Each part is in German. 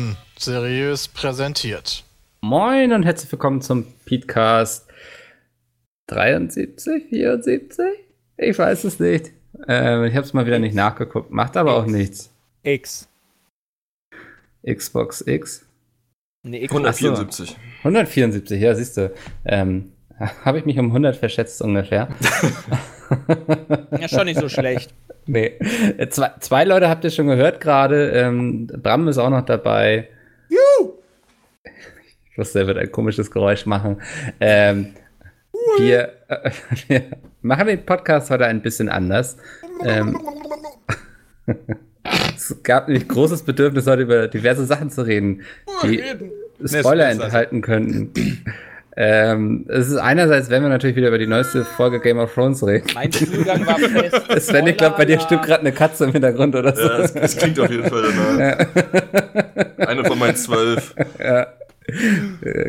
Fakten seriös präsentiert. Moin und herzlich willkommen zum Podcast 73, 74? Ich weiß es nicht. Ähm, ich habe es mal wieder nicht nachgeguckt. Macht aber auch nichts. X. Xbox X. Nee, X. 174. 174, ja, siehst du. Ähm, habe ich mich um 100 verschätzt ungefähr. Ja, schon nicht so schlecht. Nee. Äh, Zwei, zwei Leute habt ihr schon gehört gerade. Ähm, Bram ist auch noch dabei. Juhu! Ich wusste, er wird ein komisches Geräusch machen. Ähm, wir, äh, wir machen den Podcast heute ein bisschen anders. Ähm, es gab nämlich großes Bedürfnis, heute über diverse Sachen zu reden, die Spoiler enthalten könnten. Ähm, es ist einerseits, wenn wir natürlich wieder über die neueste Folge Game of Thrones reden. Mein Zugang war fest. Sven, ich glaube, bei dir stimmt gerade eine Katze im Hintergrund oder so. Ja, es, es klingt auf jeden Fall danach. Eine von meinen zwölf. Äh,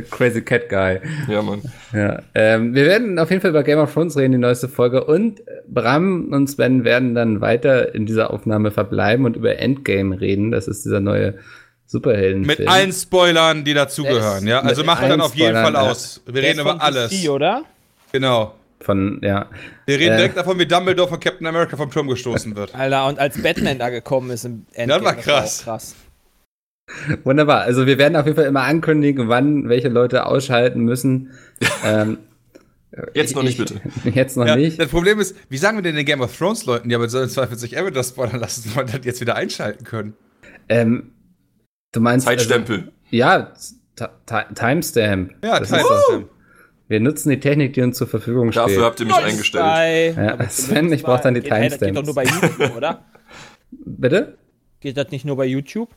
Crazy Cat Guy. Ja, Mann. Ja, ähm, wir werden auf jeden Fall über Game of Thrones reden, die neueste Folge. Und Bram und Sven werden dann weiter in dieser Aufnahme verbleiben und über Endgame reden. Das ist dieser neue Superheldenfilm. Mit allen Spoilern, die dazugehören, ja. Also macht dann auf jeden Spoilern, Fall aus. Wir reden über alles. DC, oder? Genau. Von, ja. Wir reden Äh. direkt davon, wie Dumbledore von Captain America vom Turm gestoßen wird. Alter, und als Batman da gekommen ist im Endgame. war auch krass. krass. Wunderbar. Also wir werden auf jeden Fall immer ankündigen, wann welche Leute ausschalten müssen. ähm, Jetzt noch nicht, ich- bitte. Jetzt noch Ja, nicht. das Problem ist, wie sagen wir denn den Game of Thrones Leuten, die aber sollen Zweifel sich Avengers spoilern lassen, wollen das jetzt wieder einschalten können? Ähm, du meinst. Zeitstempel. Also, ja, Ti- Ti- Timestamp. Ja, doch- Wir nutzen die Technik, die uns zur Verfügung steht. Dafür habt ihr mich eingestellt. Ja, Sven, ich brauch dann die Geht- hey, Das geht doch Timestamps. nur bei YouTube, oder? Bitte? Geht das nicht nur bei YouTube?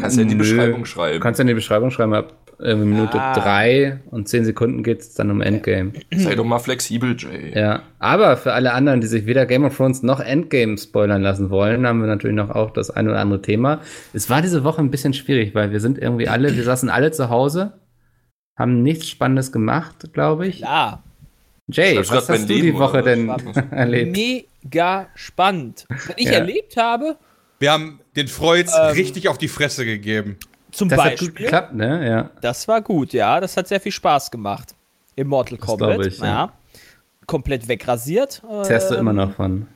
Kannst ja in die. Beschreibung Du schreiben. kannst ja in die Beschreibung schreiben, ab äh, Minute Ah. 3 und 10 Sekunden geht es dann um Endgame. Sei doch mal flexibel, Jay. Ja, aber für alle anderen, die sich weder Game of Thrones noch Endgame spoilern lassen wollen, haben wir natürlich noch auch das ein oder andere Thema. Es war diese Woche ein bisschen schwierig, weil wir sind irgendwie alle, wir saßen alle zu Hause, haben nichts Spannendes gemacht, glaube ich. Ja. Jay, was hast du die Leben, Woche oder denn erlebt? Mega spannend. Was ich Ja. erlebt habe, Wir haben den Freuds Ähm. richtig auf die Fresse gegeben. zum Das hat Beispiel. gut geklappt, ne? Ja. Das war gut, ja. Das hat sehr viel Spaß gemacht. Im Mortal Kombat. ich, ja. ja. Komplett wegrasiert. Das hörst du Ähm, immer noch von.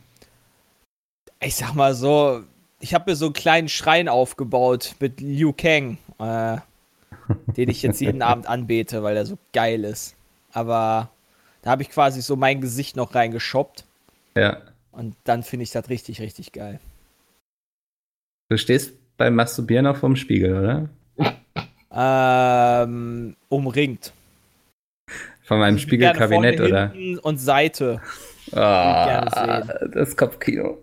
Ich sag mal so, ich habe mir so einen kleinen Schrein aufgebaut mit Liu Kang, äh, den ich jetzt jeden Abend anbete, weil er so geil ist. Aber da habe ich quasi so mein Gesicht noch reingeschoppt Ja. und dann finde ich das richtig, richtig geil. Du stehst beim Masturbieren auch vorm Spiegel, oder? Ähm, umringt. Von meinem Spiegelkabinett, oder? Und Seite. Ah, gerne das Kopfkino.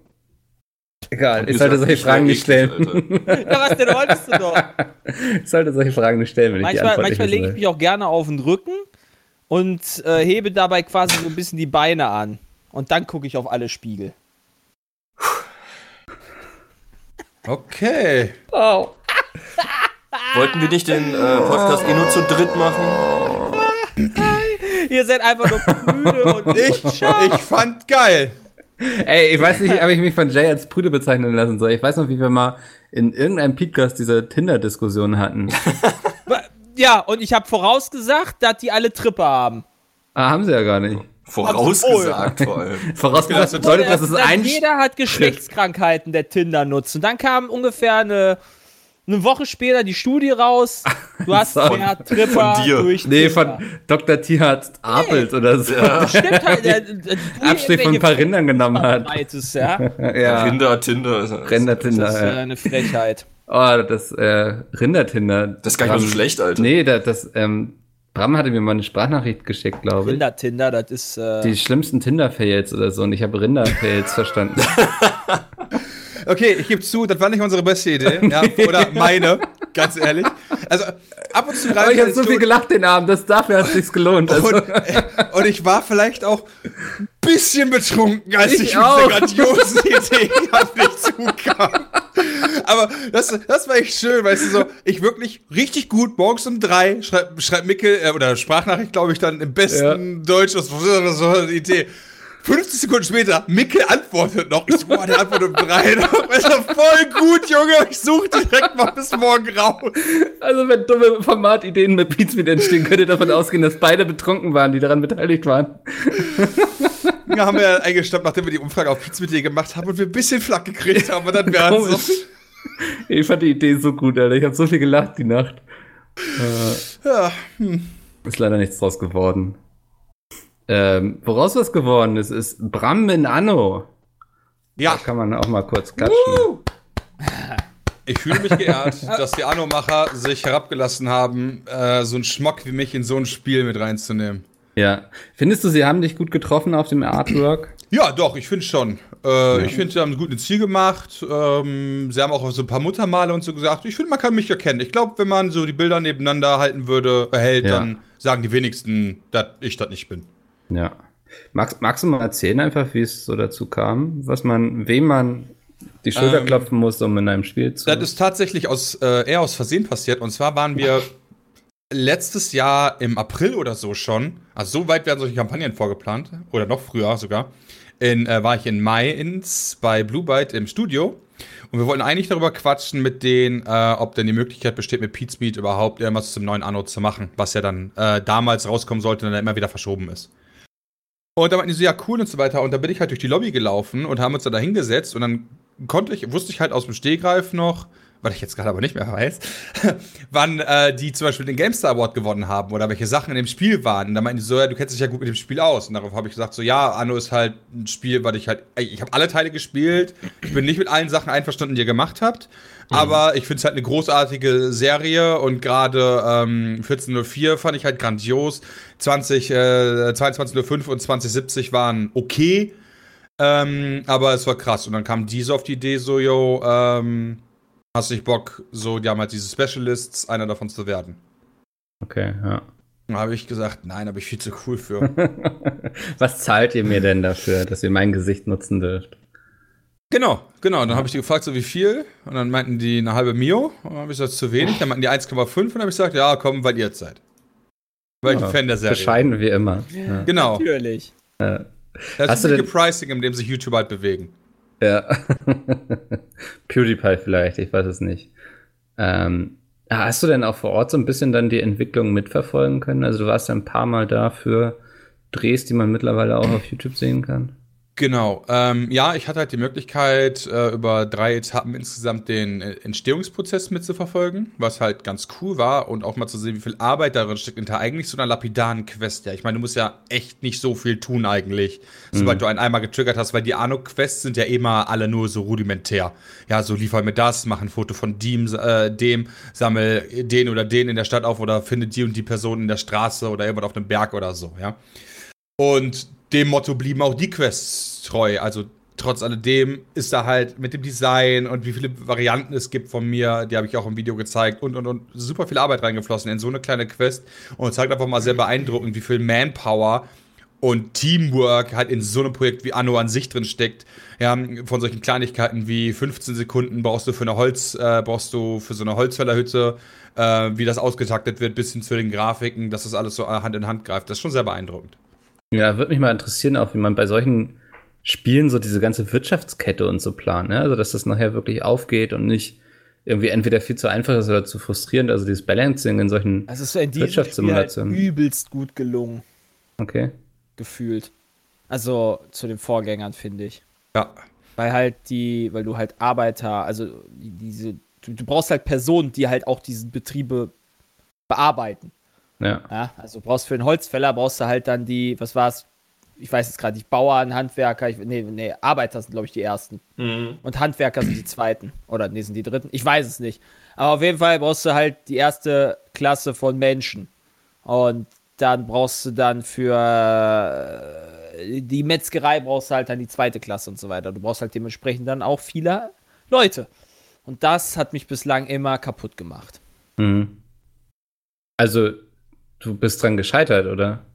Egal, Und ich sollte solche Fragen nicht stellen. Ja, was denn wolltest du doch? ich sollte solche Fragen nicht stellen, wenn ich die Manchmal, Antwort manchmal lege ich mich auch gerne auf den Rücken und äh, hebe dabei quasi so ein bisschen die Beine an. Und dann gucke ich auf alle Spiegel. Okay. Oh. Wollten wir nicht den äh, Podcast eh nur zu dritt machen? Ihr seid einfach nur prüde und Ich, ich fand geil. Ey, ich weiß nicht, ob ich mich von Jay als Prüde bezeichnen lassen soll. Ich weiß noch, wie wir mal in irgendeinem Podcast diese Tinder-Diskussion hatten. Ja, und ich habe vorausgesagt, dass die alle Trippe haben. Ah, haben sie ja gar nicht. Vorausgesagt vor allem. Vorausgesagt Ja, bedeutet, dass es ein... jeder hat Geschlechtskrankheiten, der Tinder nutzt. Und dann kam ungefähr eine, eine Woche später die Studie raus. Du hast Sorry. mehr Tripper Von dir. durch Nee, Tinder. von Dr. Tierarzt Apelt oder so. Stimmt halt, du Abstrich von ein paar Rindern genommen hat. Verbreitest, ja. Ja, Rinder, Tinder. ist- Das Rinder-Tinder. ist äh, ja. eine Frechheit. Oh, das äh, Rinder-Tinder. Das ist gar nicht mal so Bram- schlecht, Alter. Nee, das, das ähm, Bram hatte mir mal eine Sprachnachricht geschickt, glaube ich. Rinder-Tinder, das ist. Äh, Die schlimmsten Tinder-Fails oder so und ich habe Rinder-Fails verstanden. Okay, ich gebe zu, das war nicht unsere beste Idee. Ja, oder meine, ganz ehrlich. Also ab und zu Aber ich habe so viel gelacht den Abend, das dafür hat es sich gelohnt. Also, Und, äh, und ich war vielleicht auch ein bisschen betrunken, als Ich ich, mit dieser grandiosen Idee auf mich zukam. Aber das, das war echt schön, weißt du, so, ich wirklich richtig gut, morgens um drei, schreibt schreib Mickel, äh, oder Sprachnachricht, glaube ich, dann im besten Deutsch, das war so eine Idee. 50 Sekunden später, Mickel antwortet noch. Ich boah, der antwortet um drei. Das doch voll gut, Junge. Ich suche direkt mal bis morgen raus. also wenn dumme Formatideen mit Pizmeet entstehen, könnt ihr davon ausgehen, dass beide betrunken waren, die daran beteiligt waren. Ja, haben wir ja eingestoppt, nachdem wir die Umfrage auf Pizza gemacht haben und wir ein bisschen Flack gekriegt haben. Und dann wäre es. Ich fand die Idee so gut, Alter. Ich habe so viel gelacht die Nacht. Ja, Ist leider nichts draus geworden. Ähm, woraus was geworden ist, ist Bram in Anno. ja. Da kann man auch mal kurz klatschen. Ich fühle mich geehrt, dass die Anno-Macher sich herabgelassen haben, äh, so einen Schmock wie mich in so ein Spiel mit reinzunehmen. Ja. Findest du, sie haben dich gut getroffen auf dem Artwork? Ja, doch, ich finde schon. Äh, Ich finde, sie haben ein gutes Ziel gemacht. Ähm, sie haben auch so ein paar Muttermale und so gesagt. Ich finde, man kann mich erkennen. Ich glaube, wenn man so die Bilder nebeneinander halten würde, äh, hält, Ja. dann sagen die wenigsten, dass ich das nicht bin. Ja. Magst, magst du mal erzählen einfach, wie es so dazu kam? Was man, wem man die Schulter Ähm, klopfen muss, um in einem Spiel zu. Das ist tatsächlich aus, äh, eher aus Versehen passiert. Und zwar waren wir letztes Jahr im April oder so schon, also so weit werden solche Kampagnen vorgeplant, oder noch früher sogar, in, äh, war ich in Mai ins, bei Blue Byte im Studio. Und wir wollten eigentlich darüber quatschen mit denen, äh, ob denn die Möglichkeit besteht, mit Pete's Meat überhaupt irgendwas zum neuen Anno zu machen, was ja dann äh, damals rauskommen sollte und dann immer wieder verschoben ist. Und da meinten die so, ja, cool und so weiter. Und da bin ich halt durch die Lobby gelaufen und haben uns da hingesetzt und dann konnte ich, wusste ich halt aus dem Stehgreif noch, was ich jetzt gerade aber nicht mehr weiß, wann äh, die zum Beispiel den GameStar Award gewonnen haben oder welche Sachen in dem Spiel waren. Und da meinten die so, ja, du kennst dich ja gut mit dem Spiel aus. Und darauf habe ich gesagt, so, ja, Anno ist halt ein Spiel, was ich halt, ich habe alle Teile gespielt, ich bin nicht mit allen Sachen einverstanden, die ihr gemacht habt, aber ich finde es halt eine großartige Serie und gerade ähm, 1404 fand ich halt grandios. 20, äh, 2205 und 2070 waren okay. Ähm, aber es war krass. Und dann kam diese auf die Idee, so, yo, ähm, hast nicht Bock, so, die haben halt diese Specialists, einer davon zu werden. Okay, ja. Dann habe ich gesagt, nein, aber ich viel zu cool für. Was zahlt ihr mir denn dafür, dass ihr mein Gesicht nutzen dürft? genau, genau. Dann habe ich die gefragt, so wie viel? Und dann meinten die eine halbe Mio. Und dann habe ich gesagt, zu wenig. Dann meinten die 1,5 und dann habe ich gesagt, ja, komm, weil ihr jetzt seid. Weil ich Ja, ein Fan der Serie. Bescheiden wie immer. Ja. Genau. Natürlich. Das Hast ist du denn- Pricing, in dem sich YouTube halt bewegen. Ja. PewDiePie vielleicht, ich weiß es nicht. Ähm, hast du denn auch vor Ort so ein bisschen dann die Entwicklung mitverfolgen können? Also du warst ja ein paar Mal da für Drehs, die man mittlerweile auch auf YouTube sehen kann. Genau. Ähm, ja, ich hatte halt die Möglichkeit, äh, über drei Etappen insgesamt den äh, Entstehungsprozess mitzuverfolgen, was halt ganz cool war und auch mal zu sehen, wie viel Arbeit darin steckt hinter eigentlich so einer lapidaren Quest. Ja, ich meine, du musst ja echt nicht so viel tun eigentlich, sobald du einen einmal getriggert hast, weil die Anno-Quests sind ja immer alle nur so rudimentär. Ja, so liefer mir das, mach ein Foto von dem, äh, dem, sammel den oder den in der Stadt auf oder finde die und die Person in der Straße oder irgendwas auf einem Berg oder so, ja. Und dem Motto blieben auch die Quests treu. Also trotz alledem ist da halt mit dem Design und wie viele Varianten es gibt von mir, die habe ich auch im Video gezeigt und und und super viel Arbeit reingeflossen in so eine kleine Quest und zeigt einfach mal sehr beeindruckend, wie viel Manpower und Teamwork halt in so einem Projekt wie Anno an sich drin steckt. Ja, von solchen Kleinigkeiten wie 15 Sekunden brauchst du für eine Holz, äh, brauchst du für so eine Holzfällerhütte, äh, wie das ausgetaktet wird, bis hin zu den Grafiken, dass das alles so Hand in Hand greift. Das ist schon sehr beeindruckend. Ja, würde mich mal interessieren, auch wie man bei solchen Spielen so diese ganze Wirtschaftskette und so plant, ne? Also dass das nachher wirklich aufgeht und nicht irgendwie entweder viel zu einfach ist oder zu frustrierend. Also dieses Balancing in solchen. Also es ist in Spiel halt übelst gut gelungen, Okay. gefühlt. Also zu den Vorgängern, finde ich. Ja. Weil halt die, weil du halt Arbeiter, also die, diese, du, du brauchst halt Personen, die halt auch diese Betriebe bearbeiten. Ja. Ja, also du brauchst für den Holzfäller brauchst du halt dann die, was war's? Ich weiß jetzt gerade nicht, Bauern, Handwerker, ich, nee, nee, Arbeiter sind, glaube ich, die ersten. Mhm. Und Handwerker sind die zweiten. Oder nee, sind die dritten. Ich weiß es nicht. Aber auf jeden Fall brauchst du halt die erste Klasse von Menschen. Und dann brauchst du dann für äh, die Metzgerei brauchst du halt dann die zweite Klasse und so weiter. Du brauchst halt dementsprechend dann auch viele Leute. Und das hat mich bislang immer kaputt gemacht. Mhm. Also, du bist dran gescheitert, oder?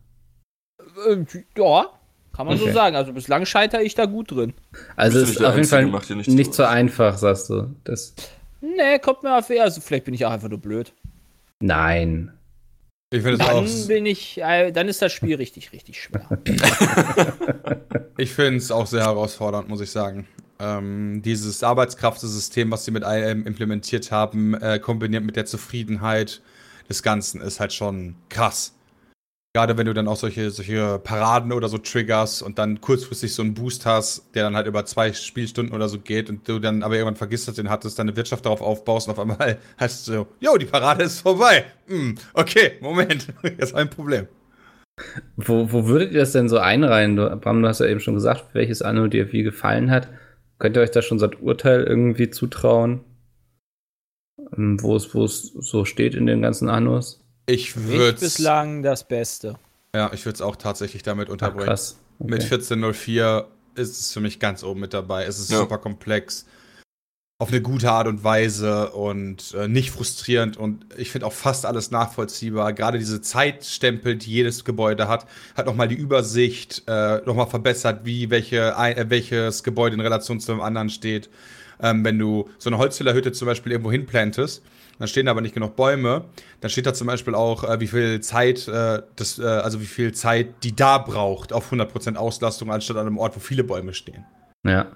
Äh, ja, kann man Okay. so sagen. Also bislang scheitere ich da gut drin. Also, es ist nicht auf jeden Fall macht dir nicht, nichts so einfach, sagst du. Das, Nee, kommt mir auf also vielleicht bin ich auch einfach nur blöd. nein. Ich finde es Dann auch, bin ich, äh, dann ist das Spiel richtig, richtig schwer. ich find's auch sehr herausfordernd, muss ich sagen. Ähm, dieses Arbeitskraftsystem, was sie mit IAM implementiert haben, äh, kombiniert mit der Zufriedenheit des Ganzen, ist halt schon krass. Gerade wenn du dann auch solche, solche Paraden oder so triggerst und dann kurzfristig so einen Boost hast, der dann halt über zwei Spielstunden oder so geht und du dann aber irgendwann vergisst, dass du den hattest, deine Wirtschaft darauf aufbaust und auf einmal hast du so, jo, die Parade ist vorbei. Hm, okay, Moment, jetzt ein Problem. Wo, wo würdet ihr das denn so einreihen? Du, Bram, du hast ja eben schon gesagt, welches Anno dir wie gefallen hat. Könnt ihr euch da schon so ein Urteil irgendwie zutrauen? Ähm, Wo es, wo es so steht in den ganzen Annos? Ich würde bislang das Beste. Ja, ich würde es auch tatsächlich damit Ach, unterbringen. krass. Okay. Mit 1404 ist es für mich ganz oben mit dabei. Es ist Ja. super komplex. Auf eine gute Art und Weise und äh, nicht frustrierend und ich finde auch fast alles nachvollziehbar. Gerade diese Zeitstempel, die jedes Gebäude hat, hat nochmal die Übersicht äh, nochmal verbessert, wie welche, äh, welches Gebäude in Relation zu dem anderen steht. Ähm, wenn du so eine Holzfällerhütte zum Beispiel irgendwo hinplantest, dann stehen aber nicht genug Bäume, dann steht da zum Beispiel auch, äh, wie viel Zeit, äh, das, äh, also wie viel Zeit die da braucht auf 100% Auslastung, anstatt an einem Ort, wo viele Bäume stehen. Ja.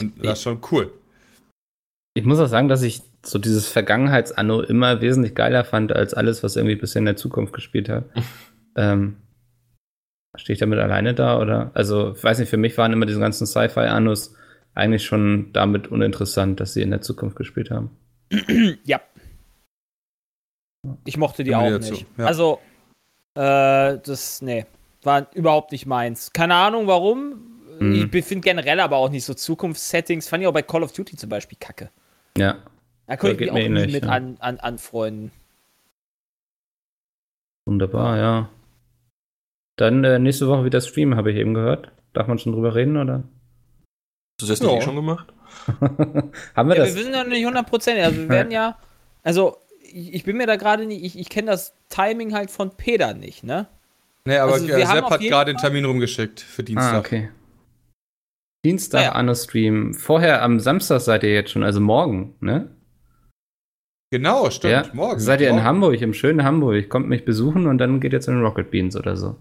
Und das ist schon cool. Ich muss auch sagen, dass ich so dieses Vergangenheitsanno immer wesentlich geiler fand als alles, was irgendwie bisher in der Zukunft gespielt hat. ähm, Stehe ich damit alleine da oder? Also, ich weiß nicht, für mich waren immer diese ganzen Sci-Fi-Annos eigentlich schon damit uninteressant, dass sie in der Zukunft gespielt haben. Ja. Ich mochte die auch nicht. ja. Also, äh, das, nee, war überhaupt nicht meins. Keine Ahnung warum. Mhm. Ich finde generell aber auch nicht so Zukunftssettings. Fand ich auch bei Call of Duty zum Beispiel kacke. Ja. Da konnte Ja, ich mich auch ähnlich, mit ja. an, an, anfreunden. Wunderbar, ja. Dann äh, nächste Woche wieder Stream, habe ich eben gehört. Darf man schon drüber reden, oder? Hast du das nicht Ja. eh schon gemacht? haben wir Ja, das? wir wissen ja nicht 100%. Also, wir werden ja. Also, ich, ich bin mir da gerade nicht. Ich, ich kenne das Timing halt von Peter nicht, ne? Nee, aber Also, wir äh, haben Sepp hat gerade den Termin rumgeschickt für Dienstag. Ah, okay. Dienstag Ah, ja. Anno-Stream. Vorher am Samstag seid ihr jetzt schon, also morgen, ne? Genau, stimmt. ja. Morgen. Seid ihr in morgen. Hamburg, im schönen Hamburg. Kommt mich besuchen und dann geht ihr zu den Rocket Beans oder so.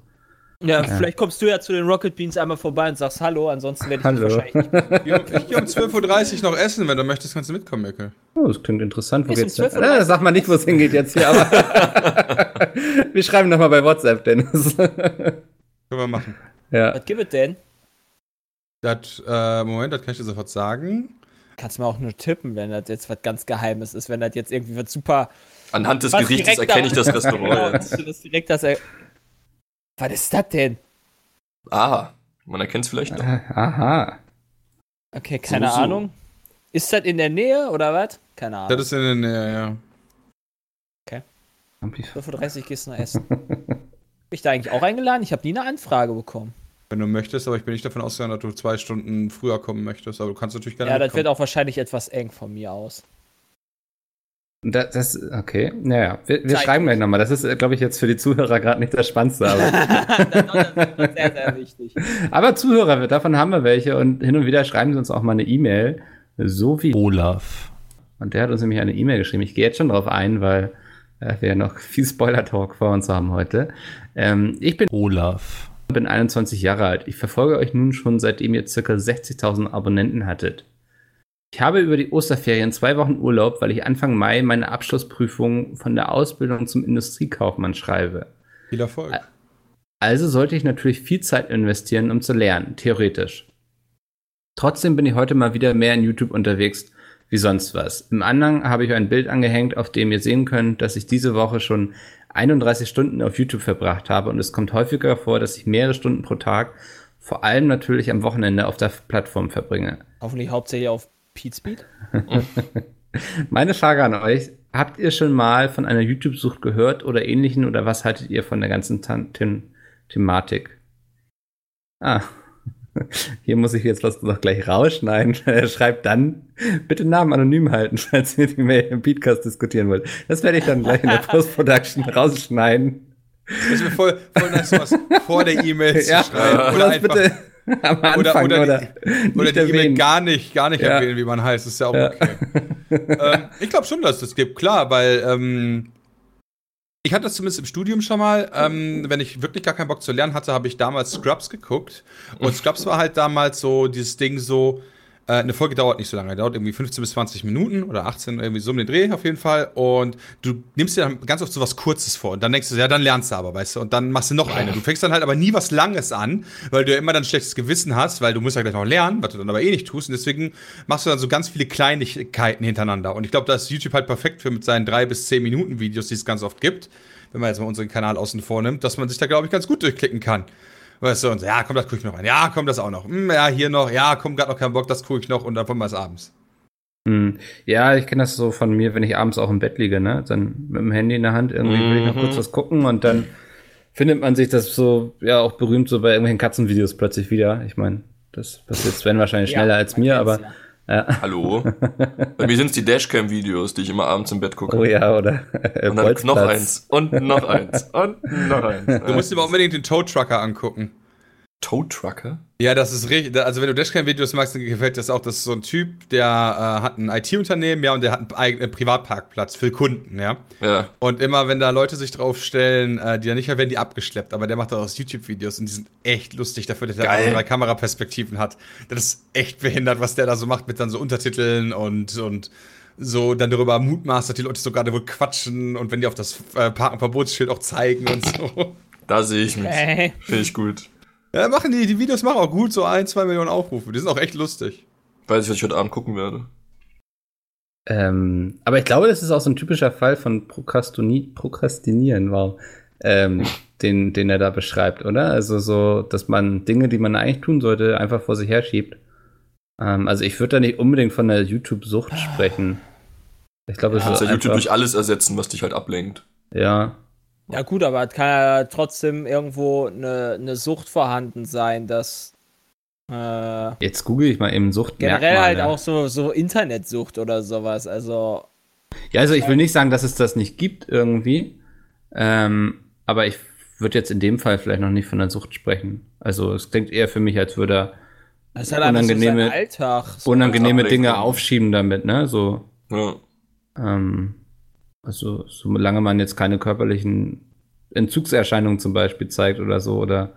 Ja, vielleicht kommst du ja zu den Rocket Beans einmal vorbei und sagst Hallo, ansonsten werde ich Hallo. wahrscheinlich nicht. Ich gehe um, ich gehe um 12.30 Uhr noch essen, wenn du möchtest, kannst du mitkommen, Mikkel. Oh, das klingt interessant. Wo Ist um geht's denn? 12:30 Uhr. Äh, sag mal nicht, wo es hingeht jetzt hier, aber wir schreiben nochmal bei WhatsApp, Dennis. Können wir machen. ja. Was gibt es denn? Das, äh, Moment, das kann ich dir sofort sagen. Kannst mir auch nur tippen, wenn das jetzt was ganz Geheimes ist, wenn das jetzt irgendwie was super. Anhand des Gerichtes erkenne ich das Restaurant Genau, du das direkt das er Was ist das denn? Ah, man erkennt es vielleicht noch. Aha. Okay, keine So, so. Ahnung. Ist das in der Nähe oder was? Keine Ahnung. Das ist in der Nähe, ja. 12.30 Uhr gehst du noch essen. Bin ich da eigentlich auch eingeladen? Ich habe nie eine Anfrage bekommen. Wenn du möchtest, aber ich bin nicht davon ausgegangen, dass du zwei Stunden früher kommen möchtest. Aber du kannst natürlich gerne Ja, das wird mitkommen. auch wahrscheinlich etwas eng von mir aus. Das, das, okay, naja, wir, wir schreiben gleich nochmal. Das ist, glaube ich, jetzt für die Zuhörer gerade nicht das Spannendste. Aber, das ist sehr, sehr wichtig. aber Zuhörer, davon haben wir welche und hin und wieder schreiben sie uns auch mal eine E-Mail. So wie. Olaf. Und der hat uns nämlich eine E-Mail geschrieben. Ich gehe jetzt schon drauf ein, weil äh, wir ja noch viel Spoiler-Talk vor uns haben heute. Ähm, ich bin, Olaf. bin 21 Jahre alt. Ich verfolge euch nun schon, seitdem ihr circa 60.000 Abonnenten hattet. Ich habe über die Osterferien zwei Wochen Urlaub, weil ich Anfang Mai meine Abschlussprüfung von der Ausbildung zum Industriekaufmann schreibe. Viel Erfolg. Also sollte ich natürlich viel Zeit investieren, um zu lernen, theoretisch. Trotzdem bin ich heute mal wieder mehr in YouTube unterwegs wie sonst was. Im Anhang habe ich ein Bild angehängt, auf dem ihr sehen könnt, dass ich diese Woche schon 31 Stunden auf YouTube verbracht habe und es kommt häufiger vor, dass ich mehrere Stunden pro Tag, vor allem natürlich am Wochenende, auf der Plattform verbringe. Hoffentlich hauptsächlich auf Pete Speed. Meine Frage an euch, habt ihr schon mal von einer YouTube-Sucht gehört oder ähnlichen oder was haltet ihr von der ganzen Them Thematik? Ah, hier muss ich jetzt was noch gleich rausschneiden. Schreibt dann, Bitte Namen anonym halten, falls ihr die Mail im Beatcast diskutieren wollt. Das werde ich dann gleich in der Post-Production rausschneiden. Das ist mir voll, voll nice, sowas vor der E-Mail zu Ja, schreiben. oder bitte am Anfang oder, oder, oder, die, oder die E-Mail erwähnen. gar nicht, gar nicht Ja. erwähnen, wie man heißt. ist ja auch Ja. okay. ähm, ich glaube schon, dass es das gibt, klar, weil ähm, ich hatte das zumindest im Studium schon mal. Ähm, wenn ich wirklich gar keinen Bock zu lernen hatte, habe ich damals Scrubs geguckt. Und Scrubs war halt damals so dieses Ding so, äh, eine Folge dauert nicht so lange, dauert irgendwie 15 bis 20 Minuten oder 18, irgendwie so um den Dreh auf jeden Fall. Und du nimmst dir dann ganz oft so was Kurzes vor. Und dann denkst du, ja, dann lernst du aber, weißt du. Und dann machst du noch eine. Du fängst dann halt aber nie was Langes an, weil du ja immer dann ein schlechtes Gewissen hast, weil du musst ja gleich noch lernen, was du dann aber eh nicht tust. Und deswegen machst du dann so ganz viele Kleinigkeiten hintereinander. Und ich glaube, da ist YouTube halt perfekt für mit seinen drei bis zehn Minuten Videos, die es ganz oft gibt. Wenn man jetzt mal unseren Kanal außen vor nimmt, dass man sich da, glaube ich, ganz gut durchklicken kann. Weißt du, und so, ja, komm, das gucke ich noch an. Ja, komm, das auch noch. Hm, ja, hier noch. Ja, komm, grad noch keinen Bock, das gucke ich noch. Und dann wollen wir es abends. Hm. Ja, ich kenne das so von mir, wenn ich abends auch im Bett liege, ne? Dann mit dem Handy in der Hand irgendwie will ich noch Mhm. kurz was gucken und dann findet man sich das so, ja, auch berühmt so bei irgendwelchen Katzenvideos plötzlich wieder. Ich meine, das passiert Sven wahrscheinlich Ja, schneller als man mir, aber ja. Ja. Hallo? Bei mir sind es die Dashcam-Videos, die ich immer abends im Bett gucke. Oh ja, oder äh, Und dann noch eins. Und noch eins. Und noch eins. Du musst dir aber unbedingt den Tow Trucker angucken. Tow Trucker? Ja, das ist richtig. Also, wenn du Dashcam-Videos magst, dann gefällt dir das auch. Das ist so ein Typ, der äh, hat ein IT-Unternehmen, ja, und der hat einen eigenen Privatparkplatz für Kunden, ja. Ja. Und immer, wenn da Leute sich drauf stellen, äh, die ja nicht mehr werden die abgeschleppt, aber der macht daraus YouTube-Videos und die sind echt lustig dafür, dass er drei Kameraperspektiven hat. Das ist echt behindert, was der da so macht mit dann so Untertiteln und, und so dann darüber mutmaßt, dass die Leute so gerade wohl quatschen und wenn die auf das äh, Parkenverbotsschild auch zeigen und so. Da sehe ich mich. Hey. Finde ich gut. Ja, machen die, die Videos machen auch gut, so ein, zwei Millionen Aufrufe. Die sind auch echt lustig. Weiß ich, was ich heute Abend gucken werde. Ähm, aber ich glaube, das ist auch so ein typischer Fall von Prokrastini Prokrastinieren, wow, ähm, den, den er da beschreibt, oder? Also so, dass man Dinge, die man eigentlich tun sollte, einfach vor sich herschiebt. Ähm, also ich würde da nicht unbedingt von der YouTube-Sucht sprechen. Ich glaube, es Du kannst ist ja YouTube durch alles ersetzen, was dich halt ablenkt. ja, Ja, gut, aber es kann ja trotzdem irgendwo eine, eine Sucht vorhanden sein, dass äh, jetzt google ich mal eben Suchtmerkmale. generell halt auch so, so Internetsucht oder sowas. Also, Ja, also ich will nicht sagen, dass es das nicht gibt irgendwie, ähm, aber ich würde jetzt in dem Fall vielleicht noch nicht von der Sucht sprechen. Also es klingt eher für mich, als würde er das ist halt einfach so Unangenehme- Alltag. So. unangenehme. Dinge aufschieben damit, ne? So, Ja. ähm, also solange man jetzt keine körperlichen Entzugserscheinungen zum Beispiel zeigt oder so oder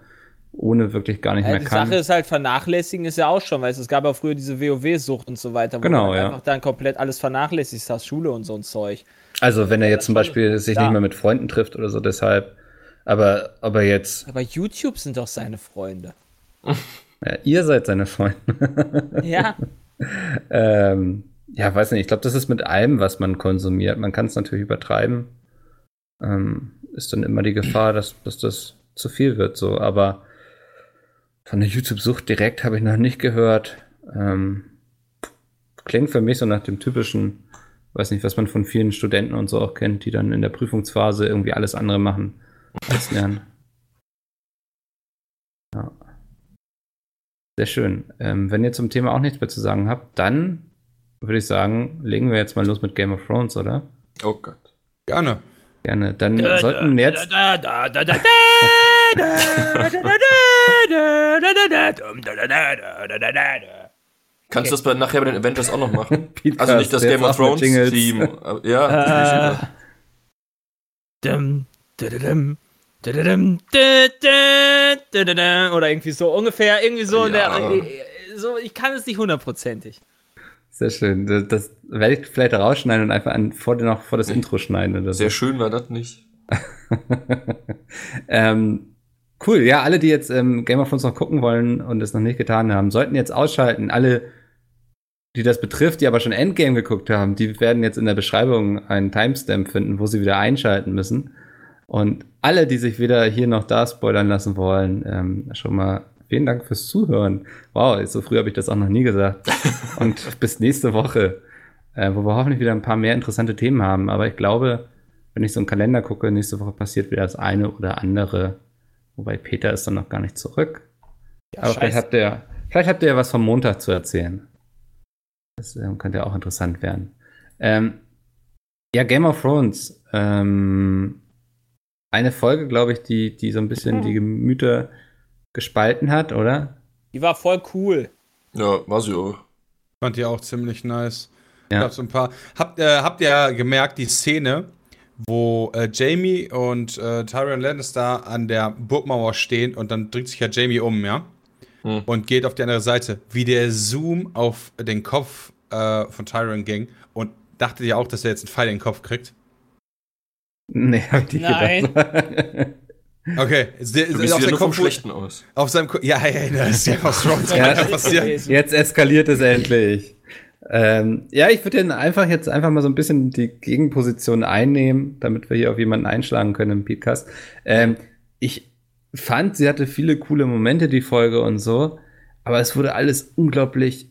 ohne wirklich gar nicht Ja, mehr die kann. Sache ist halt, vernachlässigen ist ja auch schon, weil es gab ja früher diese WoW-Sucht und so weiter, wo Genau, du ja. einfach dann komplett alles vernachlässigst hast, Schule und so ein Zeug. Also wenn er jetzt zum Beispiel sich Ja. nicht mehr mit Freunden trifft oder so, deshalb. Aber, aber jetzt, Aber YouTube sind doch seine Freunde. ja, ihr seid seine Freunde. Ja, Ähm, ja, weiß nicht. Ich glaube, das ist mit allem, was man konsumiert. Man kann es natürlich übertreiben. Ähm, ist dann immer die Gefahr, dass, dass das zu viel wird. So, aber von der YouTube-Sucht direkt habe ich noch nicht gehört. Ähm, klingt für mich so nach dem typischen, weiß nicht, was man von vielen Studenten und so auch kennt, die dann in der Prüfungsphase irgendwie alles andere machen als lernen. Ja. Sehr schön. Ähm, wenn ihr zum Thema auch nichts mehr zu sagen habt, dann würde ich sagen, legen wir jetzt mal los mit Game of Thrones, oder? Oh Gott. Gerne. Gerne. Dann sollten jetzt. Kannst du das bei, nachher bei den Avengers auch noch machen? Also nicht das Game of Thrones aber- Ja, Äh, Oder irgendwie so ungefähr, irgendwie so, in Ja. der, äh, so ich kann es nicht hundertprozentig. Sehr schön. Das, das werde ich vielleicht rausschneiden und einfach an, vor, noch vor das Intro schneiden oder so. Sehr schön war das nicht. ähm, cool, ja, alle, die jetzt ähm, Game of Thrones noch gucken wollen und es noch nicht getan haben, sollten jetzt ausschalten. Alle, die das betrifft, die aber schon Endgame geguckt haben, die werden jetzt in der Beschreibung einen Timestamp finden, wo sie wieder einschalten müssen. Und alle, die sich wieder hier noch da spoilern lassen wollen, ähm, schon mal vielen Dank fürs Zuhören. Wow, so früh habe ich das auch noch nie gesagt. Und bis nächste Woche, äh, wo wir hoffentlich wieder ein paar mehr interessante Themen haben. Aber ich glaube, wenn ich so einen Kalender gucke, nächste Woche passiert wieder das eine oder andere. Wobei Peter ist dann noch gar nicht zurück. Ja, Aber vielleicht habt ihr, vielleicht habt ihr ja was vom Montag zu erzählen. Das ähm, könnte ja auch interessant werden. Ähm, ja, Game of Thrones. Ähm, eine Folge, glaube ich, die, die so ein bisschen die Gemüter gespalten hat, oder? Die war voll cool. Ja, war sie auch. Fand ihr auch ziemlich nice. Ja. Gab so ein paar. Habt, äh, habt ihr gemerkt, die Szene, wo äh, Jamie und äh, Tyrion Lannister an der Burgmauer stehen und dann dreht sich ja Jamie um, ja? Hm. Und geht auf die andere Seite. Wie der Zoom auf den Kopf äh, von Tyrion ging und dachtet ihr auch, dass er jetzt einen Pfeil in den Kopf kriegt? Nee, hab ich nicht Nein. gedacht. Okay, der- Du auf, bist wieder seinem Kopf, Schlechten aus. auf seinem Kopf. Ja, ja, ja, das ist ja was Thrones Ja. Jetzt eskaliert es endlich. Ähm, ja, ich würde einfach jetzt einfach mal so ein bisschen die Gegenposition einnehmen, damit wir hier auf jemanden einschlagen können im Podcast. Ähm, ich fand, sie hatte viele coole Momente, die Folge und so, aber es wurde alles unglaublich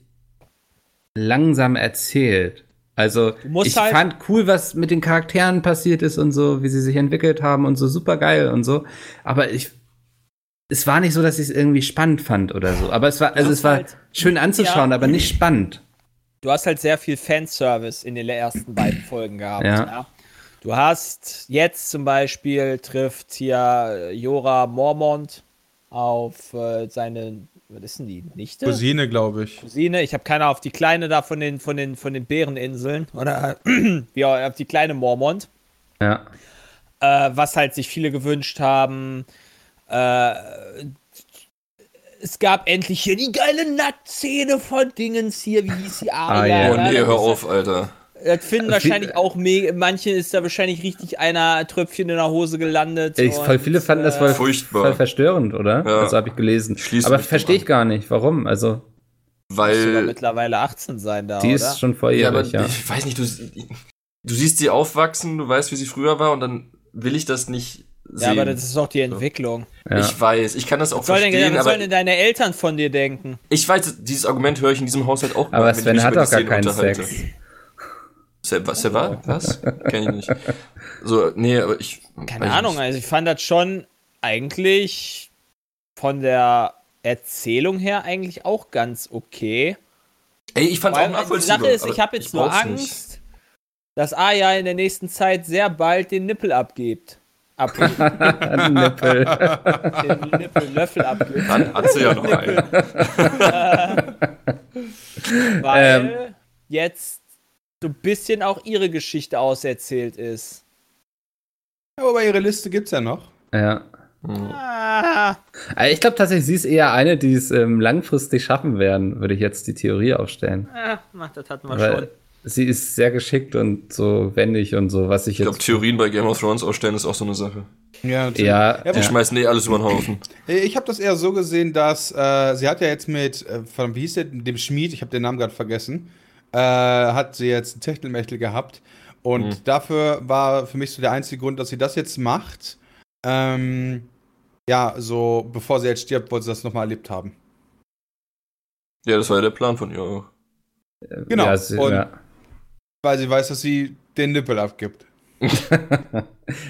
langsam erzählt. Also ich halt- fand cool, was mit den Charakteren passiert ist und so, wie sie sich entwickelt haben und so super geil und so. Aber ich, es war nicht so, dass ich es irgendwie spannend fand oder so. Aber es war, also es war halt- schön anzuschauen, Ja. aber nicht spannend. Du hast halt sehr viel Fanservice in den ersten beiden Folgen gehabt. Ja. Ja. Du hast jetzt zum Beispiel trifft hier Jora Mormont auf äh, seine, was ist denn die, Nichte? Cousine, glaube ich. Cousine. Ich habe keine auf die kleine da von den, von den, von den Bäreninseln. Oder wie auch, auf die kleine Mormont. Ja. äh, was halt sich viele gewünscht haben. Äh, es gab endlich hier die geile Nacktszene von Dingens hier, wie hieß die Aria? Ah, ja. Oh nee, hör auf, Alter. Das finden Wie- wahrscheinlich auch me manche ist da wahrscheinlich richtig einer Tröpfchen in der Hose gelandet. Ich, voll und, viele fanden das äh, voll, Furchtbar. voll verstörend, oder? Ja. Also habe ich gelesen. Schließt aber verstehe ich gar nicht. Warum? Also, Weil. mittlerweile 18 sein da, die oder? ist schon Ja, volljährig, ja. ich weiß nicht, du, du siehst sie aufwachsen, du weißt, wie sie früher war und dann will ich das nicht ja, sehen. aber das ist doch die Entwicklung. ja. Ich weiß, ich kann das auch Was, soll denn, verstehen, was aber sollen denn deine Eltern von dir denken? ich weiß, dieses Argument höre ich in diesem Haushalt auch aber wenn ich Sven hat doch gar keinen. Sex. Se- Was, der war? Was? Kenn ich nicht. So, nee, aber ich. Keine Ahnung, nicht. also ich fand das schon eigentlich von der Erzählung her eigentlich auch ganz okay. Ey, ich fand's Vor auch allem, die nachvollziehbar. Sache ist, ich habe jetzt nur brauch's Angst, nicht. dass Aya in der nächsten Zeit sehr bald den Nippel abgibt. Abgibt. Nippel. den Nippellöffel abgibt. Dann hat sie ja noch einen. Weil jetzt so ein bisschen auch ihre Geschichte auserzählt ist. Aber ihre Liste gibt's ja noch. ja. Ah, Also ich glaube tatsächlich, sie ist eher eine, die es ähm, langfristig schaffen werden, würde ich jetzt die Theorie aufstellen. ah, ach, das hatten wir schon. Weil sie ist sehr geschickt und so wendig und so, was ich Ich glaube, jetzt. Theorien bei Game of Thrones aufstellen ist auch so eine Sache. Ja, natürlich. Ja, Die ja. schmeißen eh alles über den Haufen. Ich habe das eher so gesehen, dass äh, sie hat ja jetzt mit, äh, von, wie hieß der, dem Schmied, ich habe den Namen gerade vergessen, äh, hat sie jetzt ein Techtelmechtel gehabt. Und Mhm. dafür war für mich so der einzige Grund, dass sie das jetzt macht. Ähm, ja, so bevor sie jetzt stirbt, wollte sie das nochmal erlebt haben. Ja, das war ja der Plan von ihr auch. Genau. Ja, sie, Und- ja. Weil sie weiß, dass sie den Nippel abgibt.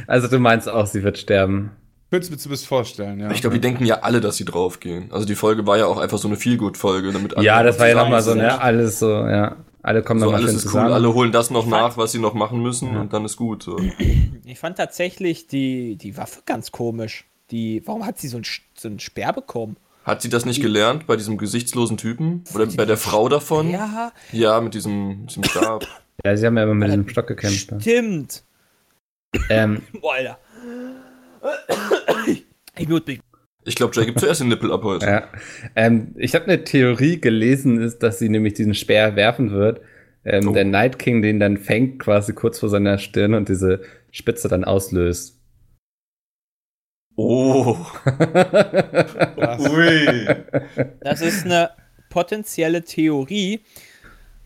Also du meinst auch, sie wird sterben. Könntest du mir zumindest vorstellen, ja. Ich glaube, die denken ja alle, dass sie draufgehen. Also die Folge war ja auch einfach so eine Feelgood-Folge, damit alle Ja, das war ja nochmal so, ne? Alles so, ja. Alle kommen So, alles ist zusammen. cool, alle holen das noch Ich nach, was sie noch machen müssen und dann ist gut. So. Ich fand tatsächlich die, die Waffe ganz komisch. Die, warum hat sie so einen, so einen Speer bekommen? Hat sie das nicht gelernt bei diesem gesichtslosen Typen? Oder bei der Frau davon? Ja, Ja, mit diesem, diesem Stab. Ja, sie haben ja immer mit diesem Stock gekämpft. Ne? stimmt. Ähm, Boah, Alter. Ich mute mich. Ich glaube, Jay gibt zuerst den Nippel ab heute. ja. ähm, ich habe eine Theorie gelesen, ist, dass sie nämlich diesen Speer werfen wird. Ähm, Oh. Der Night King den dann fängt quasi kurz vor seiner Stirn und diese Spitze dann auslöst. Oh. Ui. Das ist eine potenzielle Theorie.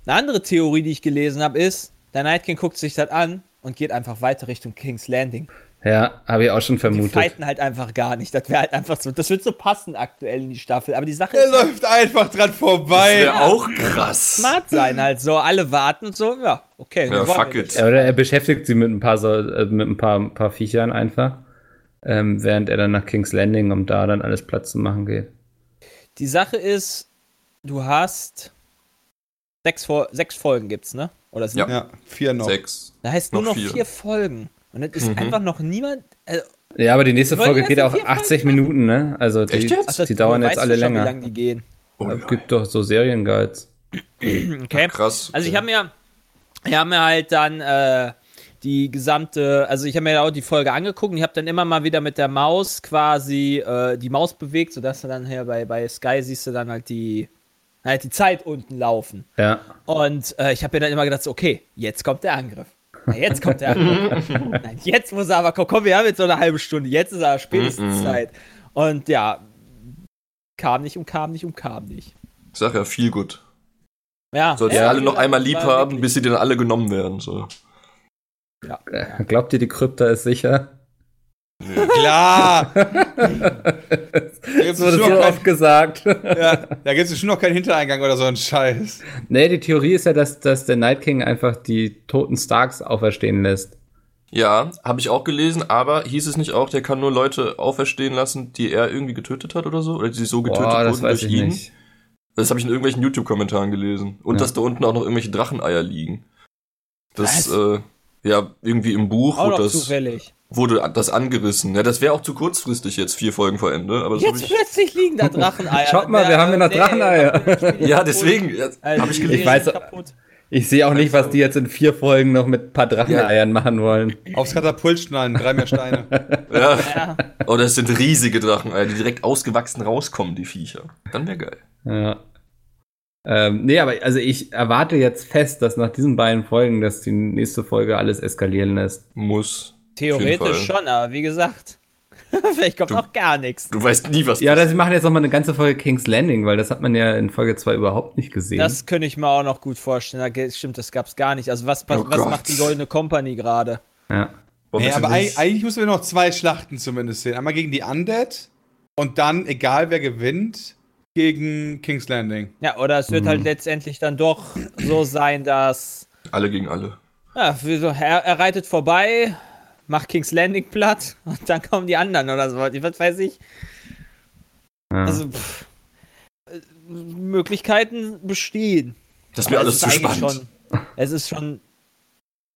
Eine andere Theorie, die ich gelesen habe, ist, der Night King guckt sich das an und geht einfach weiter Richtung King's Landing. Ja, habe ich auch schon Die vermutet. fighten halt einfach gar nicht. Das wäre halt einfach so. Das wird so passen aktuell in die Staffel. Aber die Sache Er ist, halt, läuft einfach dran vorbei. Wäre auch krass. smart sein halt so. Alle warten und so. Ja, okay. Ja, fuck it. Ja, Oder er beschäftigt sie mit ein paar, so, äh, mit ein paar, ein paar Viechern einfach, ähm, während er dann nach King's Landing, um da dann alles Platz zu machen geht. Die Sache ist, du hast Sechs, Fol- sechs Folgen gibt's, ne? Oder sieben? Ja, vier noch. Sechs. Da heißt nur Noch noch vier. vier, Folgen. Und dann ist Mhm. einfach noch niemand. Äh, Ja, aber die nächste Folge geht auch in vier 80 Folgen Minuten, ne? Also die, Echt jetzt? ach, das- die dauern jetzt alle schon, länger. Wie lange die gehen. Oh, Es gibt doch so Serienguides. Okay. krass. Also ich habe mir, ich habe mir halt dann äh, die gesamte, also ich habe mir auch die Folge angeguckt und ich habe dann immer mal wieder mit der Maus quasi äh, die Maus bewegt, sodass du dann hier bei, bei Sky siehst du dann halt die, halt die Zeit unten laufen. Ja. Und äh, ich habe mir dann immer gedacht, so, okay, jetzt kommt der Angriff. Na, jetzt kommt. Nein, jetzt muss er aber kommen. Komm, wir haben jetzt so eine halbe Stunde. Jetzt ist aber spätestens Mhm. Zeit. Und ja, kam nicht und kam nicht und kam nicht. Ich sag ja, viel gut. Ja, Sollst ja, du alle noch einmal lieb haben, wirklich- bis sie dann alle genommen werden. So. Äh, Glaubt ihr, die Krypta ist sicher? Klar! da Das gibt wurde es so noch, oft gesagt. ja, da gibt's bestimmt noch keinen Hintereingang oder so ein Scheiß. nee, die Theorie ist ja, dass, dass der Night King einfach die toten Starks auferstehen lässt. Ja, habe ich auch gelesen, aber hieß es nicht auch, der kann nur Leute auferstehen lassen, die er irgendwie getötet hat oder so? Oder die so getötet Boah, das wurden weiß durch ich ihn? nicht. Das habe ich in irgendwelchen YouTube-Kommentaren gelesen. Und Ja. dass da unten auch noch irgendwelche Dracheneier liegen. Das, Was? äh, ja, irgendwie im Buch Auch das, zufällig. Wurde das angerissen. Ja, das wäre auch zu kurzfristig jetzt, vier Folgen vor Ende. Aber hab Jetzt ich, plötzlich liegen da Dracheneier. Schaut mal, wir haben ja noch Dracheneier. ja, deswegen ja, Also, habe ich gelesen. Ich weiß- kaputt. Ich sehe auch nicht, was die jetzt in vier Folgen noch mit ein paar Dracheneiern machen wollen. Aufs Katapult schneiden, drei mehr Steine. Ja. Ja. Oh, das sind riesige Dracheneier, die direkt ausgewachsen rauskommen, die Viecher. Dann wäre geil. Ja. Ähm, nee, aber also ich erwarte jetzt fest, dass nach diesen beiden Folgen, dass die nächste Folge alles eskalieren lässt. Muss. Theoretisch schon, aber wie gesagt, vielleicht kommt Du- auch gar nichts. Du weißt nie, was Ja, das machen jetzt noch mal eine ganze Folge King's Landing, weil das hat man ja in Folge 2 überhaupt nicht gesehen. Das könnte ich mir auch noch gut vorstellen. Da stimmt, das gab's gar nicht. Also was, was, Oh was macht die Goldene Company gerade? ja. Nee, aber nicht. eig- eigentlich müssen wir noch zwei Schlachten zumindest sehen. Einmal gegen die Undead und dann, egal wer gewinnt, gegen King's Landing. Ja, oder es wird halt letztendlich dann doch so sein, dass Alle gegen alle. ja, er, er reitet vorbei, macht King's Landing platt und dann kommen die anderen oder so. Was weiß ich. ja. Also pff, Möglichkeiten bestehen. Das ist mir Aber alles es zu spannend. Schon, es ist schon,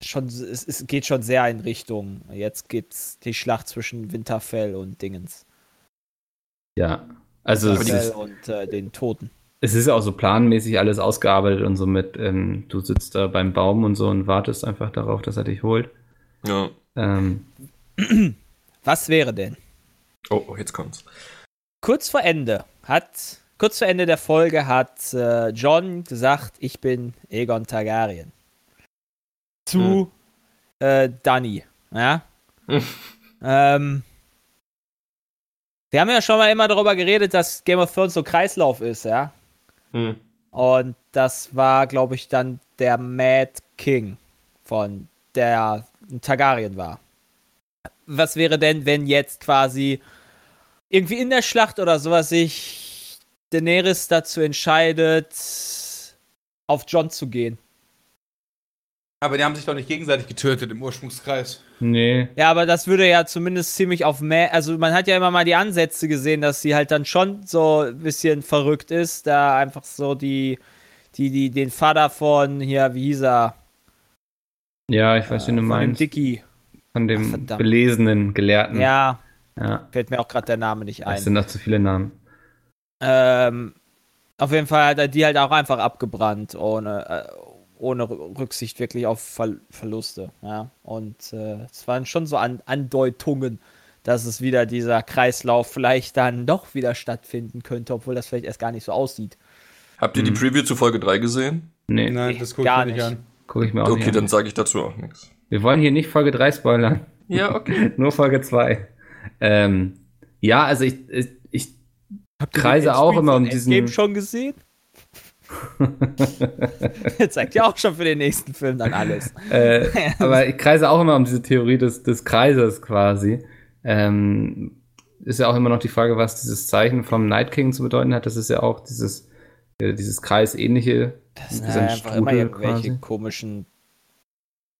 schon es, es geht schon sehr in Richtung. Jetzt gibt's die Schlacht zwischen Winterfell und Dingens. ja. Also es Winterfell ist, und äh, den Toten. es ist ja auch so planmäßig alles ausgearbeitet und so mit, ähm, du sitzt da beim Baum und so und wartest einfach darauf, dass er dich holt. Ja. Ähm, Was wäre denn? Oh, oh, jetzt kommt's. Kurz vor Ende hat, kurz vor Ende der Folge hat äh, John gesagt, ich bin Aegon Targaryen. Zu äh, Dani. Ja? Hm. ähm, wir haben ja schon mal immer darüber geredet, dass Game of Thrones so Kreislauf ist, ja. Hm. Und das war, glaube ich, dann der Mad King von der ein Targaryen war. Was wäre denn, wenn jetzt quasi irgendwie in der Schlacht oder sowas sich Daenerys dazu entscheidet, auf John zu gehen? Aber die haben sich doch nicht gegenseitig getötet im Ursprungskreis. nee. Ja, aber das würde ja zumindest ziemlich auf mehr. Also, man hat ja immer mal die Ansätze gesehen, dass sie halt dann schon so ein bisschen verrückt ist, da einfach so die, die, die, den Vater von hier, wie hieß er? Ja, ich weiß, wie du Von dem meinst. Dicky. Von Ach, dem verdammt. belesenen Gelehrten. Ja, ja. fällt mir auch gerade der Name nicht Das ein. sind noch zu viele Namen. Ähm, auf jeden Fall hat er die halt auch einfach abgebrannt, ohne, äh, ohne Rü- Rücksicht wirklich auf Ver Verluste. Ja? Und äh, es waren schon so An Andeutungen, dass es wieder dieser Kreislauf vielleicht dann doch wieder stattfinden könnte, obwohl das vielleicht erst gar nicht so aussieht. Habt ihr die Hm. Preview zu Folge 3 gesehen? Nee, Nein, das gucke Gar nicht nicht. an. Gucke ich mir auch Okay, nicht an. dann sage ich dazu auch nichts. Wir wollen hier nicht Folge 3 spoilern. Ja, okay. Nur Folge 2. Ähm, ja, also ich, ich, ich kreise den auch immer um diesen. Endgame schon gesehen? Zeigt ja auch schon für den nächsten Film dann alles. äh, aber ich kreise auch immer um diese Theorie des, des Kreises quasi. Ähm, ist ja auch immer noch die Frage, was dieses Zeichen vom Night King zu bedeuten hat. Das ist ja auch dieses, äh, dieses Kreisähnliche. Das sind ein halt einfach immer irgendwelche quasi. komischen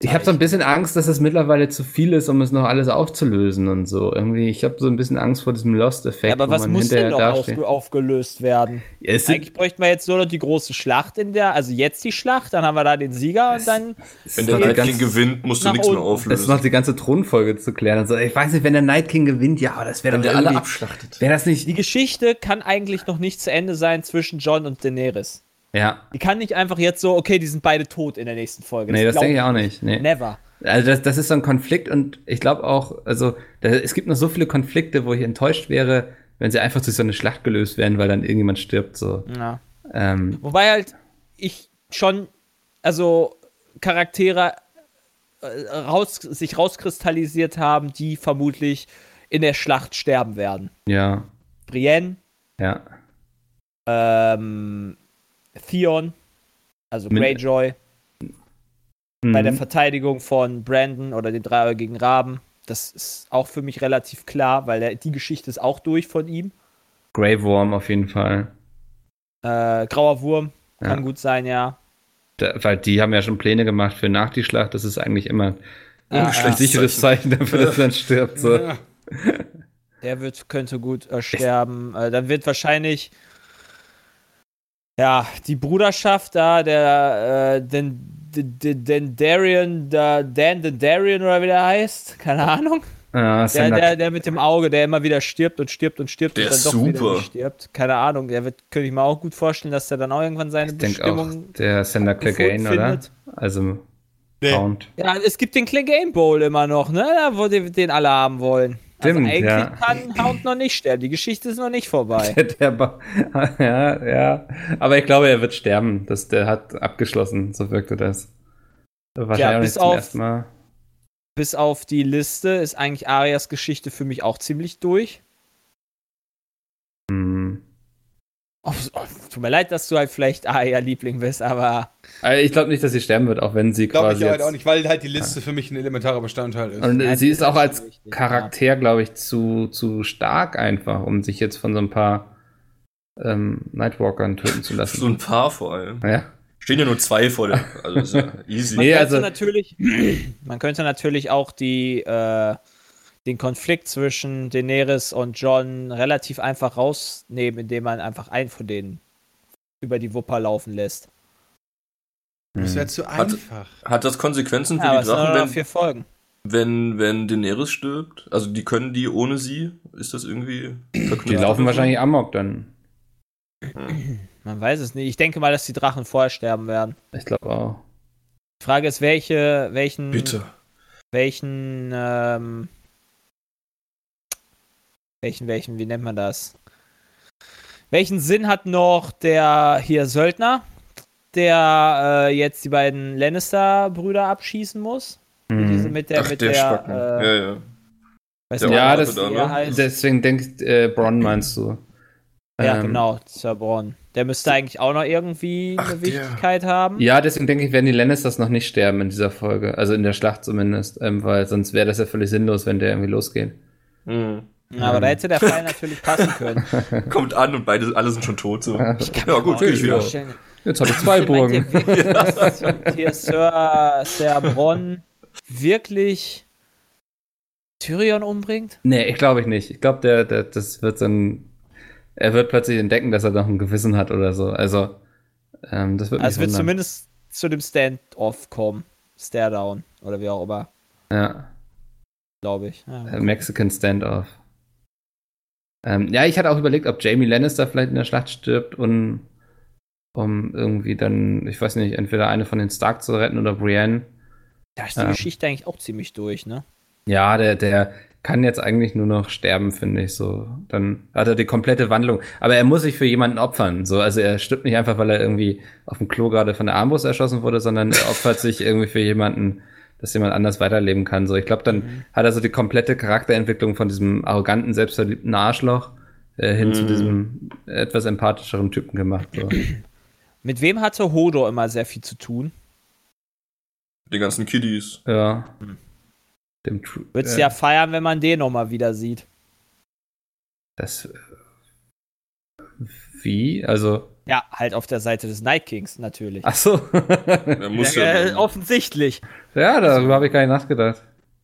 Ich habe so ein bisschen Angst, dass es mittlerweile zu viel ist, um es noch alles aufzulösen und so. Irgendwie, ich habe so ein bisschen Angst vor diesem Lost-Effekt. Ja, aber wo was man muss denn noch auf, aufgelöst werden? Ja, es sind, Eigentlich bräuchten wir jetzt nur noch die große Schlacht in der, also jetzt die Schlacht, dann haben wir da den Sieger und dann. es Wenn ist der Night King gewinnt, musst du nichts mehr unten. Es ist noch auflösen. die ganze Thronfolge zu klären. Und so. Ich weiß nicht, wenn der Night King gewinnt, ja, aber das wäre Wenn doch der alle abschlachtet. Wäre das nicht. Die Geschichte kann eigentlich noch nicht zu Ende sein zwischen John und Daenerys. Ja. Die kann nicht einfach jetzt so, okay, die sind beide tot in der nächsten Folge. Nee, das denke ich auch nicht. Nee. Never. Also das, das ist so ein Konflikt und ich glaube auch, also da, es gibt noch so viele Konflikte, wo ich enttäuscht wäre, wenn sie einfach durch so eine Schlacht gelöst werden, weil dann irgendjemand stirbt. So. Ja. Ähm, Wobei halt ich schon, also Charaktere äh, raus, sich rauskristallisiert haben, die vermutlich in der Schlacht sterben werden. ja, Brienne, ja. ähm, Theon, also Min- Greyjoy, bei der Mhm. Verteidigung von Brandon oder den dreieugigen Raben. Das ist auch für mich relativ klar, weil der, die Geschichte ist auch durch von ihm. Grey Worm auf jeden Fall. Äh, Grauer Wurm kann Ja. gut sein, ja. Da, weil die haben ja schon Pläne gemacht für nach die Schlacht. Das ist eigentlich immer ein ja. sicheres Zeichen dafür, dass dann stirbt. So. Ja. Der wird, könnte gut äh, sterben. Äh, dann wird wahrscheinlich ja die Bruderschaft da, der äh, den, den, den, den Darian, der Dan den Darian oder wie der heißt, keine Ahnung. Ja, Der, der, der mit dem Auge, der immer wieder stirbt und stirbt und stirbt Der und dann ist doch wieder super. nicht stirbt. Keine Ahnung, der wird, könnte ich mir auch gut vorstellen, dass der dann auch irgendwann seine ich denke auch, Bestimmung. der Sender Clegane, oder? Also, Nee. Count. Ja, es gibt den Clegane Bowl immer noch, ne? Da, wo die, den alle haben wollen. Stimmt, also eigentlich ja. kann Hound noch nicht sterben. Die Geschichte ist noch nicht vorbei. Der ba ja, ja. Aber ich glaube, er wird sterben. Das, der hat abgeschlossen, so wirkte das. Wahrscheinlich Ja, bis auf- bis auf die Liste ist eigentlich Arias Geschichte für mich auch ziemlich durch. Hm. Oh, oh, tut mir leid, dass du halt vielleicht Aria-Liebling bist, aber Also ich glaube nicht, dass sie sterben wird, auch wenn sie Glaube quasi. ich halt auch nicht, weil halt die Liste für mich ein elementarer Bestandteil ist. Und Ja, sie die ist ist auch als wichtig, Charakter, glaube ich, zu, zu stark einfach, um sich jetzt von so ein paar ähm, Nightwalkern töten zu lassen. So ein paar vor allem. ja. Stehen ja nur zwei vor der. Also ist ja easy. man Nee, könnte also- natürlich, man könnte natürlich auch die, äh, den Konflikt zwischen Daenerys und John relativ einfach rausnehmen, indem man einfach einen von denen über die Wupper laufen lässt. Das wäre zu Hat- einfach. Hat das Konsequenzen für Ja, die Drachen, wenn, vier Folgen. wenn, wenn Daenerys stirbt? Also die können die ohne sie? Ist das irgendwie verknüpft? Die laufen wahrscheinlich amok dann. Hm. Man weiß es nicht. Ich denke mal, dass die Drachen vorher sterben werden. Ich glaube auch. Die Frage ist, welche, welchen, Bitte. welchen, ähm, welchen, welchen, wie nennt man das? Welchen Sinn hat noch der hier Söldner, der äh, jetzt die beiden Lannister-Brüder abschießen muss? Mhm. Diese mit der, Ach, mit der, der, äh, ja, ja. Der nicht, Ja, das- da, ne? heißt. Deswegen denkt äh, Bronn meinst du. ja, Ähm, genau, Sir Bronn. Der müsste eigentlich auch noch irgendwie Ach, eine der. Wichtigkeit haben. Ja, deswegen denke ich, werden die Lannisters noch nicht sterben in dieser Folge. Also in der Schlacht zumindest. Ähm, weil sonst wäre das ja völlig sinnlos, wenn der irgendwie losgeht. Hm. Aber da hätte der Fall natürlich passen können. Kommt an und beide, alle sind schon tot. So. Ja, gut, geh ich wieder. vorstellen. Jetzt habe ich zwei Burgen. dass hier Sir, Sir Bronn wirklich Tyrion umbringt? Nee, ich glaube ich nicht. Ich glaube, der, der, das wird so ein. Er wird plötzlich entdecken, dass er noch ein Gewissen hat oder so. Also, ähm, das wird Also es wird zumindest zu dem Stand-off kommen. Stare-down oder wie auch immer, Ja, glaube ich. Ja. äh, Mexican Standoff. Ähm, ja, ich hatte auch überlegt, ob Jamie Lannister vielleicht in der Schlacht stirbt und um irgendwie dann, ich weiß nicht, entweder eine von den Stark zu retten oder Brienne. Da ist die Ähm. Geschichte eigentlich auch ziemlich durch, ne? Ja, der, der kann jetzt eigentlich nur noch sterben, finde ich so. Dann hat er die komplette Wandlung. Aber er muss sich für jemanden opfern. So, also er stirbt nicht einfach, weil er irgendwie auf dem Klo gerade von der Armbrust erschossen wurde, sondern er opfert sich irgendwie für jemanden, dass jemand anders weiterleben kann. So, ich glaube, dann Mhm. hat er so die komplette Charakterentwicklung von diesem arroganten, selbstverliebten Arschloch äh, hin zu Mhm. diesem etwas empathischeren Typen gemacht. So. Mit wem hatte Hodor immer sehr viel zu tun? Die ganzen Kiddies. Ja. Hm. Dem Würdest äh, ja feiern, wenn man den nochmal wieder sieht. Das. Wie? Also. Ja, halt auf der Seite des Night Kings natürlich. Ach so. Muss ja. Äh, offensichtlich. ja, darüber habe ich gar nicht nachgedacht.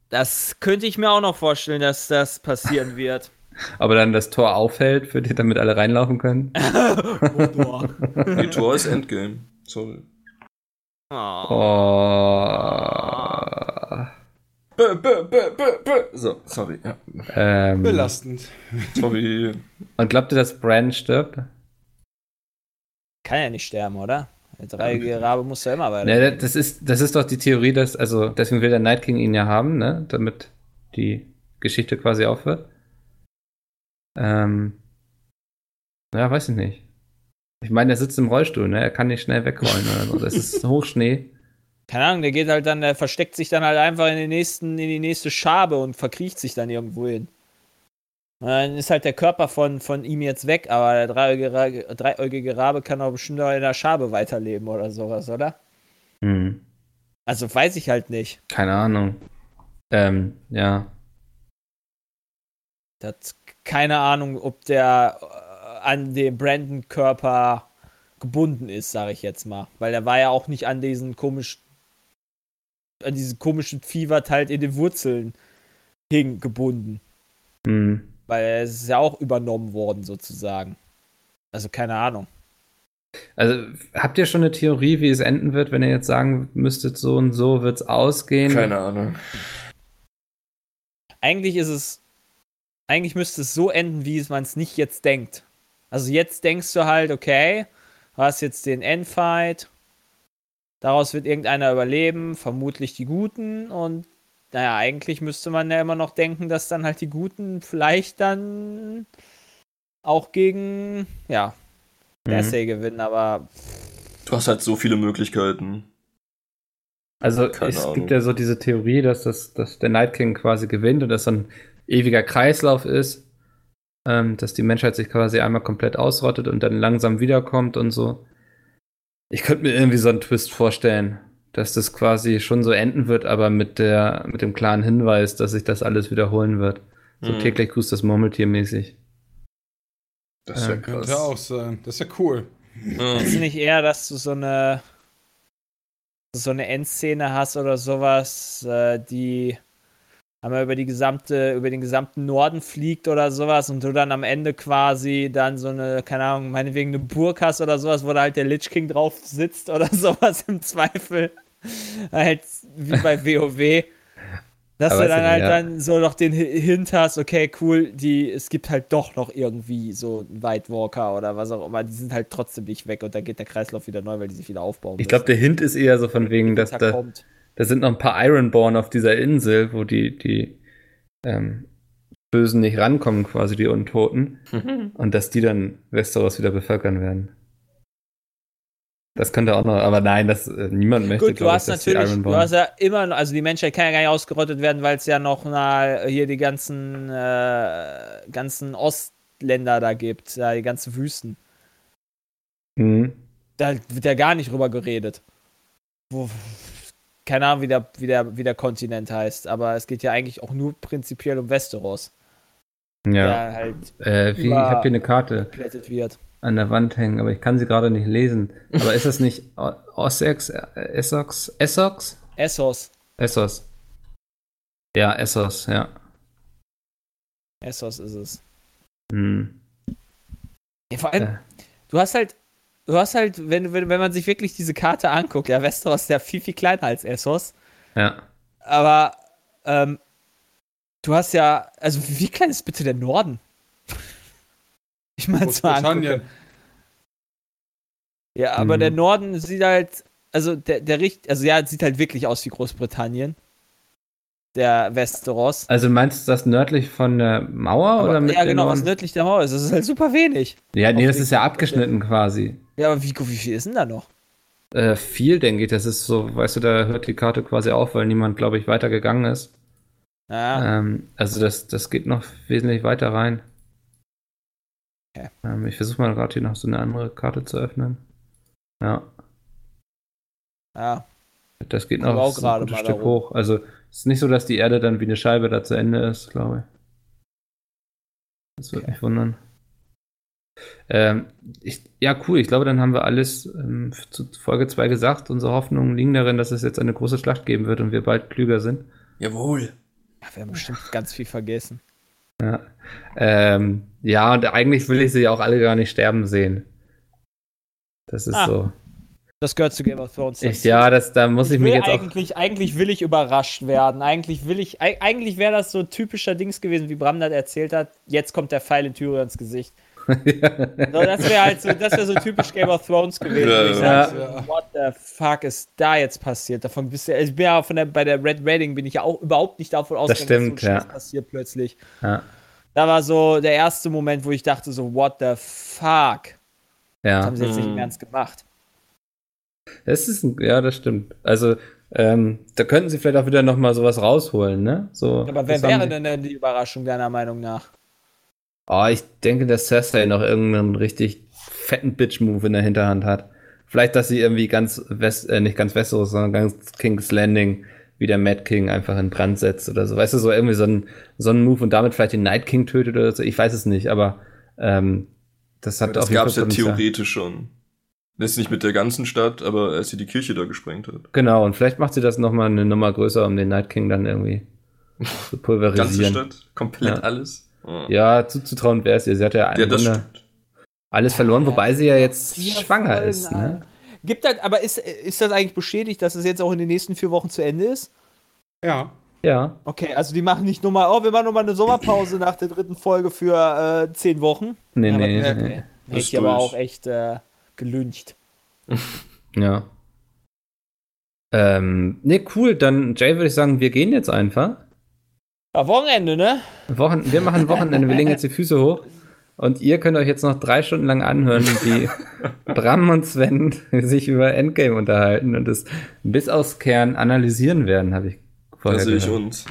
Das könnte ich mir auch noch vorstellen, dass das passieren wird. Aber dann das Tor aufhält, für die, damit alle reinlaufen können. Die Tor ist Endgame. Sorry. Oh. Oh. Bö, bö, bö, bö, bö. So, sorry. Ja. Ähm, Belastend. Sorry. und glaubt ihr, dass Bran stirbt? Kann ja nicht sterben, oder? Der dreieugige Rabe muss ja immer weiter. Ne, das ist, das ist doch die Theorie, dass, also, deswegen will der Night King ihn ja haben, ne, damit die Geschichte quasi aufhört. Ähm, ja, weiß ich nicht. Ich meine, er sitzt im Rollstuhl, ne, er kann nicht schnell wegrollen oder so. Das ist Hochschnee. Keine Ahnung, der geht halt dann, der versteckt sich dann halt einfach in den nächsten, in die nächste Schabe und verkriecht sich dann irgendwo hin. Dann ist halt der Körper von, von ihm jetzt weg, aber der dreieugige, dreieugige Rabe kann auch bestimmt auch in der Schabe weiterleben oder sowas, oder? Hm, Also weiß ich halt nicht. keine Ahnung. Ähm, ja. Das, keine Ahnung, ob der äh, an dem Brandon-Körper gebunden ist, sage ich jetzt mal. Weil er war ja auch nicht an diesen komisch, an diesen komischen Vieh, was halt in den Wurzeln hing, gebunden. Weil er ist ja auch übernommen worden, sozusagen. Also keine Ahnung. Also, habt ihr schon eine Theorie, wie es enden wird, wenn ihr jetzt sagen müsstet, so und so wird's ausgehen? Keine Ahnung. Eigentlich ist es, eigentlich müsste es so enden, wie man es nicht jetzt denkt. Also jetzt denkst du halt, okay, du hast jetzt den Endfight, daraus wird irgendeiner überleben, vermutlich die Guten und naja, eigentlich müsste man ja immer noch denken, dass dann halt die Guten vielleicht dann auch gegen, ja, Cersei gewinnen, aber Du hast halt so viele Möglichkeiten. Also Keine es Ahnung. gibt ja so diese Theorie, dass, das, dass der Night King quasi gewinnt und dass so ein ewiger Kreislauf ist, ähm, dass die Menschheit sich quasi einmal komplett ausrottet und dann langsam wiederkommt und so. Ich könnte mir irgendwie so einen Twist vorstellen, dass das quasi schon so enden wird, aber mit der mit dem klaren Hinweis, dass sich das alles wiederholen wird. So Hm. täglich grüßt das Murmeltier mäßig. Das ist ja Ähm, krass. Könnte auch sein. Das ist ja cool. Ja. ist es nicht eher, dass du so eine so eine Endszene hast oder sowas, äh, die einmal über die gesamte, über den gesamten Norden fliegt oder sowas und du dann am Ende quasi dann so eine, keine Ahnung, meinetwegen eine Burg hast oder sowas, wo da halt der Lich King drauf sitzt oder sowas im Zweifel. halt wie bei WoW. Dass Aber du dann halt ja. dann so noch den Hi- Hint hast, okay, cool, die, es gibt halt doch noch irgendwie so einen White Walker oder was auch immer, die sind halt trotzdem nicht weg und dann geht der Kreislauf wieder neu, weil die sich wieder aufbauen Ich glaube, der Hint ist eher so von wegen, dass da, kommt. Da sind noch ein paar Ironborn auf dieser Insel, wo die, die ähm, Bösen nicht rankommen, quasi die Untoten. Und dass die dann Westeros wieder bevölkern werden. Das könnte auch noch, aber nein, das äh, niemand möchte, Gut, du hast ich, natürlich, du hast ja immer, noch- also die Menschheit kann ja gar nicht ausgerottet werden, weil es ja noch na, hier die ganzen, äh, ganzen Ostländer da gibt, ja, die ganzen Wüsten. Mhm. Da wird ja gar nicht drüber geredet. Wo, keine Ahnung, wie der, wie, der, wie der Kontinent heißt, aber es geht ja eigentlich auch nur prinzipiell um Westeros, Ja. halt Äh, wie, ich habe hier eine Karte an der Wand hängen, aber ich kann sie gerade nicht lesen. Aber ist das nicht Ossex, äh, Essex, Essex? Essos. Essos. Ja, Essos, ja. Essos ist es. Hm. Ja, vor allem, Ja. du hast halt, du hast halt, wenn, wenn, wenn man sich wirklich diese Karte anguckt, ja, Westeros ist ja viel, viel kleiner als Essos. Ja. Aber ähm, du hast ja, also wie klein ist bitte der Norden? Ich meine zwar Großbritannien. Ja, aber Mhm. der Norden sieht halt, also der, der Richt, also ja, sieht halt wirklich aus wie Großbritannien. Der Westeros. Also meinst du das nördlich von der Mauer oder Aber, mit ja, genau, was nördlich der Mauer ist. Das ist halt super wenig. Ja, nee, das ist ja abgeschnitten quasi. Ja, aber wie, wie viel ist denn da noch? Äh, viel, denke ich. Das ist so, weißt du, da hört die Karte quasi auf, weil niemand, glaube ich, weitergegangen ist. Ja, Ähm, also das, das geht noch wesentlich weiter rein. Okay. Ähm, ich versuche mal gerade hier noch so eine andere Karte zu öffnen. Ja, ja. das geht noch auch so ein Stück hoch. Also es ist nicht so, dass die Erde dann wie eine Scheibe da zu Ende ist, glaube ich. Das würde Okay. mich wundern. Ähm, ich, ja, cool. Ich glaube, dann haben wir alles ähm, zu Folge 2 gesagt. Unsere Hoffnungen liegen darin, dass es jetzt eine große Schlacht geben wird und wir bald klüger sind. Jawohl. Ja, wir haben bestimmt ganz viel vergessen. Ja. Ähm, ja, und eigentlich will ich sie auch alle gar nicht sterben sehen. Das ist Ah, so. Das gehört zu Game of Thrones. Ich, ja, das, da muss ich, Ich mich jetzt auch. eigentlich, eigentlich will ich überrascht werden. Eigentlich will ich, eig- eigentlich wäre das so typischer Dings gewesen, wie Bram das erzählt hat. Jetzt kommt der Pfeil in Tyrions Gesicht. So, das wäre halt so, das wäre so typisch Game of Thrones gewesen. Ja, wo ich ja. so, what the fuck ist da jetzt passiert? Davon bist du, ich bin ja von der, bei der Red Wedding bin ich ja auch überhaupt nicht davon ausgegangen, stimmt, dass so ein ja. Passiert plötzlich. Ja, Da war so der erste Moment, wo ich dachte so, what the fuck? Das ja. haben sie jetzt nicht im Mhm. Ernst gemacht. Das ist ein, ja, das stimmt. Also, ähm, da könnten sie vielleicht auch wieder nochmal sowas rausholen, ne? So, Aber wer das wäre denn denn die Überraschung deiner Meinung nach? Oh, ich denke, dass Cersei noch irgendeinen richtig fetten Bitch-Move in der Hinterhand hat. Vielleicht, dass sie irgendwie ganz West, äh, nicht ganz Westeros, sondern ganz King's Landing wie der Mad King einfach in Brand setzt oder so. Weißt du, so irgendwie so ein, so ein Move und damit vielleicht den Night King tötet oder so. Ich weiß es nicht, aber ähm, das hat Das auf jeden gab es ja theoretisch schon. Jetzt nicht mit der ganzen Stadt, aber als sie die Kirche da gesprengt hat. Genau, und vielleicht macht sie das nochmal eine Nummer größer, um den Night King dann irgendwie zu Ganze pulverisieren. Stadt, komplett Ja. alles. Ja, Ja, zuzutrauen wäre es ihr. Sie hat ja, ja stimmt. alles verloren, wobei sie ja jetzt Vier schwanger ist. Ne? Gibt das, aber ist, ist das eigentlich bestätigt, dass es jetzt auch in den nächsten vier Wochen zu Ende ist? Ja. Ja. Okay, also die machen nicht nur mal, oh, wir machen nur mal eine Sommerpause nach der dritten Folge für äh, zehn Wochen. Nee, Ja, nee, aber- nee. Hätte Ist ich aber auch echt äh, gelüncht. Ja. Ähm, nee, cool. Dann, Jay, würde ich sagen, wir gehen jetzt einfach. Ja, Wochenende, ne? Wochen, wir machen Wochenende, wir legen jetzt die Füße hoch. Und ihr könnt euch jetzt noch drei Stunden lang anhören, wie Bram und Sven sich über Endgame unterhalten und es bis aufs Kern analysieren werden, habe ich Da vorher sehe ich uns.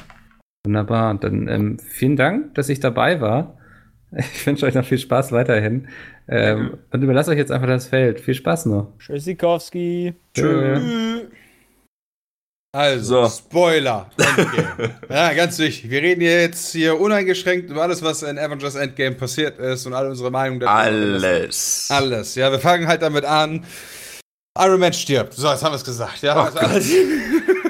Wunderbar. Und dann ähm, vielen Dank, dass ich dabei war. Ich wünsche euch noch viel Spaß weiterhin. Ähm, und überlasst euch jetzt einfach das Feld. Viel Spaß noch. Tschüssikowski. Tschö. Also, So. Spoiler. Endgame. ja, ganz wichtig. Wir reden hier jetzt hier uneingeschränkt über alles, was in Avengers Endgame passiert ist und alle unsere Meinung dazu. Alles. Alles. Ja, wir fangen halt damit an. Iron Man stirbt. So, jetzt haben wir es gesagt. Ja, Oh also.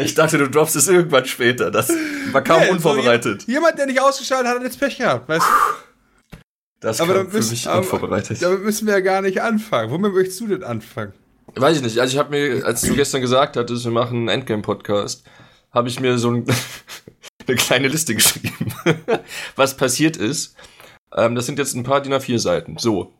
Ich dachte, du droppst es irgendwann später. Das war kaum Nee, so unvorbereitet. je- jemand, der nicht ausgeschaltet hat, hat jetzt Pech gehabt. Weißt du? Das Aber kam dann für müssen- mich aber- unvorbereitet. Damit müssen wir ja gar nicht anfangen. Womit möchtest du denn anfangen? Weiß ich nicht. Also ich habe mir, als du gestern gesagt hattest, wir machen einen Endgame-Podcast, habe ich mir so ein, eine kleine Liste geschrieben, was passiert ist. Ähm, das sind jetzt ein paar DIN A4 Seiten. So.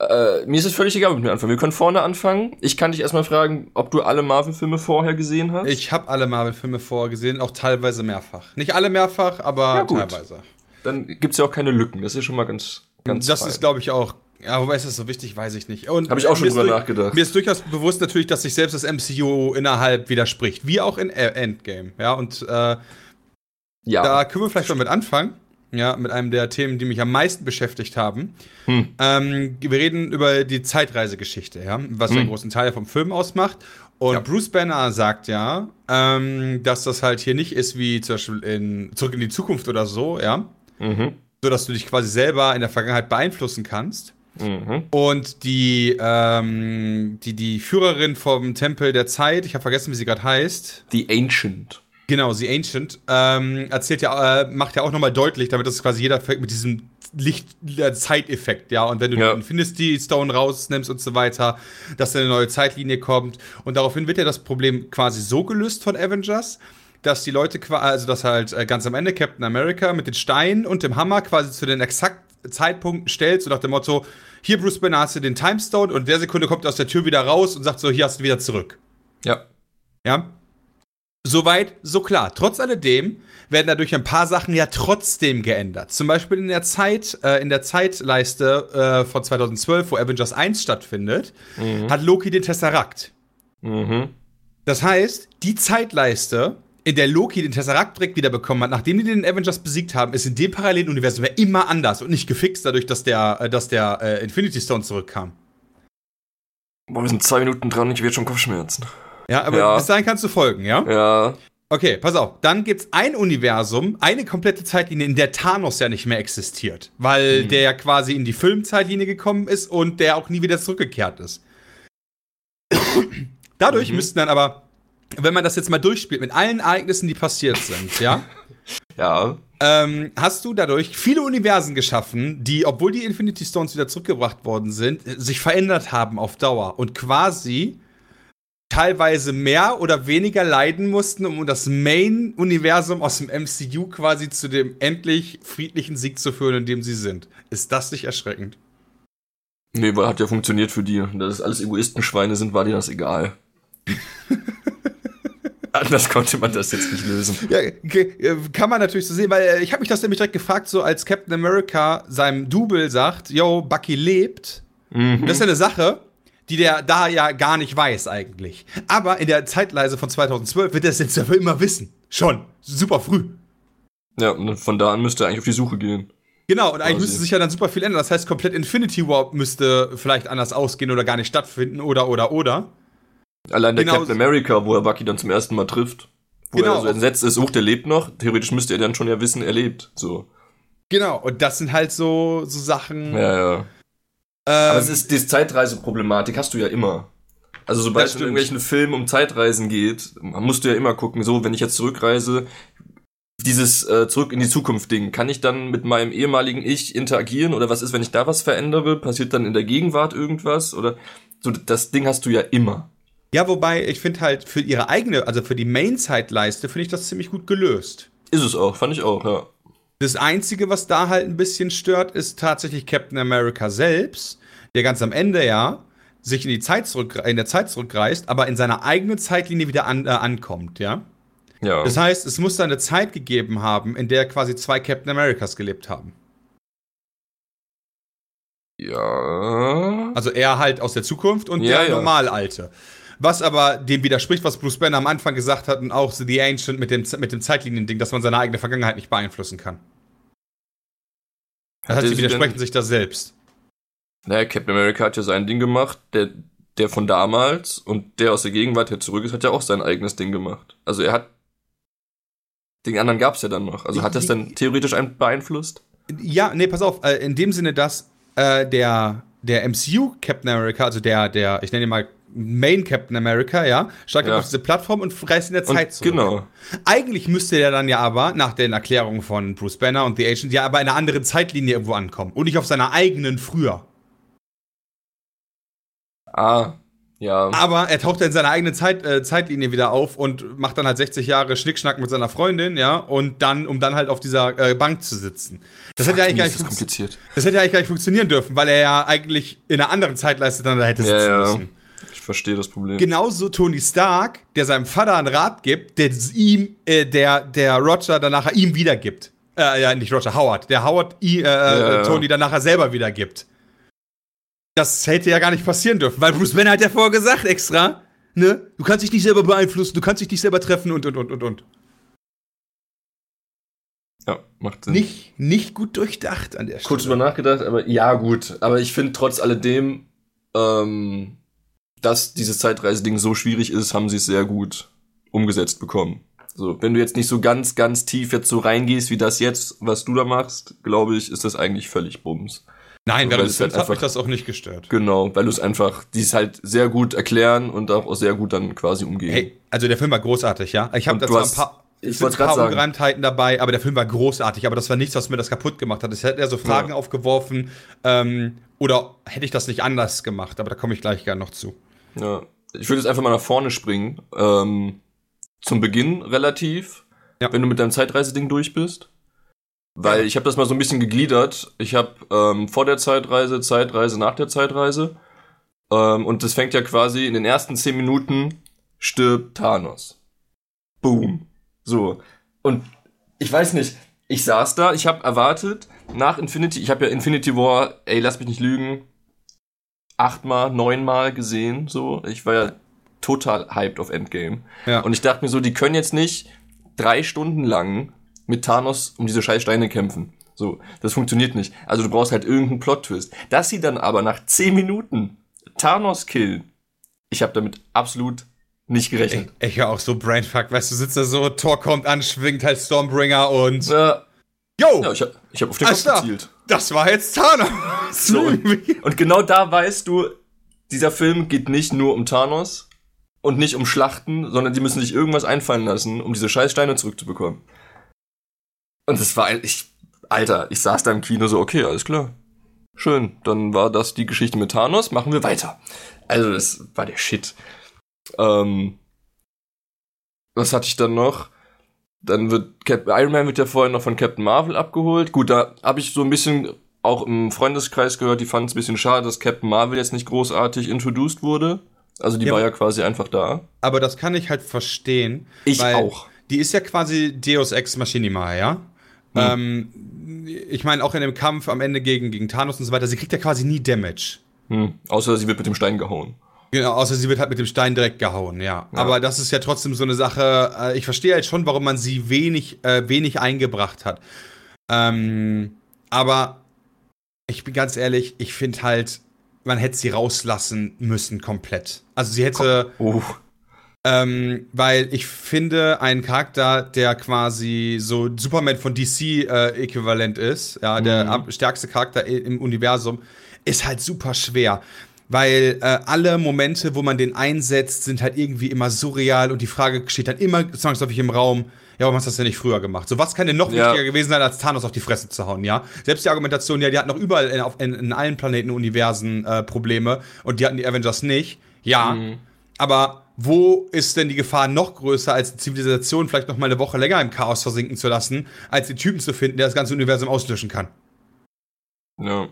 Äh, mir ist es völlig egal, mit mir anfangen. Wir können vorne anfangen. Ich kann dich erstmal fragen, ob du alle Marvel-Filme vorher gesehen hast. Ich habe alle Marvel-Filme vorgesehen, auch teilweise mehrfach. Nicht alle mehrfach, aber Ja, teilweise. Dann gibt's ja auch keine Lücken. Das ist schon mal ganz, ganz das fein. ist, glaube ich, auch. Ja, wobei ist das so wichtig, weiß ich nicht. Und Hab ich auch schon drüber nachgedacht. Mir ist durchaus bewusst natürlich, dass sich selbst das MCU innerhalb widerspricht, wie auch in äh, Endgame. Ja, und äh, ja. da können wir vielleicht mal mit anfangen. Ja, mit einem der Themen, die mich am meisten beschäftigt haben. Hm. Ähm, wir reden über die Zeitreisegeschichte, ja, was ja einen Hm. großen Teil vom Film ausmacht. Und Ja. Bruce Banner sagt ja, ähm, dass das halt hier nicht ist wie zum Beispiel in Zurück in die Zukunft oder so, ja, Mhm. so dass du dich quasi selber in der Vergangenheit beeinflussen kannst. Mhm. Und die, ähm, die, die Führerin vom Tempel der Zeit, ich habe vergessen, wie sie gerade heißt. The Ancient. Genau, sie Ancient, ähm, erzählt ja, äh, macht ja auch nochmal deutlich, damit das quasi jeder mit diesem Licht-Zeiteffekt, ja. Und wenn du Ja. den Infinity Stone rausnimmst und so weiter, dass dann eine neue Zeitlinie kommt. Und daraufhin wird ja das Problem quasi so gelöst von Avengers, dass die Leute quasi, also dass halt äh, ganz am Ende Captain America mit den Steinen und dem Hammer quasi zu den exakt Zeitpunkten stellt, so nach dem Motto, hier Bruce Banner hast du den Time Stone und der Sekunde kommt aus der Tür wieder raus und sagt so, hier hast du wieder zurück. Ja. Ja. Soweit, so klar. Trotz alledem werden dadurch ein paar Sachen ja trotzdem geändert. Zum Beispiel in der Zeit, äh, in der Zeitleiste äh, von 2012, wo Avengers 1 stattfindet, hat Loki den Tesseract. Mhm. Das heißt, die Zeitleiste, in der Loki den Tesseract direkt wiederbekommen hat, nachdem die den Avengers besiegt haben, ist in dem Paralleluniversum ja immer anders und nicht gefixt dadurch, dass der, äh, dass der äh, Infinity Stone zurückkam. Boah, wir sind zwei Minuten dran, ich werde schon Kopfschmerzen. Ja, aber Ja. bis dahin kannst du folgen, ja? Ja. Okay, pass auf. Dann gibt's ein Universum, eine komplette Zeitlinie, in der Thanos ja nicht mehr existiert. Weil der ja quasi in die Filmzeitlinie gekommen ist und der auch nie wieder zurückgekehrt ist. Dadurch müssten dann aber, wenn man das jetzt mal durchspielt, mit allen Ereignissen, die passiert sind, ja, Ja. ähm, hast du dadurch viele Universen geschaffen, die, obwohl die Infinity Stones wieder zurückgebracht worden sind, sich verändert haben auf Dauer und quasi teilweise mehr oder weniger leiden mussten, um das Main-Universum aus dem MCU quasi zu dem endlich friedlichen Sieg zu führen, in dem sie sind. Ist das nicht erschreckend? Nee, weil hat ja funktioniert für die. Da das alles Egoistenschweine sind, war dir das egal. Anders konnte man das jetzt nicht lösen. Ja, äh, kann man natürlich so sehen, weil äh, ich habe mich das nämlich direkt gefragt, so als Captain America seinem Double sagt, yo, Bucky lebt. Das ist ja eine Sache, die der da ja gar nicht weiß eigentlich. Aber in der Zeitleise von 2012 wird er es jetzt aber immer wissen. Schon. Super früh. Ja, und von da an müsste er eigentlich auf die Suche gehen. Genau, und eigentlich Quasi. müsste sich ja dann super viel ändern. Das heißt, komplett Infinity War müsste vielleicht anders ausgehen oder gar nicht stattfinden oder, oder, oder. Allein der Genau. Captain America, wo er Bucky dann zum ersten Mal trifft. Wo Genau. er so entsetzt ist, oh, der lebt noch. Theoretisch müsste er dann schon ja wissen, er lebt. So. Genau, und das sind halt so, so Sachen. Ja, ja. Ähm, Aber es ist, diese Zeitreiseproblematik hast du ja immer. Also sobald es in irgendwelchen Filmen um Zeitreisen geht, musst du ja immer gucken, so, wenn ich jetzt zurückreise, dieses äh, Zurück in die Zukunft Ding, kann ich dann mit meinem ehemaligen Ich interagieren oder was ist, wenn ich da was verändere? Passiert dann in der Gegenwart irgendwas? Oder so, das Ding hast du ja immer. Ja, wobei ich finde halt für ihre eigene, also für die Main-Zeitleiste, finde ich das ziemlich gut gelöst. Ist es auch, fand ich auch, ja. Das Einzige, was da halt ein bisschen stört, ist tatsächlich Captain America selbst, der ganz am Ende ja sich in die Zeit zurück, in der Zeit zurückreist, aber in seiner eigenen Zeitlinie wieder an, äh, ankommt, ja. Ja. Das heißt, es muss da eine Zeit gegeben haben, in der quasi zwei Captain Americas gelebt haben. ja. Also er halt aus der Zukunft und Ja, der ja. Normalalte. Was aber dem widerspricht, was Bruce Banner am Anfang gesagt hat und auch The Ancient mit dem, mit dem Zeitlinien-Ding, dass man seine eigene Vergangenheit nicht beeinflussen kann. Das Hat heißt, sie widersprechen sich da selbst. Naja, Captain America hat ja sein Ding gemacht, der, der von damals und der aus der Gegenwart, der zurück ist, hat ja auch sein eigenes Ding gemacht. Also er hat. Den anderen gab's ja dann noch. Also hat das dann theoretisch einen beeinflusst? Ja, nee, pass auf, äh, in dem Sinne, dass äh, der, der MCU Captain America, also der, der, ich nenne ihn mal Main Captain America, ja, steigt Ja. auf diese Plattform und reist in der Und Zeit zurück. genau. Eigentlich müsste der dann ja aber, nach den Erklärungen von Bruce Banner und The Agent, ja aber in einer anderen Zeitlinie irgendwo ankommen und nicht auf seiner eigenen früher. Ah, ja. Aber er taucht ja in seiner eigenen Zeit, äh, Zeitlinie wieder auf und macht dann halt 60 Jahre Schnickschnack mit seiner Freundin, ja, und dann, um dann halt auf dieser äh, Bank zu sitzen. Das hätte ja eigentlich gar nicht kompliziert. Das hätte ja eigentlich gar nicht funktionieren dürfen, weil er ja eigentlich in einer anderen Zeitleiste dann da hätte sitzen Ja, ja. müssen. Ich verstehe das Problem. Genauso Tony Stark, der seinem Vater einen Rat gibt, der ihm, äh, der, der Roger dann nachher ihm wiedergibt. Äh, ja, nicht Roger, Howard. Der Howard i, äh, ja. Tony dann nachher selber wiedergibt. Das hätte ja gar nicht passieren dürfen, weil Bruce Banner hat ja vorher gesagt extra, ne, du kannst dich nicht selber beeinflussen, du kannst dich nicht selber treffen und, und, und, und, und. Ja, macht Sinn. Nicht, nicht gut durchdacht an der kurz Stelle. drüber nachgedacht, aber ja, gut. Aber ich finde trotz alledem, ähm, dass dieses Zeitreiseding so schwierig ist, haben sie es sehr gut umgesetzt bekommen. So, wenn du jetzt nicht so ganz, ganz tief jetzt so reingehst, wie das jetzt, was du da machst, glaube ich, ist das eigentlich völlig Bums. Nein, Weil während es des halt Films hat mich einfach- das auch nicht gestört. Genau, weil du es einfach, die es halt sehr gut erklären und auch sehr gut dann quasi umgehen. Hey, also der Film war großartig, ja. Ich habe da zwar ein paar, ich ein paar sagen. Ungereimtheiten dabei, aber der Film war großartig. Aber das war nichts, was mir das kaputt gemacht hat. Es hätte eher so Fragen Ja. aufgeworfen. Ähm, oder hätte ich das nicht anders gemacht? Aber da komme ich gleich gerne noch zu. Ja. Ich würde jetzt einfach mal nach vorne springen. Ähm, zum Beginn relativ, Ja. wenn du mit deinem Zeitreiseding durch bist. Weil ich habe das mal so ein bisschen gegliedert. Ich habe ähm, vor der Zeitreise, Zeitreise, nach der Zeitreise. Ähm, und das fängt ja quasi in den ersten zehn Minuten stirbt Thanos. Boom. So. Und ich weiß nicht, ich saß da, ich habe erwartet, nach Infinity, ich habe ja Infinity War, ey, lass mich nicht lügen, achtmal, neunmal gesehen, so. Ich war ja total hyped auf Endgame. Ja. Und ich dachte mir so, die können jetzt nicht drei Stunden lang mit Thanos um diese scheiß Steine kämpfen. So, das funktioniert nicht. Also du brauchst halt irgendeinen Plot-Twist. Dass sie dann aber nach zehn Minuten Thanos killen, ich habe damit absolut nicht gerechnet. Ich, ich höre auch so Brainfuck, weißt du, sitzt da so, Thor kommt an, schwingt halt Stormbringer und. Ja, Yo! ja ich habe ich hab auf den Kopf gezielt. Das war jetzt Thanos. So, und, und genau da weißt du, dieser Film geht nicht nur um Thanos und nicht um Schlachten, sondern die müssen sich irgendwas einfallen lassen, um diese scheiß Steine zurückzubekommen. Und das war ich, Alter, ich saß da im Kino so, okay, alles klar. Schön, dann war das die Geschichte mit Thanos, machen wir weiter. Also, das war der Shit. Ähm, was hatte ich dann noch? Dann wird Cap Iron Man wird ja vorher noch von Captain Marvel abgeholt. Gut, da habe ich so ein bisschen auch im Freundeskreis gehört, die fanden es ein bisschen schade, dass Captain Marvel jetzt nicht großartig introduced wurde. Also die Ja. war ja quasi einfach da. Aber das kann ich halt verstehen. Ich auch. Die ist ja quasi Deus Ex Machinima, ja? Ähm, ich meine, auch in dem Kampf am Ende gegen, gegen Thanos und so weiter, sie kriegt ja quasi nie Damage. Hm. Außer sie wird mit dem Stein gehauen. Genau, außer sie wird halt mit dem Stein direkt gehauen, ja. Aber das ist ja trotzdem so eine Sache, äh, ich verstehe halt schon, warum man sie wenig, äh, wenig eingebracht hat. Ähm, aber ich bin ganz ehrlich, ich finde halt, man hätte sie rauslassen müssen komplett. Also sie hätte, Oh. ähm, weil ich finde, ein Charakter, der quasi so Superman von DC äh, äquivalent ist, ja, der Mhm. ab- stärkste Charakter im Universum, ist halt super schwer. Weil äh, alle Momente, wo man den einsetzt, sind halt irgendwie immer surreal und die Frage steht dann immer zwangsläufig im Raum, ja, warum hast du das denn nicht früher gemacht? So, was kann denn noch Ja. wichtiger gewesen sein, als Thanos auf die Fresse zu hauen, ja? Selbst die Argumentation, ja, die hatten noch überall in, auf, in, in allen Planeten-Universen äh, Probleme und die hatten die Avengers nicht. Ja, Mhm. aber wo ist denn die Gefahr noch größer, als die Zivilisation vielleicht noch mal eine Woche länger im Chaos versinken zu lassen, als den Typen zu finden, der das ganze Universum auslöschen kann? Ja.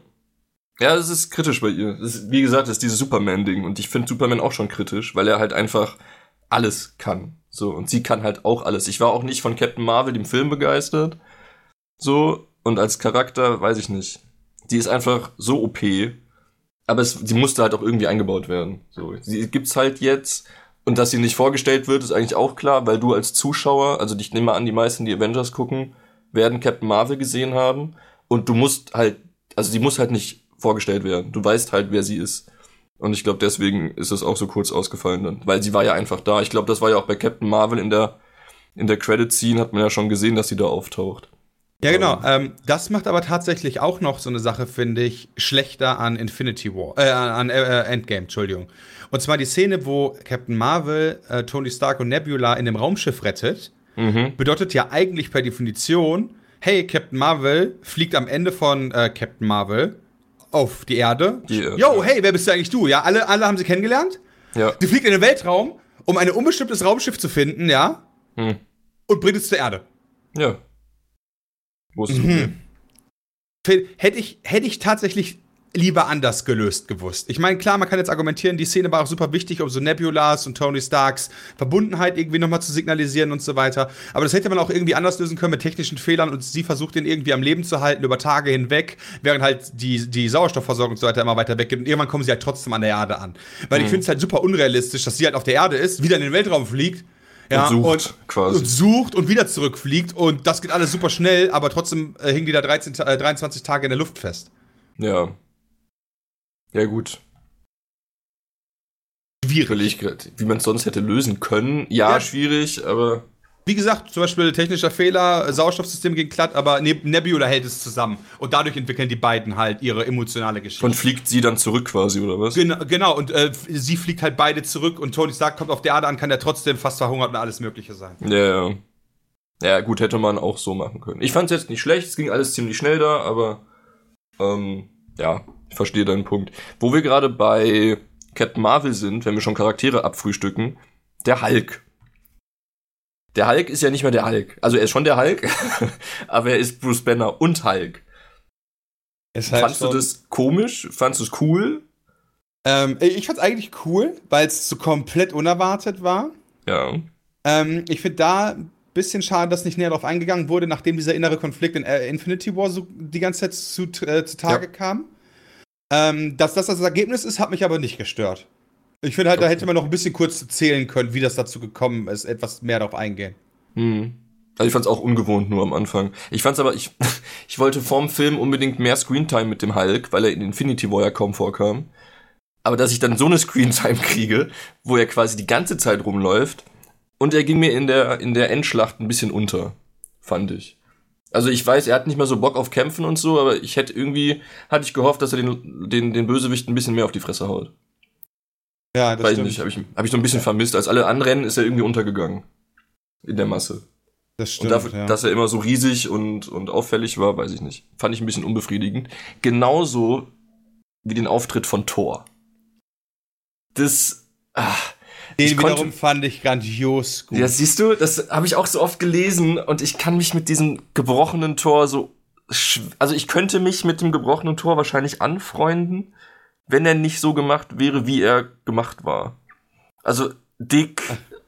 Ja, es ist kritisch bei ihr. Ist, wie gesagt, das ist dieses Superman-Ding. Und ich finde Superman auch schon kritisch, weil er halt einfach alles kann. So, und sie kann halt auch alles. Ich war auch nicht von Captain Marvel, dem Film, begeistert. So, und als Charakter, weiß ich nicht. Die ist einfach so OP. Aber es, sie musste halt auch irgendwie eingebaut werden. So, sie gibt's halt jetzt. Und dass sie nicht vorgestellt wird, ist eigentlich auch klar, weil du als Zuschauer, also ich nehme mal an, die meisten, die Avengers gucken, werden Captain Marvel gesehen haben. Und du musst halt, also sie muss halt nicht vorgestellt werden. Du weißt halt, wer sie ist. Und ich glaube, deswegen ist es auch so kurz ausgefallen dann. Weil sie war ja einfach da. Ich glaube, das war ja auch bei Captain Marvel in der, in der Credit-Scene hat man ja schon gesehen, dass sie da auftaucht. Ja, genau. Ähm, das macht aber tatsächlich auch noch so eine Sache, finde ich, schlechter an Infinity War, äh, an äh, Endgame, Entschuldigung. Und zwar die Szene, wo Captain Marvel äh, Tony Stark und Nebula in dem Raumschiff rettet, Mhm. bedeutet ja eigentlich per Definition, hey, Captain Marvel fliegt am Ende von äh, Captain Marvel auf die Erde. Erde, Yo, hey, wer bist du eigentlich du? Ja, alle, alle haben sie kennengelernt. Ja. Die fliegt in den Weltraum, um ein unbestimmtes Raumschiff zu finden, ja, Hm. und bringt es zur Erde. Ja. Wo ist Mhm. Hätte ich, hätte ich tatsächlich lieber anders gelöst gewusst. Ich meine, klar, man kann jetzt argumentieren, die Szene war auch super wichtig, um so Nebulas und Tony Starks Verbundenheit irgendwie nochmal zu signalisieren und so weiter. Aber das hätte man auch irgendwie anders lösen können mit technischen Fehlern und sie versucht, den irgendwie am Leben zu halten über Tage hinweg, während halt die, die Sauerstoffversorgung und so weiter immer weiter weggeht und irgendwann kommen sie halt trotzdem an der Erde an. Weil ich finde es halt super unrealistisch, dass sie halt auf der Erde ist, wieder in den Weltraum fliegt. Ja, Und sucht, quasi. und sucht und wieder zurückfliegt und das geht alles super schnell, aber trotzdem äh, hingen die da 13, Ta- äh, 23 Tage in der Luft fest. Ja. Ja, gut. Grad, wie man es sonst hätte lösen können. Ja, Ja. schwierig, aber. Wie gesagt, zum Beispiel technischer Fehler, Sauerstoffsystem ging glatt, aber Ne- Nebula hält es zusammen. Und dadurch entwickeln die beiden halt ihre emotionale Geschichte. Und fliegt sie dann zurück quasi, oder was? Genau, genau, und äh, sie fliegt halt beide zurück und Tony Stark kommt auf der Erde an, kann der trotzdem fast verhungert und alles Mögliche sein. Ja, ja. Ja, gut, hätte man auch so machen können. Ich fand es jetzt nicht schlecht, es ging alles ziemlich schnell da, aber ähm, ja, ich verstehe deinen Punkt. Wo wir gerade bei Captain Marvel sind, wenn wir schon Charaktere abfrühstücken, der Hulk. Der Hulk ist ja nicht mehr der Hulk. Also er ist schon der Hulk, aber er ist Bruce Banner und Hulk. Ist Fandst du das komisch? Fandst du es cool? Ähm, ich fand's eigentlich cool, weil es so komplett unerwartet war. Ja. Ähm, ich finde da ein bisschen schade, dass nicht näher darauf eingegangen wurde, nachdem dieser innere Konflikt in äh, Infinity War so die ganze Zeit zu, äh, zutage Ja. kam. Ähm, dass das das Ergebnis ist, hat mich aber nicht gestört. Ich finde halt, da Okay. hätte man noch ein bisschen kurz zählen können, wie das dazu gekommen ist, etwas mehr darauf eingehen. Hm. Also ich fand's auch ungewohnt nur am Anfang. Ich fand's aber, ich, ich wollte vorm Film unbedingt mehr Screentime mit dem Hulk, weil er in Infinity War ja kaum vorkam. Aber dass ich dann so eine Screentime kriege, wo er quasi die ganze Zeit rumläuft und er ging mir in der, in der Endschlacht ein bisschen unter, fand ich. Also ich weiß, er hat nicht mehr so Bock auf Kämpfen und so, aber ich hätte irgendwie, hatte ich gehofft, dass er den, den, den Bösewicht ein bisschen mehr auf die Fresse haut. Ja, das Weiß stimmt. nicht, habe ich, hab ich so ein bisschen vermisst. Als alle anrennen, ist er irgendwie untergegangen. In der Masse. Das Und stimmt, dafür, ja. dass er immer so riesig und, und auffällig war, weiß ich nicht. Fand ich ein bisschen unbefriedigend. Genauso wie den Auftritt von Thor. Das. Ah, Den ich konnte- wiederum fand ich grandios gut. ja, siehst du, das habe ich auch so oft gelesen und ich kann mich mit diesem gebrochenen Tor so. Also ich könnte mich mit dem gebrochenen Tor wahrscheinlich anfreunden, wenn er nicht so gemacht wäre, wie er gemacht war. Also dick,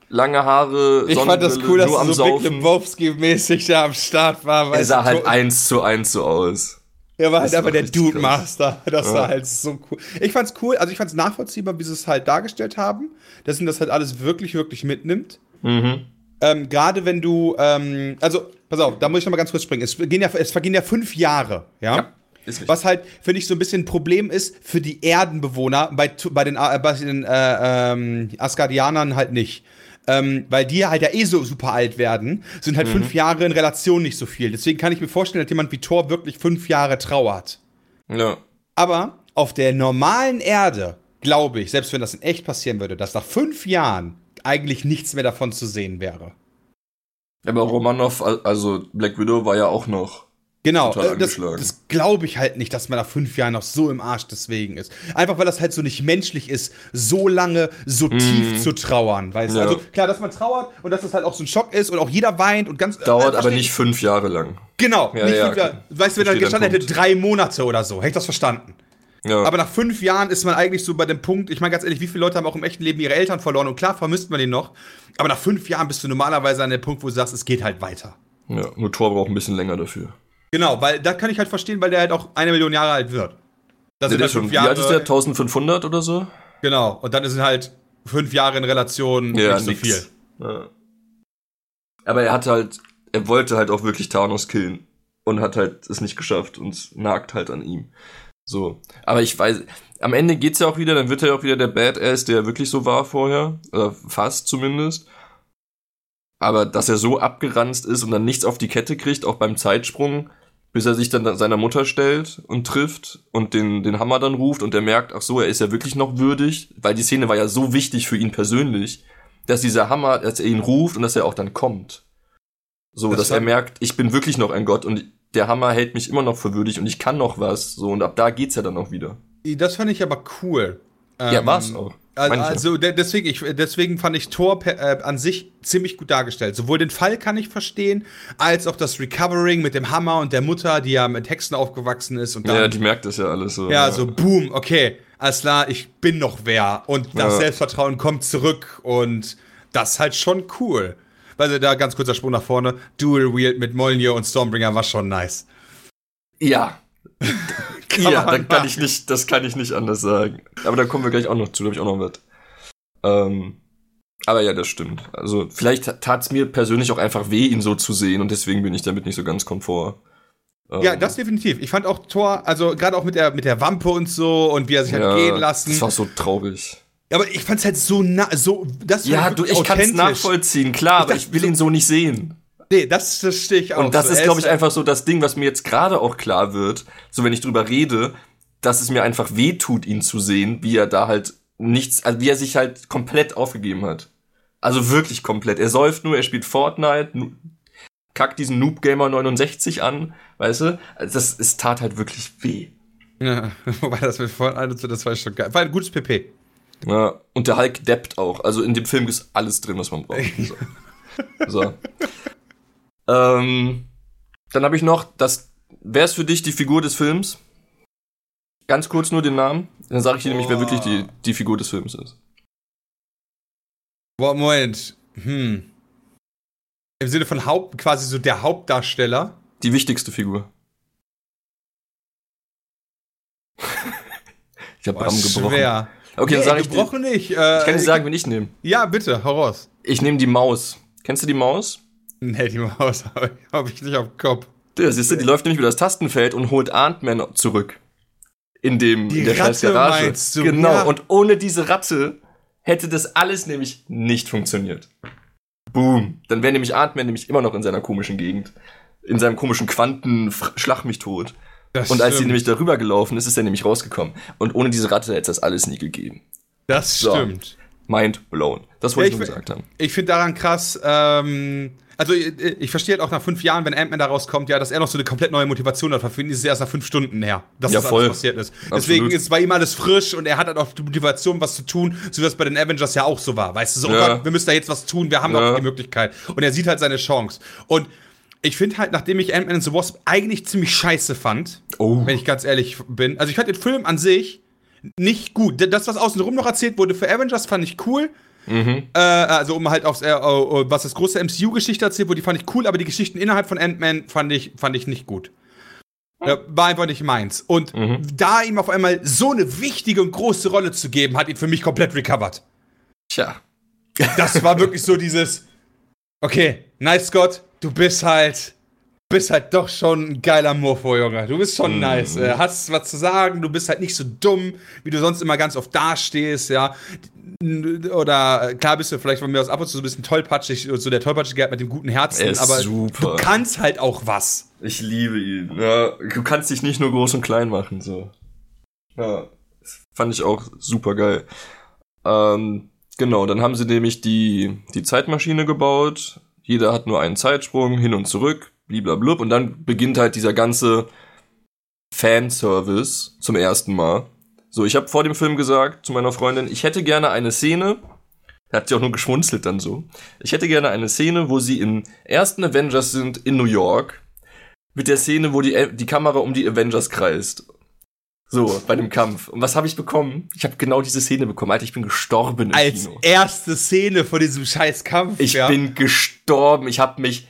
lange Haare, ich fand das cool, dass er so Big. Lebowski-mäßig da am Start war. Er sah du, halt eins zu eins so aus. Er war halt einfach der Dude. Master. Das Ja. war halt so cool. Ich fand's cool, also ich fand's nachvollziehbar, wie sie es halt dargestellt haben, dass ihn das halt alles wirklich, wirklich mitnimmt. Mhm. Ähm, Gerade wenn du, ähm, also, pass auf, da muss ich noch mal ganz kurz springen. Es, vergehen ja, es vergehen ja fünf Jahre, ja? Ja. Was halt, finde ich, so ein bisschen ein Problem ist für die Erdenbewohner, bei, bei den, äh, bei den äh, ähm, Asgardianern halt nicht. Ähm, weil die halt ja eh so super alt werden, sind halt fünf Jahre in Relation nicht so viel. Deswegen kann ich mir vorstellen, dass jemand wie Thor wirklich fünf Jahre trauert. Ja. Aber auf der normalen Erde glaube ich, selbst wenn das in echt passieren würde, dass nach fünf Jahren eigentlich nichts mehr davon zu sehen wäre. Aber Romanov, al- also Black Widow war ja auch noch. Genau, äh, das, das glaube ich halt nicht, dass man nach fünf Jahren noch so im Arsch deswegen ist. Einfach weil das halt so nicht menschlich ist, so lange, so tief zu trauern, weißt du? Ja. Also klar, dass man trauert und dass das halt auch so ein Schock ist und auch jeder weint und ganz. Dauert äh, aber nicht fünf Jahre lang. Genau, Ja, nicht ja, fünf Jahre. Weißt du, wenn er Verstehe gestanden hätte, drei Monate oder so, hätte ich das verstanden. Ja. Aber nach fünf Jahren ist man eigentlich so bei dem Punkt, ich meine ganz ehrlich, wie viele Leute haben auch im echten Leben ihre Eltern verloren und klar vermisst man den noch, aber nach fünf Jahren bist du normalerweise an dem Punkt, wo du sagst, es geht halt weiter. ja, nur Thor braucht ein bisschen länger dafür. Genau, weil da kann ich halt verstehen, weil der halt auch eine Million Jahre alt wird. Das sind halt ist schon, fünf wie alt ist der? Jahre. 1500 oder so? Genau, und dann sind halt fünf Jahre in Relation Ja, nicht so nix. viel. Ja. Aber er hat halt, er wollte halt auch wirklich Thanos killen und hat halt es nicht geschafft und es nagt halt an ihm. So. Aber ich weiß, am Ende geht's ja auch wieder, dann wird er ja auch wieder der Badass, der wirklich so war vorher. Oder fast zumindest. Aber dass er so abgeranzt ist und dann nichts auf die Kette kriegt, auch beim Zeitsprung, bis er sich dann seiner Mutter stellt und trifft und den, den Hammer dann ruft und er merkt, ach so, er ist ja wirklich noch würdig, weil die Szene war ja so wichtig für ihn persönlich, dass dieser Hammer, dass er ihn ruft und dass er auch dann kommt. So, Das dass er merkt, ich bin wirklich noch ein Gott und der Hammer hält mich immer noch für würdig und ich kann noch was. So, und ab da geht's ja dann auch wieder. Das fand ich aber cool. Ja, Ähm, war's auch. Also, Manche. also de- deswegen, ich, deswegen fand ich Thor per, äh, an sich ziemlich gut dargestellt. Sowohl den Fall kann ich verstehen, als auch das Recovering mit dem Hammer und der Mutter, die ja mit Hexen aufgewachsen ist und dann, Ja, ja, die merkt das ja alles so. so boom, okay, alles klar, ich bin noch wer und das Ja. Selbstvertrauen kommt zurück und das ist halt schon cool. Also da ganz kurzer Sprung nach vorne, Dual Wield mit Mjolnir und Stormbringer war schon nice. Ja. Ja, dann kann ich nicht, das kann ich nicht anders sagen. Aber da kommen wir gleich auch noch zu, da hab ich auch noch was. Ähm, aber ja, das stimmt. Also, vielleicht tat's mir persönlich auch einfach weh, ihn so zu sehen und deswegen bin ich damit nicht so ganz komfort. Ähm, Ja, das definitiv. Ich fand auch Thor, also gerade auch mit der, mit der Wampe und so und wie er sich hat ja, gehen lassen. Das war so traurig. Aber ich fand's halt so nah, so, das Ja, du, ich kann's authentisch. nachvollziehen, klar, aber dachte ich will ihn so nicht sehen. Nee, das, das stehe ich auch. Und das so. ist, glaube ich, halt- einfach so das Ding, was mir jetzt gerade auch klar wird, so wenn ich drüber rede, dass es mir einfach weh tut, ihn zu sehen, wie er da halt nichts, also wie er sich halt komplett aufgegeben hat. Also wirklich komplett. Er säuft nur, er spielt Fortnite, kackt diesen Noob Gamer 69 an, weißt du? Also das, es tat halt wirklich weh. Ja, wobei das mit vorhin alles so, das war schon geil. War ein gutes PP. Ja, und der Hulk deppt auch. Also in dem Film ist alles drin, was man braucht. So. so. Ähm, dann habe ich noch, das, wer ist für dich die Figur des Films? Ganz kurz nur den Namen. Dann sage ich dir nämlich, wer wirklich die, die Figur des Films ist. Boah, Moment. Hm. Im Sinne von Haupt, quasi so der Hauptdarsteller. Die wichtigste Figur. ich habe Bram gebrochen. schwer. Okay, dann Nee, sage ich dir. gebrochen nicht. Äh, Ich kann dir sagen, wen ich nehme. Ja, bitte, hau raus. Ich nehme die Maus. Kennst du die Maus? Nee, die Maus habe ich, hab ich nicht auf dem Kopf. Ja, siehst du, die läuft nämlich über das Tastenfeld und holt Ant-Man zurück. in dem Die in der scheiß Garage. du? Genau. Ja. Und ohne diese Ratte hätte das alles nämlich nicht funktioniert. Boom. Dann wäre nämlich Ant-Man nämlich immer noch in seiner komischen Gegend. In seinem komischen Quanten-Schlag mich tot. Das Und als sie stimmt. nämlich darüber gelaufen ist, ist er nämlich rausgekommen. Und ohne diese Ratte hätte es das alles nie gegeben. Das So. stimmt. Mind blown. Das wollte Ja, ich nur ich- gesagt haben. Ich finde daran krass, ähm, also ich, ich verstehe halt auch nach fünf Jahren, wenn Ant-Man da rauskommt, ja, dass er noch so eine komplett neue Motivation hat. Für ihn ist es erst nach fünf Stunden her, dass Ja, das voll. alles passiert ist. Absolut. Deswegen ist bei ihm alles frisch und er hat halt auch die Motivation, was zu tun, so wie das bei den Avengers ja auch so war. Weißt du, so, oh Ja. Gott, wir müssen da jetzt was tun, wir haben Ja. noch die Möglichkeit. Und er sieht halt seine Chance. Und ich finde halt, nachdem ich Ant-Man and the Wasp eigentlich ziemlich scheiße fand, Oh. wenn ich ganz ehrlich bin, also ich fand den Film an sich nicht gut. Das, was außenrum noch erzählt wurde für Avengers, fand ich cool. Äh, also um halt aufs, äh, äh, was das große MCU-Geschichte erzählt wurde, die fand ich cool, aber die Geschichten innerhalb von Ant-Man fand ich, fand ich nicht gut. Äh, war einfach nicht meins. Und da ihm auf einmal so eine wichtige und große Rolle zu geben, hat ihn für mich komplett recovered. Tja. Das war wirklich so dieses, okay, nice Scott, du bist halt, bist halt doch schon ein geiler Mofo, Junge. Du bist schon nice. Äh, hast was zu sagen, du bist halt nicht so dumm, wie du sonst immer ganz oft dastehst, ja. Oder klar bist du vielleicht von mir aus ab und zu so ein bisschen tollpatschig, so der tollpatschige hat mit dem guten Herzen, Er ist aber super. du kannst halt auch was. Ich liebe ihn. Ja, du kannst dich nicht nur groß und klein machen, so. Ja, fand ich auch super geil. Ähm, genau, dann haben sie nämlich die, die Zeitmaschine gebaut. Jeder hat nur einen Zeitsprung, hin und zurück, bliblablub. Und dann beginnt halt dieser ganze Fanservice zum ersten Mal. So, ich habe vor dem Film gesagt zu meiner Freundin, ich hätte gerne eine Szene, hat sie auch nur geschmunzelt dann so. Ich hätte gerne eine Szene, wo sie im ersten Avengers sind in New York mit der Szene, wo die, die Kamera um die Avengers kreist. So, bei dem Kampf. Und was habe ich bekommen? Ich habe genau diese Szene bekommen. Alter, ich bin gestorben im Als Kino. erste Szene von diesem scheiß Kampf. Ich ja. bin gestorben. Ich habe mich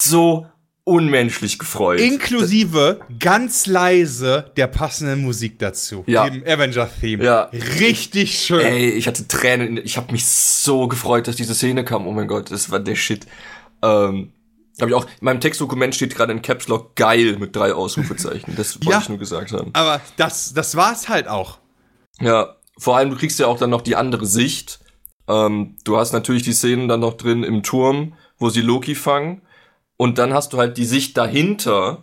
so unmenschlich gefreut. Inklusive ganz leise der passenden Musik dazu. Ja. Dem Avenger-Theme. Ja. Richtig schön. Ey, ich hatte Tränen. Ich habe mich so gefreut, dass diese Szene kam. Oh mein Gott, das war der Shit. Ähm, hab ich auch. In meinem Textdokument steht gerade in Caps Lock geil mit drei Ausrufezeichen. Das wollte Ja. ich nur gesagt haben. Aber das, das war's halt auch. Ja, vor allem du kriegst ja auch dann noch die andere Sicht. Ähm, du hast natürlich die Szenen dann noch drin im Turm, wo sie Loki fangen. Und dann hast du halt die Sicht dahinter,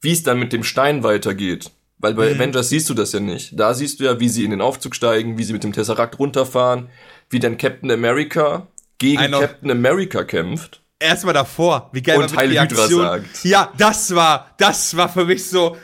wie es dann mit dem Stein weitergeht. Weil bei Avengers siehst du das ja nicht. Da siehst du ja, wie sie in den Aufzug steigen, wie sie mit dem Tesseract runterfahren, wie dann Captain America gegen Einer- Captain America kämpft. Erstmal davor, wie geil Und die Heil Hydra sagt. Ja, das war, das war für mich so,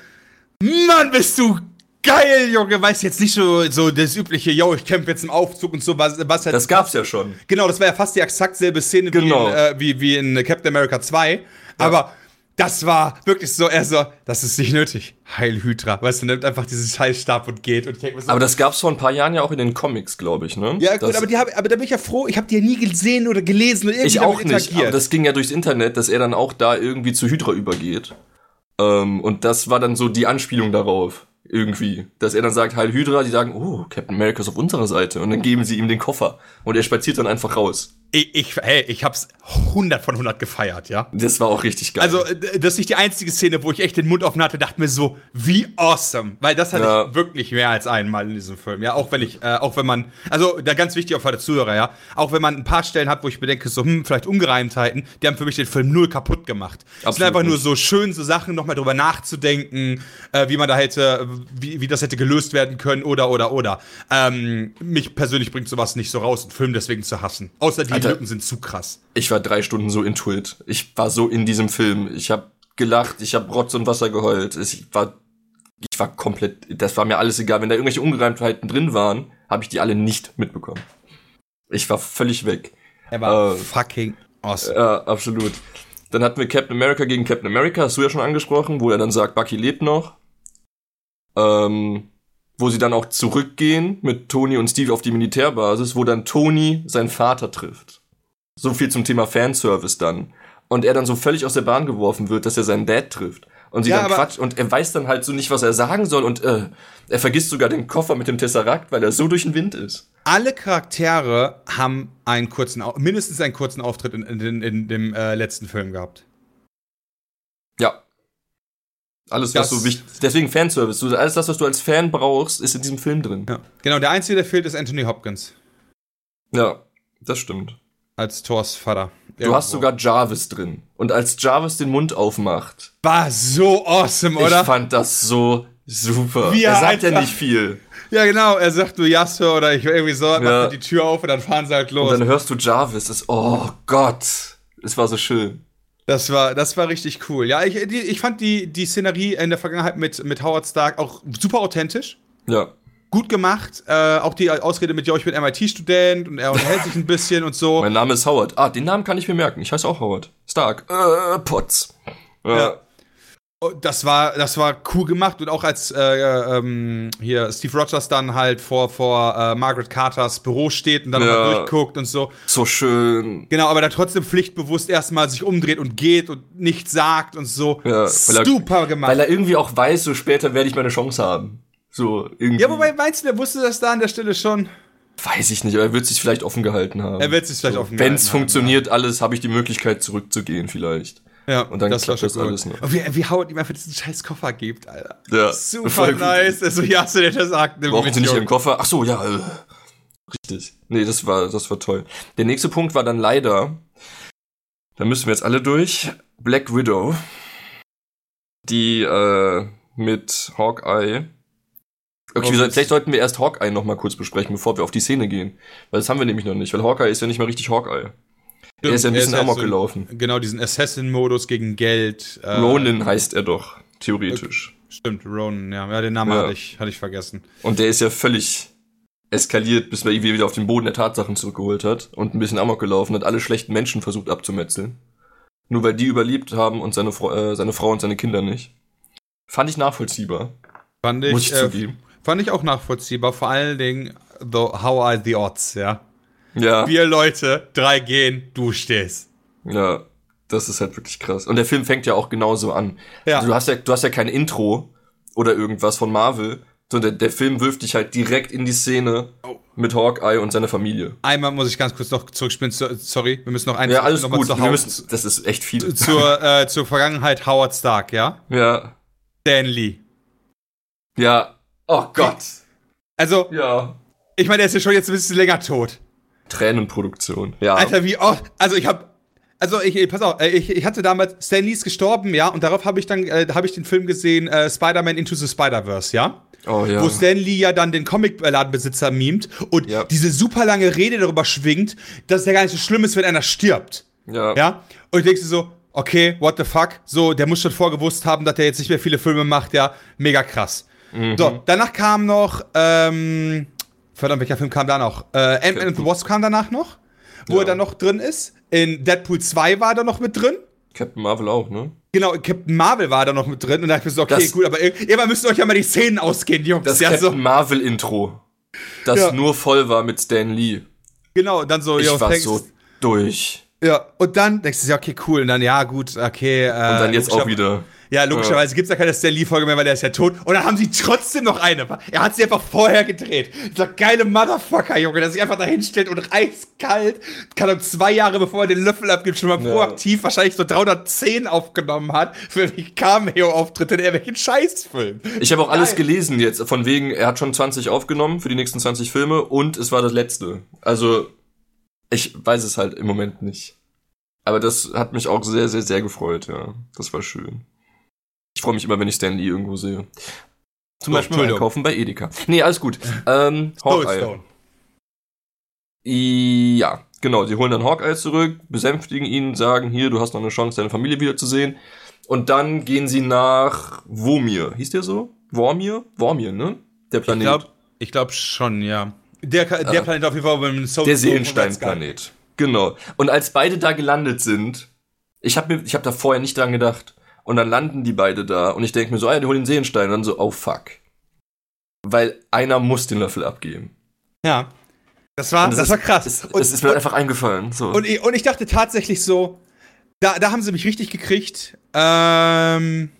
Mann, bist du geil, Junge. Weißt jetzt nicht so, so das übliche, yo, ich kämpfe jetzt im Aufzug und so, was, was halt. Das gab's ja schon. genau, das war ja fast die exakt selbe Szene Genau. wie, in, äh, wie, wie in Captain America 2. Aber das war wirklich so, er so, das ist nicht nötig. Heil Hydra. Weißt du, nimmt einfach diesen Scheißstab und geht. Und ich denk so, Aber das gab's vor ein paar Jahren ja auch in den Comics, glaube ich, ne? ja, gut, das, aber, die hab, aber da bin ich ja froh, ich habe die ja nie gesehen oder gelesen oder irgendwie Ich auch nicht, aber das ging ja durchs Internet, dass er dann auch da irgendwie zu Hydra übergeht. Ähm, und das war dann so die Anspielung darauf, irgendwie. Dass er dann sagt, Heil Hydra, die sagen, oh, Captain America ist auf unserer Seite. Und dann geben sie ihm den Koffer. Und er spaziert dann einfach raus. Ich, ich, hey, ich hab's 100 von 100 gefeiert, ja. Das war auch richtig geil. Also, das ist nicht die einzige Szene, wo ich echt den Mund offen hatte, dachte mir so, wie awesome. Weil das hatte Ja. ich wirklich mehr als einmal in diesem Film, ja. Auch wenn ich, äh, auch wenn man, also, da ganz wichtig auch für die Zuhörer, ja. Auch wenn man ein paar Stellen hat, wo ich bedenke, so, hm, vielleicht Ungereimtheiten, die haben für mich den Film null kaputt gemacht. Es sind einfach nur so schön, so Sachen nochmal drüber nachzudenken, äh, wie man da hätte, wie, wie das hätte gelöst werden können, oder, oder, oder. Ähm, mich persönlich bringt sowas nicht so raus, einen Film deswegen zu hassen. Außer die Alter. Lücken sind zu krass. ich war drei Stunden so into it. Ich war so in diesem Film. Ich habe gelacht, ich habe Rotz und Wasser geheult. Ich war, ich war komplett, das war mir alles egal. Wenn da irgendwelche Ungereimtheiten drin waren, habe ich die alle nicht mitbekommen. Ich war völlig weg. Er war Äh, fucking awesome. Ja, absolut. Dann hatten wir Captain America gegen Captain America, hast du ja schon angesprochen, wo er dann sagt, Bucky lebt noch. Ähm, wo sie dann auch zurückgehen mit Tony und Steve auf die Militärbasis, wo dann Tony seinen Vater trifft. So viel zum Thema Fanservice dann. Und er dann so völlig aus der Bahn geworfen wird, dass er seinen Dad trifft. Und sie Ja, dann quatscht und er weiß dann halt so nicht, was er sagen soll und äh, er vergisst sogar den Koffer mit dem Tesseract, weil er so durch den Wind ist. Alle Charaktere haben einen kurzen, mindestens einen kurzen Auftritt in, in, in, in dem äh, letzten Film gehabt. Alles, was Das- so wichtig Deswegen Fanservice. Du, alles das, was du als Fan brauchst, ist in diesem Film drin. Ja. Genau, der Einzige, der fehlt, ist Anthony Hopkins Ja, das stimmt. als Thors Vater. Du hast sogar Jarvis drin. Und als Jarvis den Mund aufmacht, War so awesome, oder? ich fand das so super. Wie er er sagt ja nicht viel. Ja, genau. Er sagt nur ja, Sir, oder ich irgendwie so, macht Ja. er die Tür auf und dann fahren sie halt los. Und dann hörst du Jarvis. Das, oh Gott. Es war so schön. Das war, das war richtig cool. Ja, ich, ich fand die, die Szenerie in der Vergangenheit mit, mit Howard Stark auch super authentisch. Ja. Gut gemacht. Äh, auch die Ausrede mit, ja, ich bin MIT-Student und er unterhält sich ein bisschen und so. Mein Name ist Howard. Ah, den Namen kann ich mir merken. Ich heiße auch Howard. Stark. Äh, Potts. Ja. Ja. Oh, Das war, das war cool gemacht und auch als äh, ähm, hier Steve Rogers dann halt vor, vor äh, Margaret Carters Büro steht und dann Ja. nochmal durchguckt und so. So schön. Genau, aber dann trotzdem pflichtbewusst erstmal sich umdreht und geht und nichts sagt und so. Ja, weil er- Super gemacht. Weil er irgendwie auch weiß, so später werde ich meine Chance haben. So, irgendwie. ja, wobei meinst du, der wusste das da an der Stelle schon? Weiß ich nicht, aber er wird sich vielleicht offen gehalten haben. Er wird sich vielleicht offen Wenn es gehalten haben, funktioniert, alles, habe ich die Möglichkeit zurückzugehen vielleicht. Ja, Und dann klappt das cool. alles noch. Und wie, wie Howard ihm einfach diesen scheiß Koffer gibt, Alter. Ja, Super nice. Also, ja, hast du dir das sagt. nimm Brauchen Sie nicht. Ihren Koffer? Ach so, ja. Äh. Richtig. Nee, das war, das war toll. Der nächste Punkt war dann leider, da müssen wir jetzt alle durch, Black Widow, die äh, mit Hawkeye. Okay, wir, ist- vielleicht sollten wir erst Hawkeye noch mal kurz besprechen, bevor wir auf die Szene gehen. Weil das haben wir nämlich noch nicht, weil Hawkeye ist ja nicht mal richtig Hawkeye. Er ist ja ein bisschen halt amok so- gelaufen. Genau, diesen Assassin-Modus gegen Geld. äh, Ronin heißt er doch, theoretisch. Stimmt, Ronan, ja. Ja, den Namen Ja. hatte, ich, hatte ich vergessen. Und der ist ja völlig eskaliert, bis er ihn wieder auf den Boden der Tatsachen zurückgeholt hat und ein bisschen amok gelaufen hat, alle schlechten Menschen versucht abzumetzeln. Nur weil die überlebt haben und seine, Frau- äh, seine Frau und seine Kinder nicht. Fand ich nachvollziehbar, Fand ich, muss ich äh, zugeben. fand ich auch nachvollziehbar. Vor allen Dingen, the, how are the odds, ja. Ja, Vier Leute, drei gehen, du stehst. ja, das ist halt wirklich krass. Und der Film fängt ja auch genauso an. Ja. Du hast ja, du hast ja kein Intro oder irgendwas von Marvel, sondern der, der Film wirft dich halt direkt in die Szene Oh. mit Hawkeye und seiner Familie. Einmal muss ich ganz kurz noch zurückspielen. So- Sorry, wir müssen noch eins Ja, alles noch gut. Wir müssen, das ist echt viel. zur, äh, zur Vergangenheit Howard Stark, ja? Ja, Dan Lee. ja. Oh Gott. Also, Ja. ich meine, der ist ja schon jetzt ein bisschen länger tot. Tränenproduktion. Ja. Alter, wie oft. Also, ich hab. Also, ich, pass auf, äh, ich, ich hatte damals. Stan Lee ist gestorben, ja? Und darauf habe ich dann. Äh, habe ich den Film gesehen, äh, Spider-Man Into the Spider-Verse, ja? oh ja. wo Stan Lee ja dann den Comicladenbesitzer mimt und Ja. diese super lange Rede darüber schwingt, dass es ja gar nicht so schlimm ist, wenn einer stirbt. ja. Ja? Und ich denke so, okay, what the fuck? So, der muss schon vorgewusst haben, dass der jetzt nicht mehr viele Filme macht, ja, mega krass. Mhm. So, danach kam noch, ähm, verdammt, welcher Film kam da noch? Äh, Ant-Man and the Wasp kam danach noch, wo Ja. er dann noch drin ist. In Deadpool 2 war er noch mit drin. Captain Marvel auch, ne? Genau, Captain Marvel war da noch mit drin und da dachte ich mir so, okay, Das- gut, aber ir- irgendwann müsst ihr euch ja mal die Szenen ausgehen, Jungs. Das ja, Captain so, Marvel Intro. Das Ja. nur voll war mit Stan Lee. genau, und dann so, Ich yo, war thanks. so durch. Ja, und dann denkst du dir, okay, cool. Und dann, ja, gut, okay. Äh, Und dann jetzt auch wieder. Ja, logischerweise gibt's ja keine Stan Lee-Folge mehr, weil der ist ja tot. Und dann haben sie trotzdem noch eine. Er hat sie einfach vorher gedreht. Dieser geile Motherfucker, Junge, der sich einfach da hinstellt und eiskalt, kann um zwei Jahre bevor er den Löffel abgibt, schon mal Ja. proaktiv wahrscheinlich so 310 aufgenommen hat für die Cameo-Auftritte in irgendwelchen Scheißfilmen. Ich habe auch alles Geil. gelesen jetzt. Von wegen, er hat schon 20 aufgenommen für die nächsten 20 Filme und es war das letzte. Also, ich weiß es halt im Moment nicht. Aber das hat mich auch sehr, sehr, sehr gefreut, ja. Das war schön. Ich freue mich immer, wenn ich Stan Lee irgendwo sehe. Zum Oh, Beispiel. Einkaufen bei Edeka. Nee, alles gut. Ähm, Hawkeye. Ja, genau. Die holen dann Hawkeye zurück, besänftigen ihn, sagen, hier, du hast noch eine Chance, deine Familie wiederzusehen. Und dann gehen sie nach Womir. Hieß der so? Wormir? Wormir, ne? Der Ich Planet. glaube ich glaub schon, ja. Der, der Planet auf jeden Fall beim Soul der Seelensteinplanet. Genau. Und als beide da gelandet sind, ich habe mir, ich habe da vorher nicht dran gedacht. Und dann landen die beide da und ich denke mir so, ah ja, die holen den Seelenstein. Und dann so, oh fuck. Weil einer muss den Löffel abgeben. Ja. Das war, Und das, ist- war krass. Es, Und- es ist mir einfach eingefallen. So. Und ich, und ich dachte tatsächlich so, da, da haben sie mich richtig gekriegt. Ähm,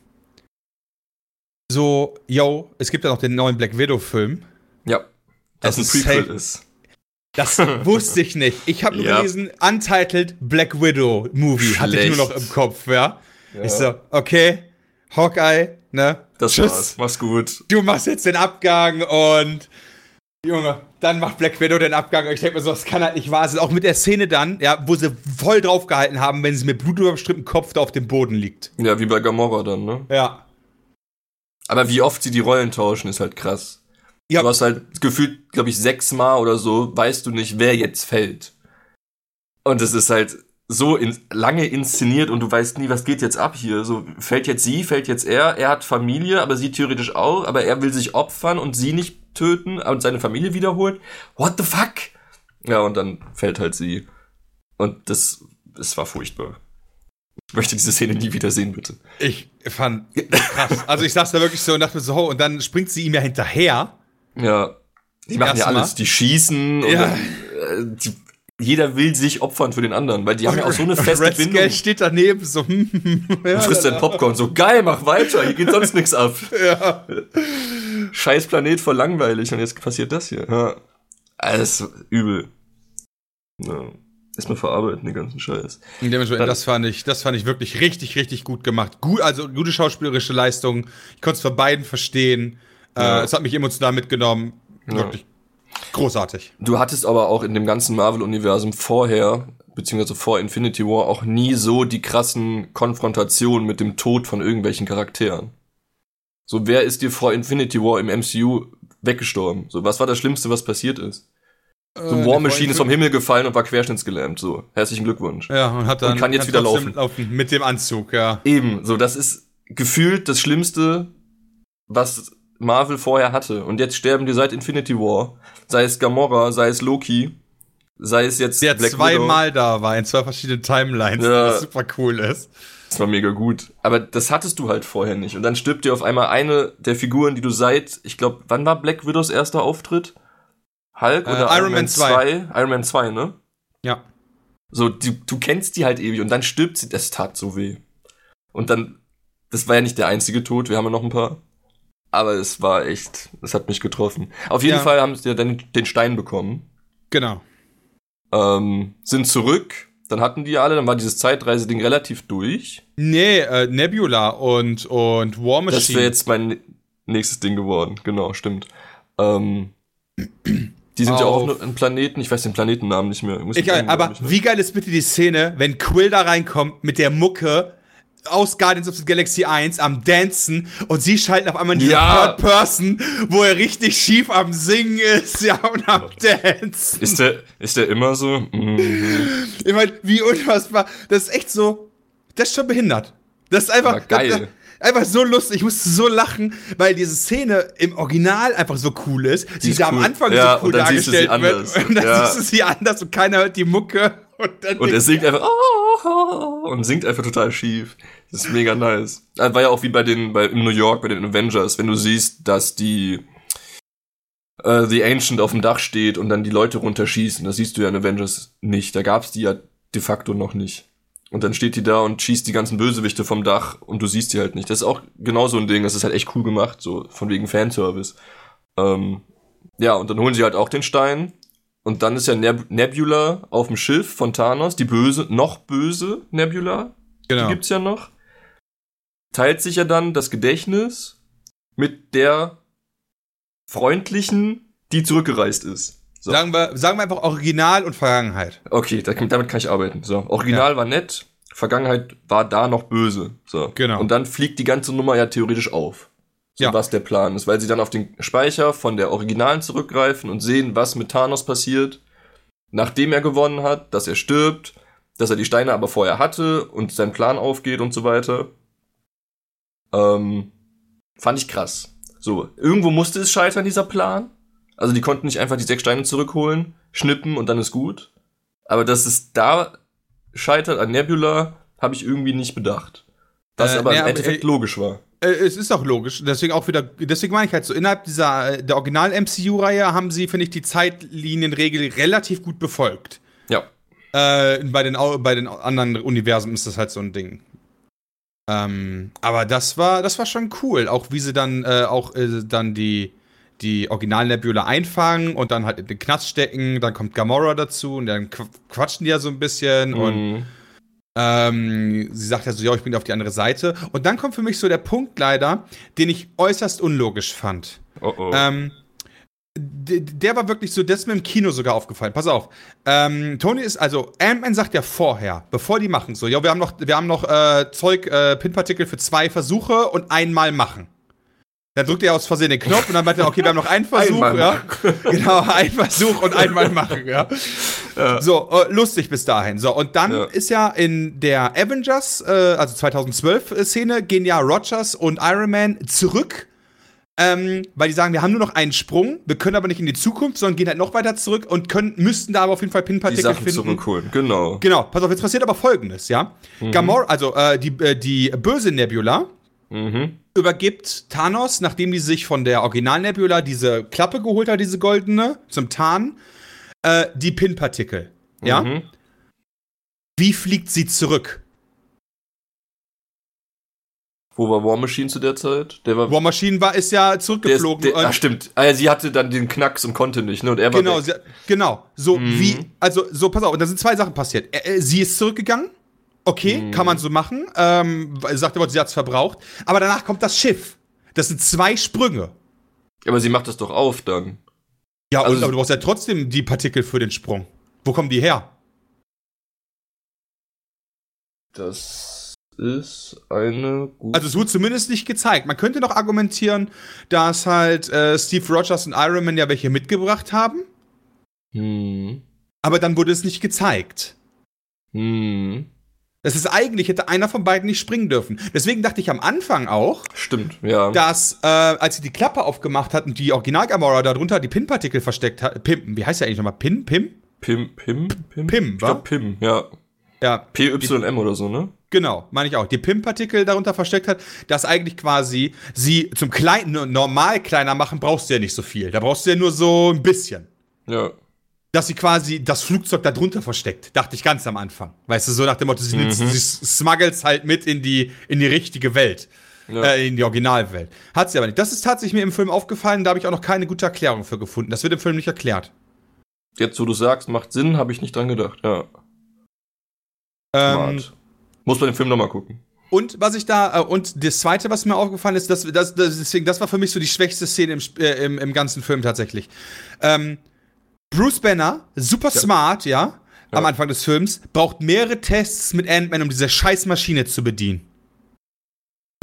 so, yo, es gibt ja noch den neuen Black Widow-Film. ja. Das Es ein Prequel ist. Das wusste ich nicht. Ich habe nur Ja. gelesen, Untitled Black Widow Movie hatte ich nur noch Schlecht. im Kopf, ja. Ja. Ich so, okay, Hawkeye, ne? Das Tschüss. war's. Mach's gut. Du machst jetzt den Abgang und Junge, dann macht Black Widow den Abgang. Ich denke mir so, das kann halt nicht wahr sein. Auch mit der Szene dann, ja, wo sie voll draufgehalten haben, wenn sie mit blutüberströmtem Kopf da auf dem Boden liegt. Ja, wie bei Gamora dann, ne? Ja. Aber wie oft sie die Rollen tauschen, ist halt krass. Ja. Du hast halt gefühlt, glaube ich, sechsmal oder so, weißt du nicht, wer jetzt fällt. Und es ist halt so in, lange inszeniert und du weißt nie, was geht jetzt ab hier. So, fällt jetzt sie, fällt jetzt er, er hat Familie, aber sie theoretisch auch, aber er will sich opfern und sie nicht töten und seine Familie wiederholen. What the fuck? Ja, und dann fällt halt sie. Und das, es war furchtbar. Ich möchte diese Szene nie wieder sehen, bitte. Ich fand krass. Also ich saß da wirklich so und dachte mir so, oh, und dann springt sie ihm ja hinterher. Ja. Die machen ja alles. Die schießen und Ja. dann, äh, die, jeder will sich opfern für den anderen, weil die haben ja auch so eine Und feste Red Bindung. Skull steht daneben so, hm, hm, hm, ja, Du frisst dein Popcorn so, geil, mach weiter, hier geht sonst nichts ab. Ja. Scheiß Planet voll langweilig und jetzt passiert das hier. Ja. Alles übel. Ja. Erstmal verarbeiten, den ganzen Scheiß. Und dementsprechend, Dann- das fand ich, das fand ich wirklich richtig, richtig gut gemacht. Gut, also gute schauspielerische Leistung. Ich konnte es von beiden verstehen. Ja. Äh, es hat mich emotional mitgenommen. Ja. Wirklich großartig. Du hattest aber auch in dem ganzen Marvel-Universum vorher, beziehungsweise vor Infinity War, auch nie so die krassen Konfrontationen mit dem Tod von irgendwelchen Charakteren. So, wer ist dir vor Infinity War im MCU weggestorben? So, was war das Schlimmste, was passiert ist? So, Äh, War Machine ist vom Himmel gefallen und war querschnittsgelähmt. So, herzlichen Glückwunsch. Ja, und hat dann Und kann jetzt wieder trotzdem laufen. Mit dem Anzug, ja. Eben, so, das ist gefühlt das Schlimmste, was Marvel vorher hatte. Und jetzt sterben die seit Infinity War. Sei es Gamora, sei es Loki, sei es jetzt Der Black Widow. zweimal da war, in zwei verschiedenen Timelines, Ja. was super cool ist. Das war mega gut. Aber das hattest du halt vorher nicht. Und dann stirbt dir auf einmal eine der Figuren, die du seit, ich glaube, wann war Black Widows erster Auftritt? Hulk Äh, oder Iron Man 2. Iron Man 2, ne? Ja. So, du, du kennst die halt ewig und dann stirbt sie, das tat so weh. Und dann, das war ja nicht der einzige Tod, wir haben ja noch ein paar. Aber es war echt, es hat mich getroffen. Auf jeden Ja. Fall haben sie ja dann den Stein bekommen, Genau. ähm, sind zurück, dann hatten die alle, dann war dieses Zeitreise-Ding relativ durch. Nee, äh, Nebula und, und War Machine. Das wäre jetzt mein nächstes Ding geworden. Genau, stimmt. Ähm, die sind ja auch Auf- auf einem Planeten. Ich weiß den Planetennamen nicht mehr. Egal, aber wie geil ist bitte die Szene, wenn Quill da reinkommt mit der Mucke aus Guardians of the Galaxy 1 am Dancen und sie schalten auf einmal in Ja. Third Person, wo er richtig schief am Singen ist, ja, und am Dancen. Ist der, ist der immer so? Mhm. Ich meine, wie unfassbar. Das ist echt so, das ist schon behindert. Das ist einfach Aber geil. Das, das, einfach so lustig. Ich musste so lachen, weil diese Szene im Original einfach so cool ist. Sie ist da am cool. Anfang Ja, so cool sie dargestellt anders. wird. Und dann Ja. siehst du sie anders und keiner hört die Mucke. Und, Und er singt einfach "Oh", und singt einfach total schief. Das ist mega nice. Das war ja auch wie bei den, bei, in New York, bei den Avengers, wenn du siehst, dass die äh, The Ancient auf dem Dach steht und dann die Leute runterschießen. Das siehst du ja in Avengers nicht. Da gab's die ja de facto noch nicht. Und dann steht die da und schießt die ganzen Bösewichte vom Dach und du siehst die halt nicht. Das ist auch genau so ein Ding. Das ist halt echt cool gemacht, so von wegen Fanservice. Ähm, ja, und dann holen sie halt auch den Stein. Und dann ist ja Neb Nebula auf dem Schiff von Thanos, die böse, noch böse Nebula. Die genau. gibt's ja noch. Teilt sich ja dann das Gedächtnis mit der freundlichen, die zurückgereist ist. So. Sagen, wir, sagen wir einfach Original und Vergangenheit. Okay, da, damit kann ich arbeiten. So, Original war nett, Vergangenheit war da noch böse. So. Genau. Und dann fliegt die ganze Nummer ja theoretisch auf. So, Ja. was der Plan ist, weil sie dann auf den Speicher von der Originalen zurückgreifen und sehen, was mit Thanos passiert, nachdem er gewonnen hat, dass er stirbt, dass er die Steine aber vorher hatte und sein Plan aufgeht und so weiter. Ähm, fand ich krass. So, irgendwo musste es scheitern, dieser Plan. Also die konnten nicht einfach die sechs Steine zurückholen, schnippen und dann ist gut. Aber dass es da scheitert an Nebula, habe ich irgendwie nicht bedacht. Was Äh, aber nee, im aber, Endeffekt äh, logisch war. Äh, es ist auch logisch. Deswegen auch wieder, deswegen meine ich halt so, innerhalb dieser, äh, der Original-MCU-Reihe haben sie, finde ich, die Zeitlinienregel relativ gut befolgt. Ja. Äh, bei, den, bei den anderen Universen ist das halt so ein Ding. Ähm, aber das war, das war schon cool. Auch wie sie dann, äh, auch äh, dann die, die Original-Nebula einfangen und dann halt in den Knast stecken. Dann kommt Gamora dazu und dann qu- quatschen die ja so ein bisschen und Mhm. Ähm, sie sagt ja so, ja, ich bin auf die andere Seite. Und dann kommt für mich so der Punkt leider, den ich äußerst unlogisch fand. Oh oh. Ähm, der war wirklich so, das ist mir im Kino sogar aufgefallen. Pass auf. Ähm, Tony ist, also, Ant-Man sagt ja vorher, bevor die machen, so, ja, wir haben noch, wir haben noch äh, Zeug, äh, Pinpartikel für zwei Versuche und einmal machen. Dann drückt er aus Versehen den Knopf und dann meint er, okay, wir haben noch einen Versuch, Einmal ja. Genau, ein Versuch und einmal machen, ja. So, äh, lustig bis dahin. So, und dann Ja. ist ja in der Avengers, äh, also 2012 äh, Szene, gehen ja Rogers und Iron Man zurück ähm, weil die sagen, wir haben nur noch einen Sprung, wir können aber nicht in die Zukunft, sondern gehen halt noch weiter zurück und können, müssten da aber auf jeden Fall die Pinpartikel Sachen finden. zurückholen, genau. Genau, pass auf, jetzt passiert aber folgendes, ja. Gamora, also äh, die, äh, die böse Nebula Mhm. übergibt Thanos, nachdem die sich von der Original-Nebula diese Klappe geholt hat, diese goldene, zum Tarn, äh, die Pinpartikel. Ja? Mhm. Wie fliegt sie zurück? Wo war War Machine zu der Zeit? Der war. War Machine war, ist ja der ist, zurückgeflogen. der, ach, stimmt. Ja, sie hatte dann den Knacks und konnte nicht, ne? Und er war Genau, sie, genau. So Mhm. wie, also so, pass auf, und da sind zwei Sachen passiert. Äh, äh, sie ist zurückgegangen. Okay, Mhm. kann man so machen. Ähm, sagt aber, sie hat's verbraucht. Aber danach kommt das Schiff. Das sind zwei Sprünge. Aber sie macht das doch auf dann. Ja, Also- und, aber du brauchst ja trotzdem die Partikel für den Sprung. Wo kommen die her? Das ist eine gute. Also es wurde zumindest nicht gezeigt. Man könnte noch argumentieren, dass halt äh, Steve Rogers und Iron Man ja welche mitgebracht haben. hm. Aber dann wurde es nicht gezeigt. Hm. Das ist eigentlich, hätte einer von beiden nicht springen dürfen. Deswegen dachte ich am Anfang auch, Stimmt, ja. dass, äh, als sie die Klappe aufgemacht hat und die Original Gamora darunter die Pin-Partikel versteckt hat, Pim, wie heißt der eigentlich nochmal? Pin? Pim? Pim, Pim, Pim? Pim, ich wa? glaub, Pim, ja. Ja, PYM oder so, ne? genau, meine ich auch. Die Pim-Partikel darunter versteckt hat, dass eigentlich quasi sie zum kleinen, normal kleiner machen, brauchst du ja nicht so viel. Da brauchst du ja nur so ein bisschen. Ja. Dass sie quasi das Flugzeug da drunter versteckt, dachte ich ganz am Anfang. Weißt du, so nach dem Motto, sie, Mhm. sie smuggles halt mit in die, in die richtige Welt. Ja. Äh, in die Originalwelt. Hat sie aber nicht. Das ist tatsächlich mir im Film aufgefallen, da habe ich auch noch keine gute Erklärung für gefunden. Das wird im Film nicht erklärt. Jetzt, wo du sagst, macht Sinn, habe ich nicht dran gedacht. Ja. Ähm, Smart. Muss man den Film nochmal gucken. und was ich da, äh, und das zweite, was mir aufgefallen ist, das, das, das, deswegen, das war für mich so die schwächste Szene im, äh, im, im ganzen Film tatsächlich. Ähm, Bruce Banner, super smart, ja, am Ja. Anfang des Films, braucht mehrere Tests mit Ant-Man, um diese scheiß Maschine zu bedienen.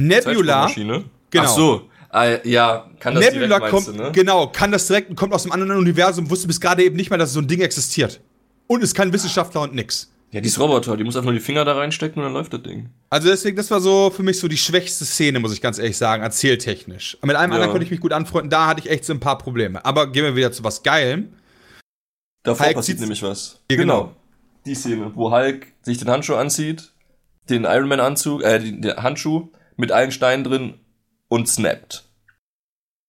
Nebula, genau. Ach so. Ah, ja, kann das Nebula direkt, kommt, du, ne? genau, kann das direkt kommt aus einem anderen Universum, wusste bis gerade eben nicht mal, dass so ein Ding existiert. Und ist kein Wissenschaftler und nix. Ja, die ist Roboter, die muss einfach nur die Finger da reinstecken und dann läuft das Ding. Also deswegen, das war so für mich so die schwächste Szene, muss ich ganz ehrlich sagen, erzähltechnisch. Mit allem Ja. anderen konnte ich mich gut anfreunden, da hatte ich echt so ein paar Probleme. Aber gehen wir wieder zu was Geilem. Davor Hulk passiert nämlich was. Ja, genau. Die Szene, wo Hulk sich den Handschuh anzieht, den Iron Man Anzug, äh, den, den Handschuh mit allen Steinen drin und snappt.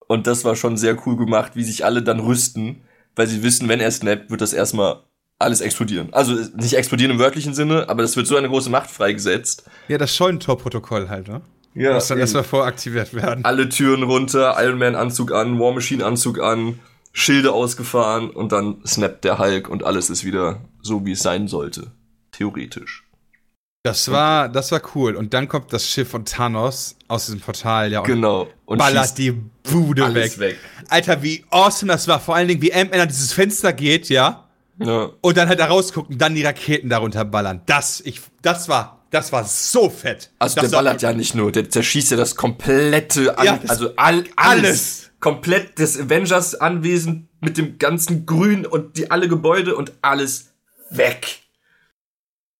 Und das war schon sehr cool gemacht, wie sich alle dann rüsten, weil sie wissen, wenn er snappt, wird das erstmal alles explodieren. Also nicht explodieren im wörtlichen Sinne, aber es wird so eine große Macht freigesetzt. Ja, das Scheunentor-Protokoll halt, ne? Ja, Muss dann erstmal voraktiviert werden. alle Türen runter, Iron Man Anzug an, War Machine Anzug an, Schilde ausgefahren und dann snappt der Hulk und alles ist wieder so, wie es sein sollte. Theoretisch. Das war, das war cool. Und dann kommt das Schiff von Thanos aus diesem Portal, ja, und Genau. Und ballert die Bude weg. weg. Alter, wie awesome das war. Vor allen Dingen, wie Ant-Man an dieses Fenster geht, ja? Ja. Und dann halt da rausguckt und dann die Raketen darunter ballern. Das, ich, das war, das war so fett. Also das der ballert ja nicht nur, der zerschießt ja das komplette, Ja, das- also all, alles. alles. Komplett das Avengers-Anwesen mit dem ganzen Grün und die alle Gebäude und alles weg.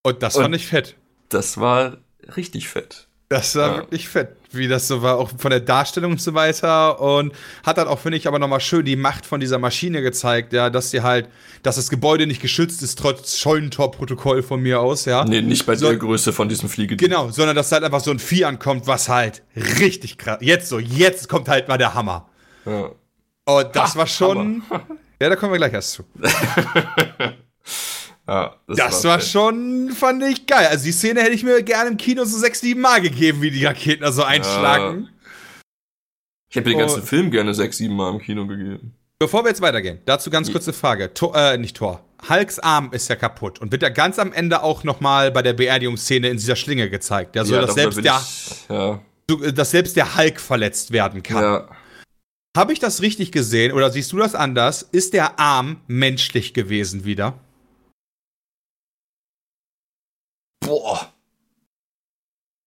Und das Und- fand ich fett. Das war richtig fett. Das war Ja. wirklich fett, wie das so war, auch von der Darstellung und so weiter. Und hat dann auch, finde ich, aber nochmal schön die Macht von dieser Maschine gezeigt, ja, dass sie halt, dass das Gebäude nicht geschützt ist, trotz Scheunentor-Protokoll von mir aus, ja. Nee, nicht bei So- der Größe von diesem Fliege. Genau, sondern dass halt einfach so ein Vieh ankommt, was halt richtig krass. Jetzt so, jetzt kommt halt mal der Hammer. Ja. Und das Ha, war schon. Ja, da kommen wir gleich erst zu. Ja, Das war fett. schon, fand ich geil. Also die Szene hätte ich mir gerne im Kino so sechs, sieben Mal gegeben, wie die Raketen da so einschlagen. Ich hätte den Oh. ganzen Film gerne sechs, sieben Mal im Kino gegeben. Bevor wir jetzt weitergehen, dazu ganz kurze Frage. Tor, äh, nicht Tor. Hulks Arm ist ja kaputt und wird ja ganz am Ende auch noch mal bei der Beerdigungsszene in dieser Schlinge gezeigt. Ja, so, dass, selbst der, ich, ja, dass selbst der Hulk verletzt werden kann. ja. Habe ich das richtig gesehen oder siehst du das anders? Ist der Arm menschlich gewesen wieder? Boah.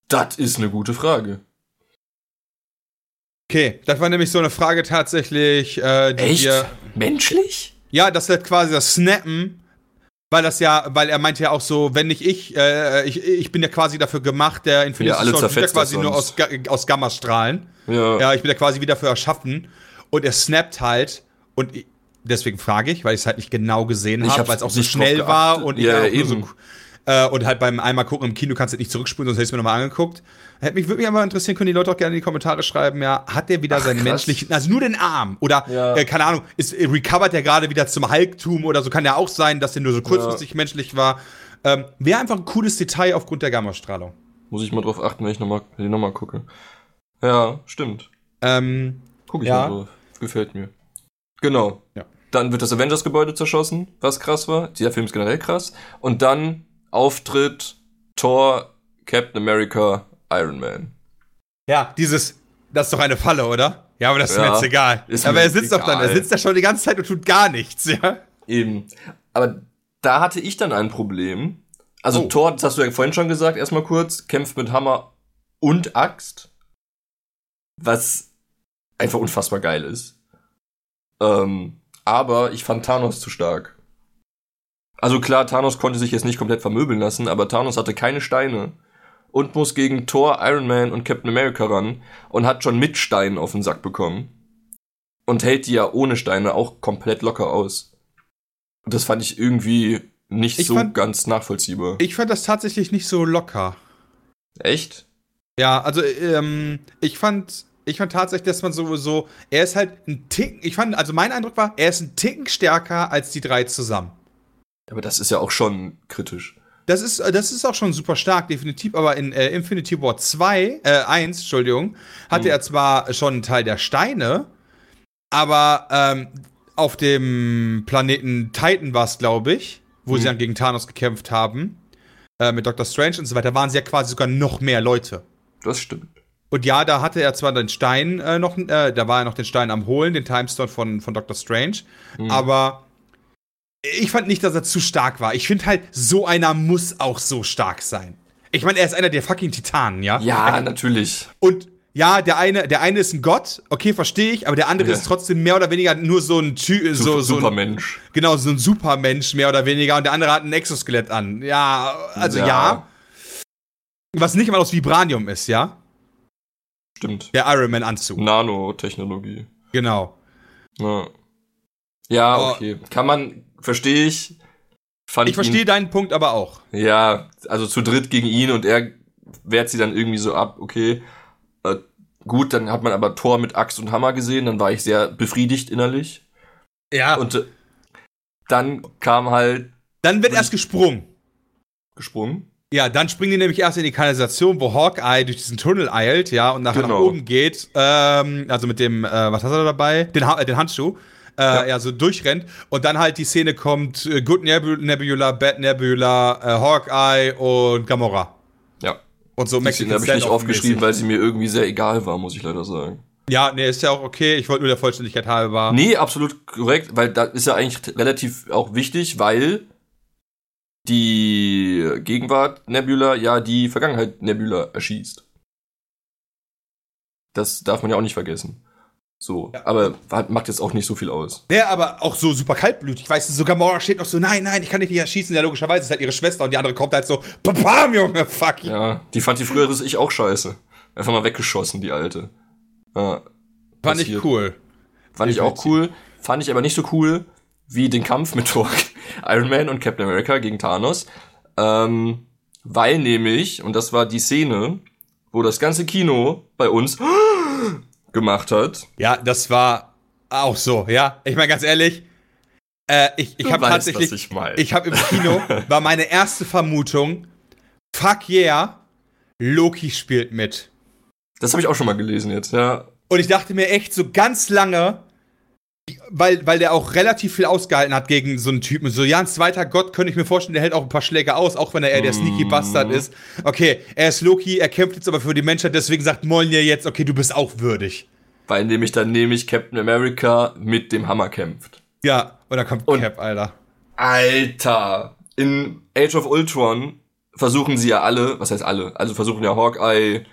Das ist eine gute Frage. Okay, das war nämlich so eine Frage tatsächlich, äh, die Echt? wir. Menschlich? Ja, das wird quasi das Snappen, weil das ja, weil er meinte ja auch so, wenn nicht ich, äh, ich, ich bin ja quasi dafür gemacht, der Infinity Ja, alle Stone wird ja quasi nur aus. Ga- aus Gammastrahlen. Ja. Ja, ich bin ja quasi wieder dafür erschaffen. Und er snappt halt. Und deswegen frage ich, weil ich es halt nicht genau gesehen habe, weil es auch so schnell war und ich Ja, eben. so, äh, und halt beim einmal gucken im Kino kannst du nicht zurückspulen, sonst hätte ich es mir nochmal angeguckt. Hätte mich wirklich mal interessieren, können die Leute auch gerne in die Kommentare schreiben, ja, hat der wieder Ach, seinen krass. menschlichen, also nur den Arm oder, Ja. äh, keine Ahnung, ist, äh, recovert er gerade wieder zum Hulktum oder so, kann ja auch sein, dass er nur so kurzfristig menschlich war. Ähm, Wäre einfach ein cooles Detail aufgrund der Gammastrahlung. Muss ich mal drauf achten, wenn ich nochmal die Nummer gucke. Ja, stimmt. Ähm, Guck ich Ja. mal drauf. Gefällt mir. Genau. Ja. Dann wird das Avengers-Gebäude zerschossen, was krass war. Dieser Film ist generell krass. Und dann Auftritt Thor, Captain America, Iron Man. Ja, dieses, das ist doch eine Falle, oder? Ja, aber das ist mir Ja, jetzt egal. aber mir er sitzt doch dann, er egal. sitzt da schon die ganze Zeit und tut gar nichts, ja? Eben. Aber da hatte ich dann ein Problem. Also Oh. Thor, das hast du ja vorhin schon gesagt, erstmal kurz, kämpft mit Hammer und Axt. Was einfach unfassbar geil ist. Ähm, aber ich fand Thanos zu stark. Also klar, Thanos konnte sich jetzt nicht komplett vermöbeln lassen, aber Thanos hatte keine Steine und muss gegen Thor, Iron Man und Captain America ran und hat schon mit Steinen auf den Sack bekommen. Und hält die ja ohne Steine auch komplett locker aus. Und das fand ich irgendwie nicht Ich so fand- ganz nachvollziehbar. Ich fand das tatsächlich nicht so locker. Echt? Ja, also, ähm, ich fand, ich fand tatsächlich, dass man sowieso, er ist halt ein Ticken, ich fand, also mein Eindruck war, er ist ein Ticken stärker als die drei zusammen. Aber das ist ja auch schon kritisch. Das ist, äh, das ist auch schon super stark, definitiv, aber in äh, Infinity War 2, äh, 1, Entschuldigung, hatte Hm. er zwar schon einen Teil der Steine, aber ähm, auf dem Planeten Titan war es, glaube ich, wo Hm. sie dann gegen Thanos gekämpft haben, äh, mit Doctor Strange und so weiter, waren sie ja quasi sogar noch mehr Leute. Das stimmt. Und ja, da hatte er zwar den Stein äh, noch, äh, da war er noch den Stein am Holen, den Timestone von, von Doctor Strange, Hm. aber ich fand nicht, dass er zu stark war. Ich finde halt, so einer muss auch so stark sein. Ich meine, er ist einer der fucking Titanen, ja? Ja, natürlich. Und ja, der eine, der eine ist ein Gott, okay, verstehe ich, aber der andere Ja. ist trotzdem mehr oder weniger nur so ein Ty so, Super, so ein, Supermensch. genau, so ein Supermensch, mehr oder weniger, und der andere hat ein Exoskelett an. Ja, also ja. Was nicht mal aus Vibranium ist, ja? Stimmt. Der Iron Man-Anzug. Nanotechnologie. Genau. Ja, ja Oh. okay. Kann man, verstehe ich. Fand Ich verstehe ihn- deinen Punkt aber auch. Ja, also zu dritt gegen ihn und er wehrt sie dann irgendwie so ab, okay. Äh, gut, dann hat man aber Thor mit Axt und Hammer gesehen, dann war ich sehr befriedigt innerlich. Ja. Und äh, dann kam halt dann wird erst gesprungen. gesprungen. Ja, dann springen die nämlich erst in die Kanalisation, wo Hawkeye durch diesen Tunnel eilt, ja, und nachher nach Genau. oben geht. Ähm, also mit dem, äh, was hat er dabei? Den, ha äh, den Handschuh. Äh, ja. Ja. so durchrennt. Und dann halt die Szene kommt, äh, Good Nebu Nebula, Bad Nebula, äh, Hawkeye und Gamora. Ja. Und so Die Szene habe ich nicht aufgeschrieben, weil sie mir irgendwie sehr egal war, muss ich leider sagen. Ja, nee, ist ja auch okay. Ich wollte nur der Vollständigkeit halber. Nee, absolut korrekt, weil da ist ja eigentlich relativ auch wichtig, weil die Gegenwart Nebula ja die Vergangenheit Nebula erschießt. Das darf man ja auch nicht vergessen. So, aber hat, macht jetzt auch nicht so viel aus. Der aber auch so super kaltblütig. Weißt du, sogar Gamora steht noch so, nein, nein, ich kann dich nicht erschießen. Ja, logischerweise ist halt ihre Schwester und die andere kommt halt so, Pam, Junge, fuck. Ja, die fand die früheres Ich auch scheiße. Einfach mal weggeschossen, die alte. Ja, Fand ich cool. Fand ich auch cool. Fand ich aber nicht so cool wie den Kampf mit Thor, Iron Man und Captain America gegen Thanos. Ähm, weil nämlich, und das war die Szene, wo das ganze Kino bei uns gemacht hat. Ja, das war auch so, ja. Ich meine, ganz ehrlich, äh, ich, ich habe tatsächlich, was ich ich habe im Kino, war meine erste Vermutung, fuck yeah, Loki spielt mit. Das habe ich auch schon mal gelesen jetzt, ja. Und ich dachte mir echt so ganz lange, weil, weil der auch relativ viel ausgehalten hat gegen so einen Typen. So, ja, ein zweiter Gott könnte ich mir vorstellen, der hält auch ein paar Schläge aus, auch wenn er eher der Sneaky Bastard ist. Okay, er ist Loki, er kämpft jetzt aber für die Menschheit, deswegen sagt Mjolnir jetzt, okay, du bist auch würdig. Weil nämlich dann nämlich Captain America mit dem Hammer kämpft. Ja, und dann kommt Und- Cap, Alter. Alter! In Age of Ultron versuchen sie ja alle, was heißt alle? Also versuchen ja Hawkeye,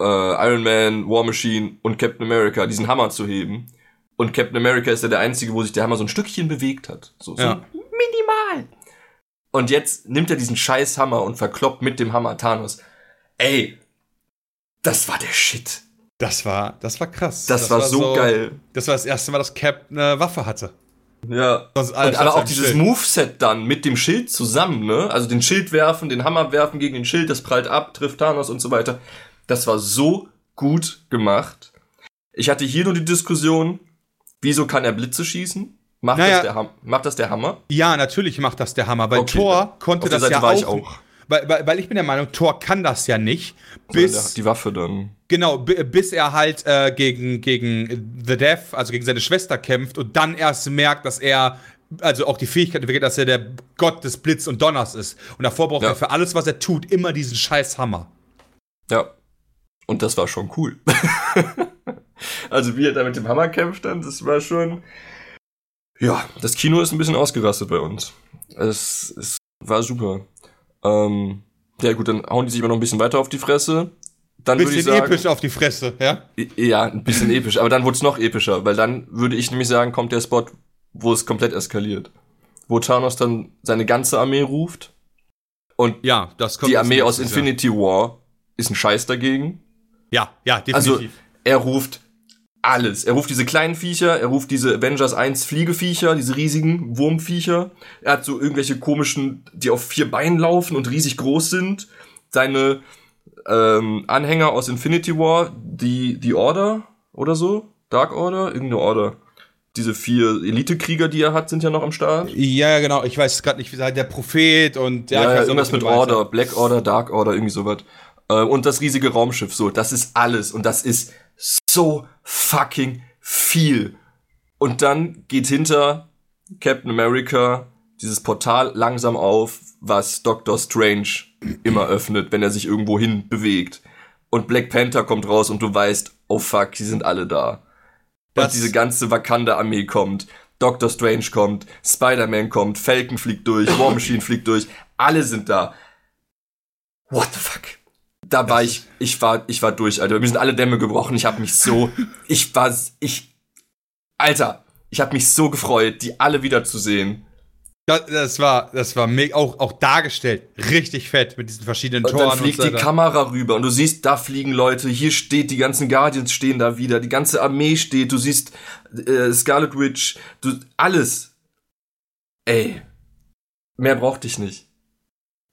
äh, Iron Man, War Machine und Captain America diesen Hammer zu heben. Und Captain America ist ja der einzige, wo sich der Hammer so ein Stückchen bewegt hat. So, so Ja. minimal. Und jetzt nimmt er diesen scheiß Hammer und verkloppt mit dem Hammer Thanos. Ey, das war der Shit. Das war, das war krass. Das, war, so, geil. Das war das erste Mal, dass Cap eine Waffe hatte. Ja. Und aber auch dieses Schild. Moveset dann mit dem Schild zusammen, ne? Also den Schild werfen, den Hammer werfen gegen den Schild, das prallt ab, trifft Thanos und so weiter. Das war so gut gemacht. Ich hatte hier nur die Diskussion, wieso kann er Blitze schießen? Macht, Naja. das, der macht das der Hammer? Ja, natürlich macht das der Hammer. Bei Okay, Thor konnte der das Seite ja war auch. ich auch. Weil, weil, weil ich bin der Meinung, Thor kann das ja nicht, bis die Waffe dann. genau, bi- bis er halt äh, gegen gegen The Death, also gegen seine Schwester kämpft und dann erst merkt, dass er also auch die Fähigkeit entwickelt, dass er der Gott des Blitz und Donners ist. Und davor braucht Ja. er für alles, was er tut, immer diesen scheiß Hammer. Ja. Und das war schon cool. also wie er da mit dem Hammer kämpft dann, das war schon. Ja, das Kino ist ein bisschen ausgerastet bei uns. Es, es war super. Ähm, ja gut, dann hauen die sich immer noch ein bisschen weiter auf die Fresse. Dann würde ich Bisschen sagen, episch auf die Fresse, ja? ja, ein bisschen episch, aber dann wurde es noch epischer, weil dann würde ich nämlich sagen, kommt der Spot, wo es komplett eskaliert. Wo Thanos dann seine ganze Armee ruft und Ja, das kommt die Armee aus. Infinity War ist ein Scheiß dagegen. Ja, ja, Also, definitiv. er ruft alles. Er ruft diese kleinen Viecher, er ruft diese Avengers 1 Fliegeviecher, diese riesigen Wurmviecher. Er hat so irgendwelche komischen, die auf vier Beinen laufen und riesig groß sind. Seine ähm, Anhänger aus Infinity War, die, die Order oder so, Dark Order, irgendeine Order. Diese vier Elitekrieger, die er hat, sind ja noch am Start. ja, ja, genau. Ich weiß gerade nicht, wie der Prophet und Ja, ich ja, auch, irgendwas was mit Order, Black Order, Dark Order, irgendwie sowas. Äh, und das riesige Raumschiff, so, das ist alles. Und das ist so fucking viel. Und dann geht hinter Captain America dieses Portal langsam auf, was Doctor Strange immer öffnet, wenn er sich irgendwo hin bewegt. Und Black Panther kommt raus und du weißt, oh fuck, die sind alle da. Das- und diese ganze Wakanda-Armee kommt. Doctor Strange kommt, Spider-Man kommt, Falcon fliegt durch, War Machine fliegt durch, alle sind da. What the fuck? Da war ich, ich war, ich war durch, Alter. Mir sind alle Dämme gebrochen. Ich habe mich so, ich war, ich, Alter, ich habe mich so gefreut, die alle wiederzusehen. Das, das war, das war mega, auch, auch dargestellt. Richtig fett mit diesen verschiedenen Und Toren dann fliegt und so die. Kamera rüber und du siehst, da fliegen Leute, hier steht, die ganzen Guardians stehen da wieder, die ganze Armee steht, du siehst äh, Scarlet Witch, du, alles. Ey, mehr brauchte ich nicht.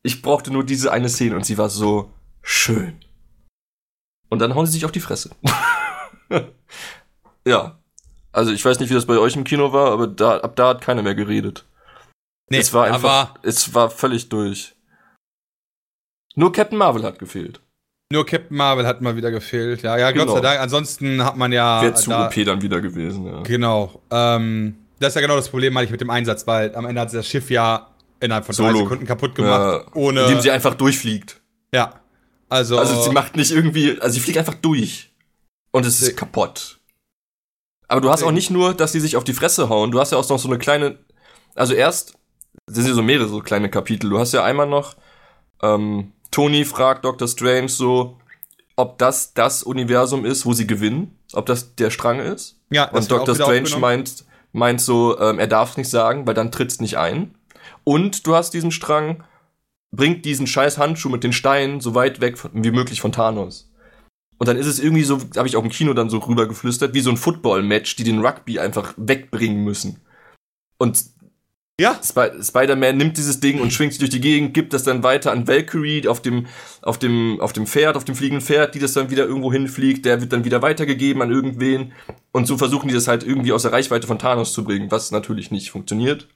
Ich brauchte nur diese eine Szene und sie war so schön. Und dann hauen sie sich auf die Fresse. ja. Also ich weiß nicht, wie das bei euch im Kino war, aber da, ab da hat keiner mehr geredet. Nee, es war einfach, aber es war völlig durch. Nur Captain Marvel hat gefehlt. nur Captain Marvel hat mal wieder gefehlt. Ja, ja, Genau. Gott sei Dank. Ansonsten hat man ja. Wäre zu da- OP dann wieder gewesen, ja. Genau. Ähm, das ist ja genau das Problem, meine ich, mit dem Einsatz, weil am Ende hat das Schiff ja innerhalb von drei Solo. Sekunden kaputt gemacht. Ja, ohne. Indem sie einfach durchfliegt. ja. Also, Also sie macht nicht irgendwie, also sie fliegt einfach durch. Und es ist kaputt. Aber du hast auch nicht nur, dass sie sich auf die Fresse hauen, du hast ja auch noch so eine kleine, also erst sind ja so mehrere so kleine Kapitel. Du hast ja einmal noch, ähm, Tony fragt Dr. Strange so, ob das das Universum ist, wo sie gewinnen, ob das der Strang ist. ja, das Und Dr. Strange meint, meint so, ähm, er darf es nicht sagen, weil dann tritt's nicht ein. Und du hast diesen Strang, bringt diesen scheiß Handschuh mit den Steinen so weit weg von, wie möglich von Thanos. Und dann ist es irgendwie so, habe ich auch im Kino dann so rüber geflüstert, wie so ein Football-Match, die den Rugby einfach wegbringen müssen. Und Ja, Sp Spider-Man nimmt dieses Ding und schwingt sich durch die Gegend, gibt das dann weiter an Valkyrie auf dem, auf dem, auf dem Pferd, auf dem fliegenden Pferd, die das dann wieder irgendwo hinfliegt, der wird dann wieder weitergegeben an irgendwen. Und so versuchen die das halt irgendwie aus der Reichweite von Thanos zu bringen, was natürlich nicht funktioniert.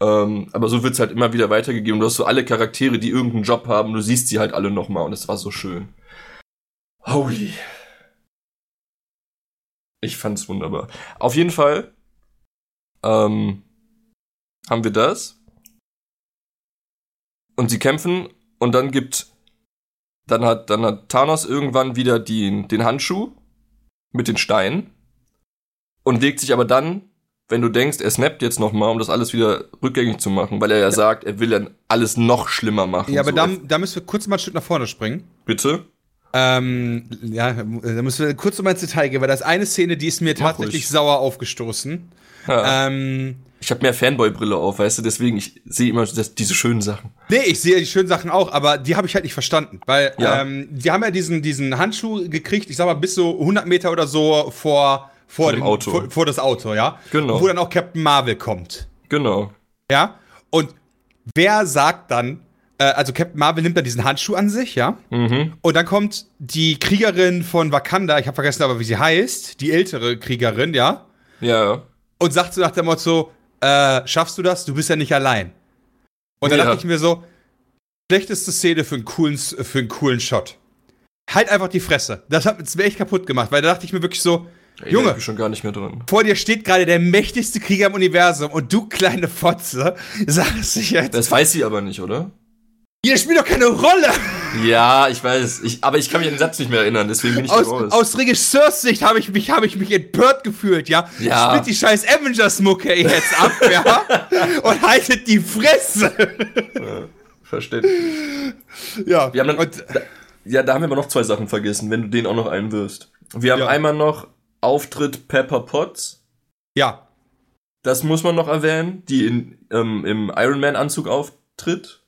Ähm, aber so wird's halt immer wieder weitergegeben. Du hast so alle Charaktere, die irgendeinen Job haben, du siehst sie halt alle nochmal und es war so schön. Holy. Ich fand's wunderbar. Auf jeden Fall ähm, haben wir das. Und sie kämpfen und dann gibt, dann hat, dann hat Thanos irgendwann wieder die, den Handschuh mit den Steinen und legt sich aber dann, wenn du denkst, er snappt jetzt nochmal, um das alles wieder rückgängig zu machen, weil er ja, sagt, er will dann alles noch schlimmer machen. Ja, aber so. da, da müssen wir kurz mal ein Stück nach vorne springen. Bitte? Ähm, ja, da müssen wir kurz nochmal ins Detail gehen, weil das ist eine Szene, die ist mir tatsächlich sauer aufgestoßen. Ja. Ähm, Ich habe mehr Fanboy-Brille auf, weißt du, deswegen, ich sehe immer das, diese schönen Sachen. nee, ich sehe die schönen Sachen auch, aber die habe ich halt nicht verstanden, weil Ja. ähm, die haben ja diesen, diesen Handschuh gekriegt, ich sag mal, bis so 100 Meter oder so vor, vor, dem dem Auto. Vor, vor das Auto, ja? Genau. Wo dann auch Captain Marvel kommt. Genau. Ja? Und wer sagt dann, äh, also Captain Marvel nimmt dann diesen Handschuh an sich, ja? Mhm. Und dann kommt die Kriegerin von Wakanda, ich habe vergessen aber, wie sie heißt, die ältere Kriegerin, ja? Ja. Und sagt so nach dem Motto, äh, schaffst du das? Du bist ja nicht allein. Und dann Ja. dachte ich mir so, schlechteste Szene für einen coolen, für einen coolen Shot. Halt einfach die Fresse. Das hat es mir echt kaputt gemacht, weil da dachte ich mir wirklich so, Ich Junge, bin schon gar nicht mehr drin. vor dir steht gerade der mächtigste Krieger im Universum und du kleine Fotze sagst dich jetzt, Das weiß sie aber nicht, oder? ihr spielt doch keine Rolle. Ja, ich weiß. Ich, aber ich kann mich an den Satz nicht mehr erinnern, deswegen bin ich Aus, raus. aus Regisseurssicht habe ich mich, habe ich mich empört gefühlt, ja. Ja. Spielt die scheiß Avengers-Mucke jetzt ab, ja. Und haltet die Fresse. Verständlich. Ja. Wir haben dann, und, da, ja, da haben wir aber noch zwei Sachen vergessen, wenn du den auch noch einwirfst. Wir haben Ja. einmal noch Auftritt Pepper Potts. ja. Das muss man noch erwähnen, die in, ähm, im Iron Man Anzug auftritt.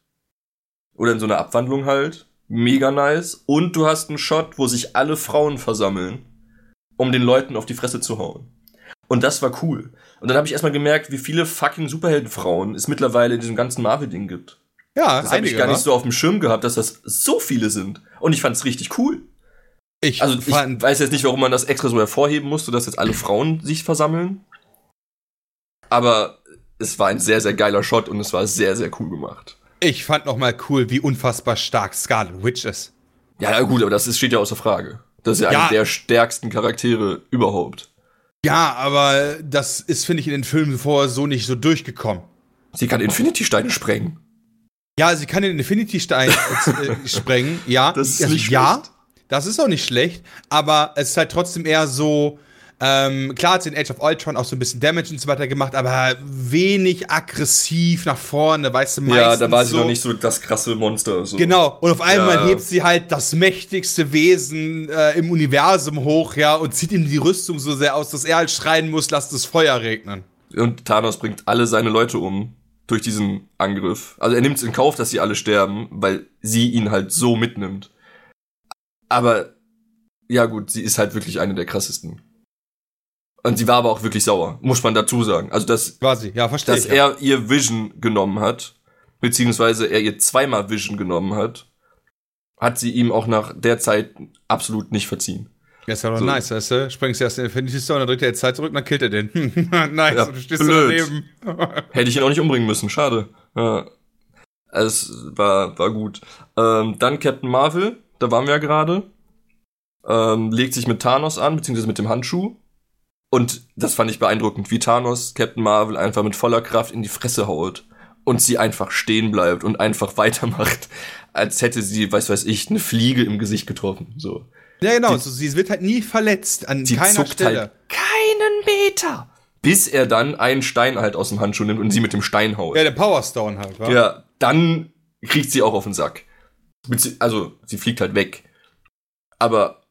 Oder in so einer Abwandlung halt. Mega nice. Und du hast einen Shot, wo sich alle Frauen versammeln, um den Leuten auf die Fresse zu hauen. Und das war cool. Und dann habe ich erstmal gemerkt, wie viele fucking Superheldenfrauen es mittlerweile in diesem ganzen Marvel-Ding gibt. Ja, Das habe ich gar wa? nicht so auf dem Schirm gehabt, dass das so viele sind. Und ich fand es richtig cool. Ich Also ich weiß jetzt nicht, warum man das extra so hervorheben musste, dass jetzt alle Frauen sich versammeln. Aber es war ein sehr, sehr geiler Shot und es war sehr, sehr cool gemacht. ich fand noch mal cool, wie unfassbar stark Scarlet Witch ist. Ja, ja gut, aber das ist, steht ja außer Frage. Das ist ja, Ja. eine der stärksten Charaktere überhaupt. Ja, aber das ist, finde ich, in den Filmen vorher so nicht so durchgekommen. Sie kann Infinity-Steine sprengen. Ja, sie kann den Infinity-Stein äh, sprengen, ja. Das ist also, nicht Ja, schlecht. Das ist auch nicht schlecht, aber es ist halt trotzdem eher so, ähm, klar hat sie in Age of Ultron auch so ein bisschen Damage und so weiter gemacht, aber wenig aggressiv nach vorne, weißt du, meistens Ja, da war sie so, noch nicht so das krasse Monster. So. Genau, und auf einmal Ja. hebt sie halt das mächtigste Wesen äh, im Universum hoch, ja, und zieht ihm die Rüstung so sehr aus, dass er halt schreien muss, lasst das Feuer regnen. Und Thanos bringt alle seine Leute um durch diesen Angriff. Also er nimmt es in Kauf, dass sie alle sterben, weil sie ihn halt so mitnimmt. Aber ja gut, sie ist halt wirklich eine der krassesten. Und sie war aber auch wirklich sauer, muss man dazu sagen. Also dass, Quasi, ja, verstehe dass ich. ja. er ihr Vision genommen hat, beziehungsweise er ihr zweimal Vision genommen hat, hat sie ihm auch nach der Zeit absolut nicht verziehen. Ja, ist ja doch So. nice, weißt du? Springst erst in Infinity Stone, dann dreht er jetzt Zeit zurück, dann killt er den. nice, Ja, und du stehst blöd. so daneben. Hätte ich ihn auch nicht umbringen müssen, schade. Ja. Es war, war gut. Ähm, dann Captain Marvel, da waren wir ja gerade. Ähm, legt sich mit Thanos an, beziehungsweise mit dem Handschuh. Und das fand ich beeindruckend, wie Thanos Captain Marvel einfach mit voller Kraft in die Fresse haut. Und sie einfach stehen bleibt und einfach weitermacht, als hätte sie, weiß weiß ich, eine Fliege im Gesicht getroffen. So. Ja, genau, Die- so, sie wird halt nie verletzt, an Sie keiner zuckt Stelle. halt keinen Meter. Bis er dann einen Stein halt aus dem Handschuh nimmt und sie mit dem Stein haut. Ja, der Power Stone halt, wa? Ja, dann kriegt sie auch auf den Sack. Also, sie fliegt halt weg. Aber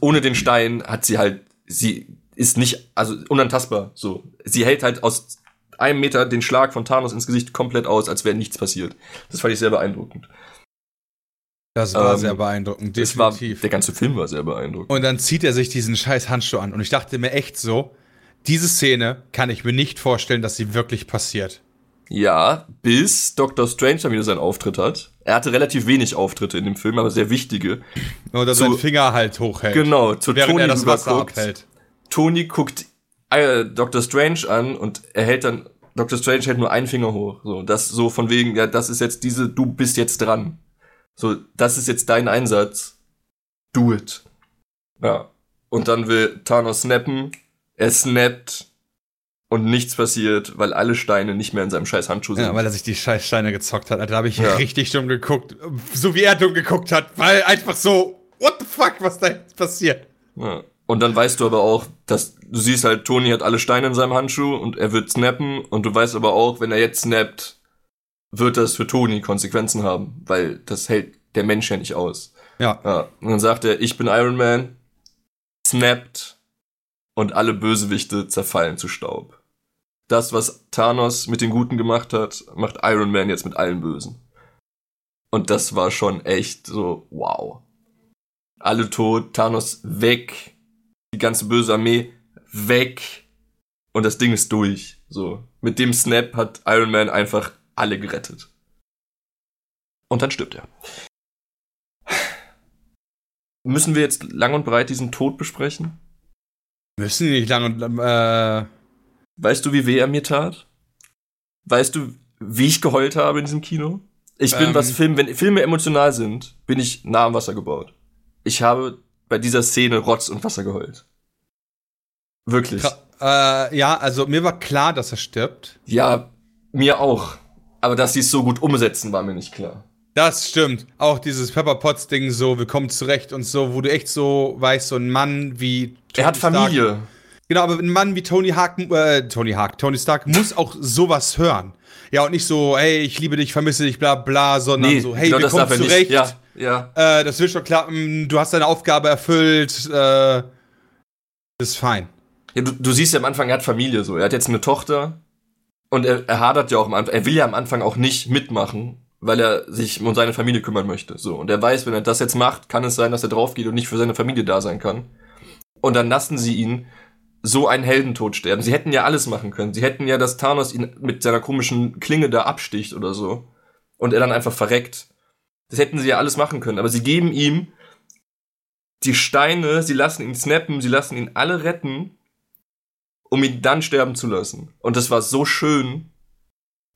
ohne den Stein hat sie halt, sie ist nicht, also unantastbar, so. Sie hält halt aus einem Meter den Schlag von Thanos ins Gesicht komplett aus, als wäre nichts passiert. Das fand ich sehr beeindruckend. Das war Ähm, sehr beeindruckend, Das war, definitiv. der ganze Film war sehr beeindruckend. Und dann zieht er sich diesen scheiß Handschuh an. Und ich dachte mir echt so, diese Szene kann ich mir nicht vorstellen, dass sie wirklich passiert. Ja, bis Doctor Strange dann wieder seinen Auftritt hat. Er hatte relativ wenig Auftritte in dem Film, aber sehr wichtige. Oder Zu- seinen Finger halt hochhält. Genau, zu Während Tony er das Wasser rüberguckt. abhält. Tony guckt äh, Dr. Strange an und er hält dann, Dr. Strange hält nur einen Finger hoch. So, das so von wegen, ja, das ist jetzt diese, du bist jetzt dran. So, das ist jetzt dein Einsatz. Do it. Ja. Und dann will Thanos snappen. Er snappt. Und nichts passiert, weil alle Steine nicht mehr in seinem scheiß Handschuh sind. Ja, weil er sich die scheiß Steine gezockt hat. Da habe ich Ja. richtig dumm geguckt. So wie er dumm geguckt hat, weil einfach so, what the fuck, was da jetzt passiert? Ja. Und dann weißt du aber auch, dass du siehst halt, Tony hat alle Steine in seinem Handschuh und er wird snappen. Und du weißt aber auch, wenn er jetzt snappt, wird das für Tony Konsequenzen haben, weil das hält der Mensch ja nicht aus. Ja. Ja. Und dann sagt er, ich bin Iron Man, snappt und alle Bösewichte zerfallen zu Staub. Das, was Thanos mit den Guten gemacht hat, macht Iron Man jetzt mit allen Bösen. Und das war schon echt so, wow. Alle tot, Thanos weg, die ganze böse Armee weg und das Ding ist durch. So, mit dem Snap hat Iron Man einfach alle gerettet. Und dann stirbt er. Müssen wir jetzt lang und breit diesen Tod besprechen? Müssen die nicht lang und, äh, Weißt du, wie weh er mir tat? Weißt du, wie ich geheult habe in diesem Kino? Ich bin, Ähm. was Film, wenn Filme emotional sind, bin ich nah am Wasser gebaut. Ich habe bei dieser Szene Rotz und Wasser geheult. Wirklich. Äh, ja, also mir war klar, dass er stirbt. Ja, mir auch. Aber dass sie es so gut umsetzen, war mir nicht klar. Das stimmt. Auch dieses Pepper Potts Ding so, willkommen zurecht und so, wo du echt so weißt, so ein Mann wie Er hat Stark- Familie. Genau, aber ein Mann wie Tony Hawk, äh, Tony Hawk, Tony Stark muss auch sowas hören. Ja, und nicht so, hey, ich liebe dich, vermisse dich, bla bla, sondern so, hey, genau wir kommen zurecht. Ja, ja. Äh, das wird schon klappen, du hast deine Aufgabe erfüllt, äh, ist fein. ja du, du siehst ja am Anfang, er hat Familie so. Er hat jetzt eine Tochter und er, er hadert ja auch am Anfang. Er will ja am Anfang auch nicht mitmachen, weil er sich um seine Familie kümmern möchte. So. Und er weiß, wenn er das jetzt macht, kann es sein, dass er draufgeht und nicht für seine Familie da sein kann. Und dann lassen sie ihn so einen Heldentod sterben. Sie hätten ja alles machen können. Sie hätten ja, dass Thanos ihn mit seiner komischen Klinge da absticht oder so. Und er dann einfach verreckt. Das hätten sie ja alles machen können. Aber sie geben ihm die Steine, sie lassen ihn snappen, sie lassen ihn alle retten, um ihn dann sterben zu lassen. Und das war so schön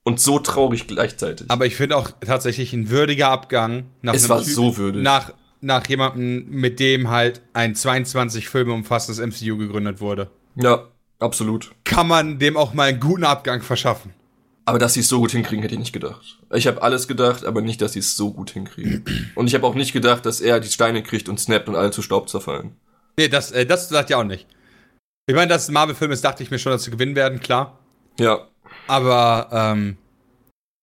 und so traurig gleichzeitig. Aber ich finde auch tatsächlich ein würdiger Abgang nach es war Typ- so würdig. nach, nach jemandem, mit dem halt ein 22 Filme umfassendes MCU gegründet wurde. ja, absolut. Kann man dem auch mal einen guten Abgang verschaffen. Aber dass sie es so gut hinkriegen, hätte ich nicht gedacht. Ich habe alles gedacht, aber nicht, dass sie es so gut hinkriegen. Und ich habe auch nicht gedacht, dass er die Steine kriegt und snappt und alle zu Staub zerfallen. Nee, das, äh, das sagt ja auch nicht. Ich meine, dass es ein Marvel-Film ist, dachte ich mir schon, dass sie gewinnen werden, klar. Ja, Aber ähm,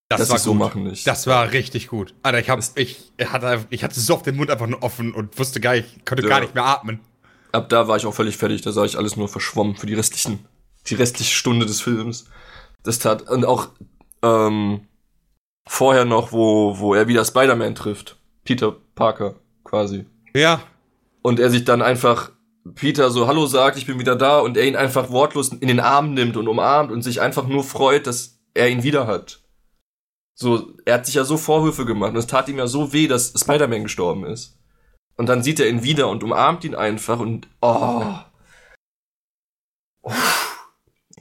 das, das war ist so gut. machen nicht. Das war richtig gut. Alter, ich, hab, ich, hatte, ich hatte so oft den Mund einfach nur offen und wusste gar nicht, konnte Ja. gar nicht mehr atmen. Ab da war ich auch völlig fertig. Da sah ich alles nur verschwommen für die restlichen, die restliche Stunde des Films. Das tat, und auch ähm, vorher noch, wo, wo er wieder Spider-Man trifft. Peter Parker, quasi. Ja, Und er sich dann einfach Peter so Hallo sagt, ich bin wieder da und er ihn einfach wortlos in den Arm nimmt und umarmt und sich einfach nur freut, dass er ihn wieder hat. So, er hat sich ja so Vorwürfe gemacht und es tat ihm ja so weh, dass Spider-Man gestorben ist. Und dann sieht er ihn wieder und umarmt ihn einfach und oh.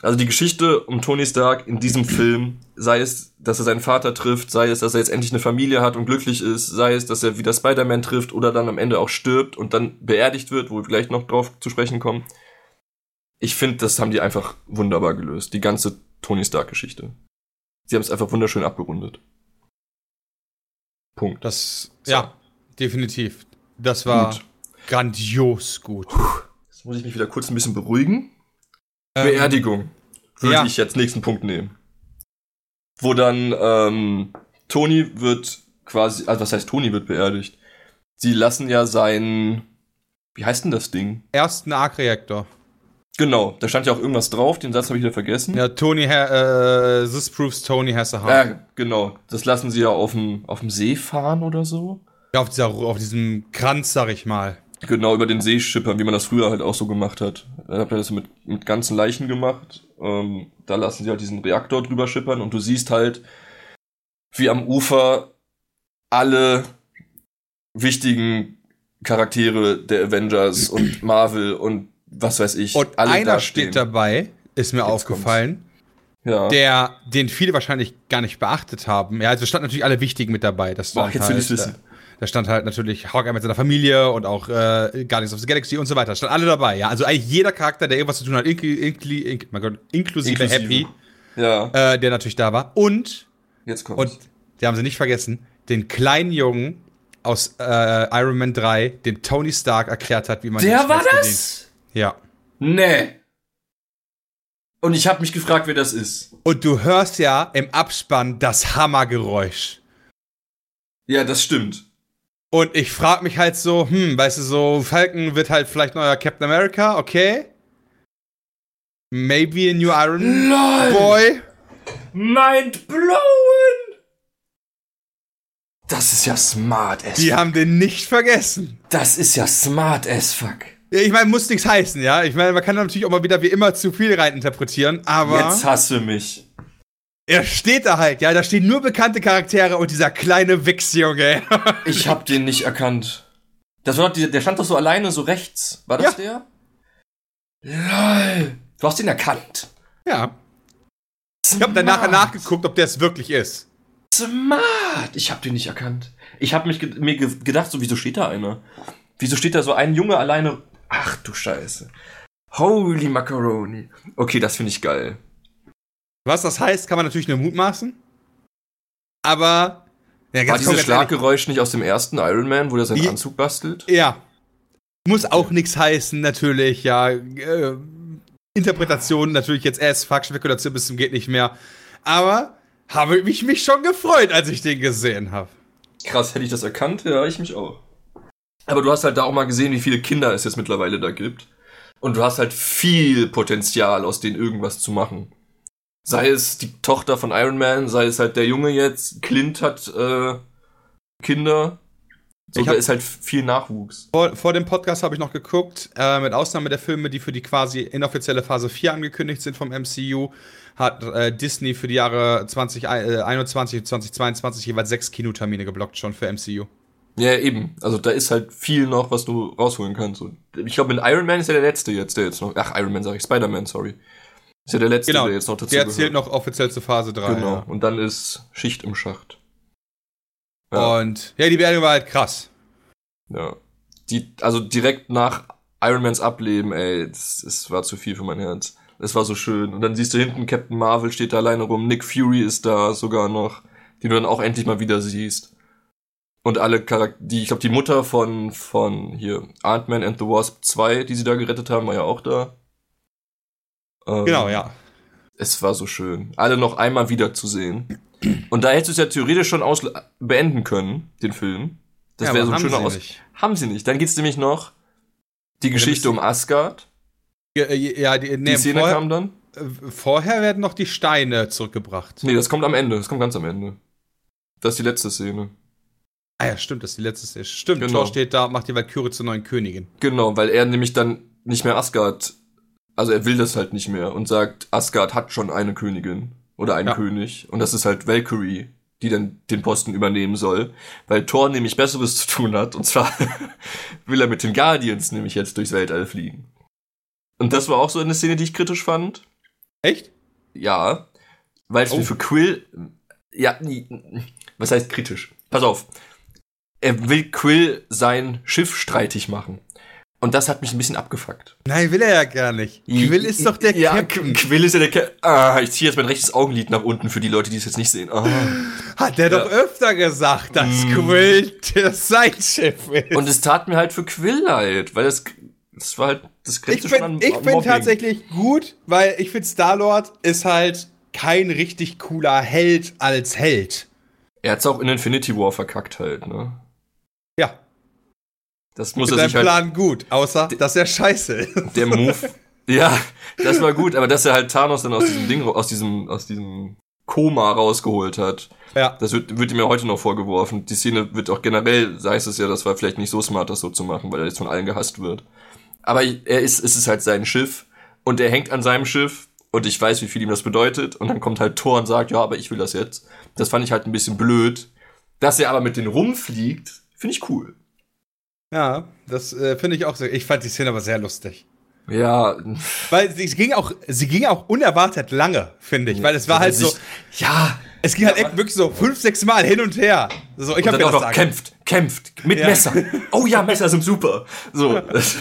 Also die Geschichte um Tony Stark in diesem Film, sei es, dass er seinen Vater trifft, sei es, dass er jetzt endlich eine Familie hat und glücklich ist, sei es, dass er wieder Spider-Man trifft oder dann am Ende auch stirbt und dann beerdigt wird, wo wir gleich noch drauf zu sprechen kommen. Ich finde, das haben die einfach wunderbar gelöst, die ganze Tony Stark-Geschichte. Sie haben es einfach wunderschön abgerundet. Punkt. das, So. ja, definitiv. Das war Gut. grandios gut. Jetzt muss ich mich wieder kurz ein bisschen beruhigen. Ähm, Beerdigung würde ja. ich jetzt nächsten Punkt nehmen. Wo dann ähm, Tony wird quasi, also was heißt Tony wird beerdigt? Sie lassen ja sein, wie heißt denn das Ding? Ersten Arc-Reaktor. Genau, da stand ja auch irgendwas drauf, den Satz habe ich wieder vergessen. Ja, Tony, ha äh, this proves Tony has a heart. Ja, genau. Das lassen sie ja auf dem, auf dem See fahren oder so. Ja, auf, dieser, auf diesem Kranz, sag ich mal. Genau, über den See schippern, wie man das früher halt auch so gemacht hat. Dann habt ihr das mit, mit ganzen Leichen gemacht. Ähm, da lassen sie halt diesen Reaktor drüber schippern und du siehst halt, wie am Ufer alle wichtigen Charaktere der Avengers und Marvel und was weiß ich, Und alle einer dastehen. steht dabei, ist mir aufgefallen, Ja. der, den viele wahrscheinlich gar nicht beachtet haben. Ja, also standen natürlich alle wichtigen mit dabei. Das Boah, stand jetzt will ich's halt, wissen. Da stand halt natürlich Hawkeye mit seiner Familie und auch äh, Guardians of the Galaxy und so weiter. Stand alle dabei, ja. Also eigentlich jeder Charakter, der irgendwas zu tun hat, inkl inkl ink mein Gott, inklusive, Inklusive. Happy, Ja, äh, der natürlich da war. Und, jetzt kommt's. und, die haben sie nicht vergessen, den kleinen Jungen aus äh, Iron Man 3, dem Tony Stark erklärt hat, wie man der war Schmerz bedient. das? Ja. Nee. Und ich habe mich gefragt, wer das ist. Und du hörst ja im Abspann das Hammergeräusch. Ja, das stimmt. Und ich frag mich halt so, hm, weißt du, so, Falcon wird halt vielleicht neuer Captain America, okay. Maybe a new Iron LOL! Boy. Mind blown! Das ist ja smart as Die haben den nicht vergessen. Das ist ja smart as fuck. Ich meine, muss nichts heißen, ja. Ich meine, man kann natürlich auch mal wieder wie immer zu viel reininterpretieren, aber Jetzt hasse mich. Er steht da halt, ja. Da stehen nur bekannte Charaktere und dieser kleine Wichsjunge. Ich hab den nicht erkannt. Das war die- der stand doch so alleine so rechts. War das der? LOL. Du hast den erkannt. ja. Ich habe dann nachher nachgeguckt, ob der es wirklich ist. Smart. Ich hab den nicht erkannt. Ich hab mich ge mir ge gedacht, so wieso steht da einer? Wieso steht da so ein Junge alleine? Ach du Scheiße. Holy Macaroni. Okay, das finde ich geil. Was das heißt, kann man natürlich nur mutmaßen. Aber. Ja, War dieses Schlaggeräusch nicht aus dem ersten Iron Man, wo der seinen Die- Anzug bastelt? Ja. Muss auch nichts heißen, natürlich, ja. Äh, Interpretation natürlich jetzt erst fuck, Spekulation bis zum geht nicht mehr. Aber habe ich mich schon gefreut, als ich den gesehen habe. Krass, hätte ich das erkannt? Ja, ich mich auch. Aber du hast halt da auch mal gesehen, wie viele Kinder es jetzt mittlerweile da gibt. Und du hast halt viel Potenzial, aus denen irgendwas zu machen. Sei es die Tochter von Iron Man, sei es halt der Junge jetzt, Clint hat äh, Kinder. So, Ich da hab- ist halt viel Nachwuchs. Vor, vor dem Podcast habe ich noch geguckt, äh, mit Ausnahme der Filme, die für die quasi inoffizielle Phase 4 angekündigt sind vom MCU, hat äh, Disney für die Jahre 2021 und 2022 jeweils sechs Kinotermine geblockt schon für MCU. Ja, eben. Also da ist halt viel noch, was du rausholen kannst. Und ich glaube, mit Iron Man ist ja der letzte jetzt, der jetzt noch. Ach, Iron Man sag ich, Spider-Man, sorry. Ist ja der letzte, Genau, der jetzt noch dazu Der zählt noch offiziell zur Phase 3. Genau. Ja. Und dann ist Schicht im Schacht. Ja. Und ja, die Beerdigung war halt krass. Ja. Die, also direkt nach Iron Mans Ableben, ey, das, das war zu viel für mein Herz. Es war so schön. Und dann siehst du hinten, Captain Marvel steht da alleine rum, Nick Fury ist da sogar noch, die du dann auch endlich mal wieder siehst. Und alle Charakter, die, ich glaube, die Mutter von, von hier, Ant-Man and the Wasp 2, die sie da gerettet haben, war ja auch da. Ähm, Genau, ja. Es war so schön, alle noch einmal wiederzusehen. Und da hättest du es ja theoretisch schon aus beenden können, den Film. Das Ja, wäre so ein schöner Aus. nicht. Haben sie nicht. Dann geht's nämlich noch die Geschichte um Asgard. Ja, äh, ja die, nee, Die Szene vorher, kam dann. äh, vorher werden noch die Steine zurückgebracht. Nee, das kommt am Ende. Das kommt ganz am Ende. Das ist die letzte Szene. Ah ja, stimmt, das ist die letzte Szene. Stimmt, Genau. Thor steht da, macht die Valkyrie zur neuen Königin. Genau, weil er nämlich dann nicht mehr Asgard, also er will das halt nicht mehr und sagt, Asgard hat schon eine Königin oder einen Ja. König und das ist halt Valkyrie, die dann den Posten übernehmen soll, weil Thor nämlich Besseres zu tun hat und zwar will er mit den Guardians nämlich jetzt durchs Weltall fliegen. Und das war auch so eine Szene, die ich kritisch fand. Echt? Ja, weil es Oh. mir für Quill, ja, was heißt kritisch? Pass auf. Er will Quill sein Schiff streitig machen. Und das hat mich ein bisschen abgefuckt. Nein, will er ja gar nicht. Quill ist doch der ja, Captain. Quill ist ja der Captain. Ah, ich ziehe jetzt mein rechtes Augenlid nach unten für die Leute, die es jetzt nicht sehen. Ah. Hat der doch öfter gesagt, dass Mm. Quill das sein Schiff ist. Und es tat mir halt für Quill leid, weil das, das war halt, das ich grenzte schon an bin, ich bin tatsächlich gut, weil ich finde, Star-Lord ist halt kein richtig cooler Held als Held. Er hat's auch in Infinity War verkackt halt, ne? Das muss mit er sich halt Plan gut, außer, dass er scheiße ist. der Move. ja, das war gut, aber dass er halt Thanos dann aus diesem Ding, aus diesem, aus diesem Koma rausgeholt hat, Ja, das wird, wird ihm ja heute noch vorgeworfen. Die Szene wird auch generell, heißt es ja, das war vielleicht nicht so smart, das so zu machen, weil er jetzt von allen gehasst wird. Aber er ist, es ist halt sein Schiff und er hängt an seinem Schiff und ich weiß, wie viel ihm das bedeutet und dann kommt halt Thor und sagt, ja, aber ich will das jetzt. Das fand ich halt ein bisschen blöd. Dass er aber mit denen rumfliegt, finde ich cool. Ja, das äh, finde ich auch sehr. Ich fand die Szene aber sehr lustig. Ja, Weil sie ging auch, sie ging auch unerwartet lange, finde ich, weil es war halt so, Ja, Es ging halt echt wirklich so fünf, sechs Mal hin und her. So, ich Und hab dann mir auch das noch kämpft, kämpft mit Ja. Messer. Oh ja, Messer sind super. So, das,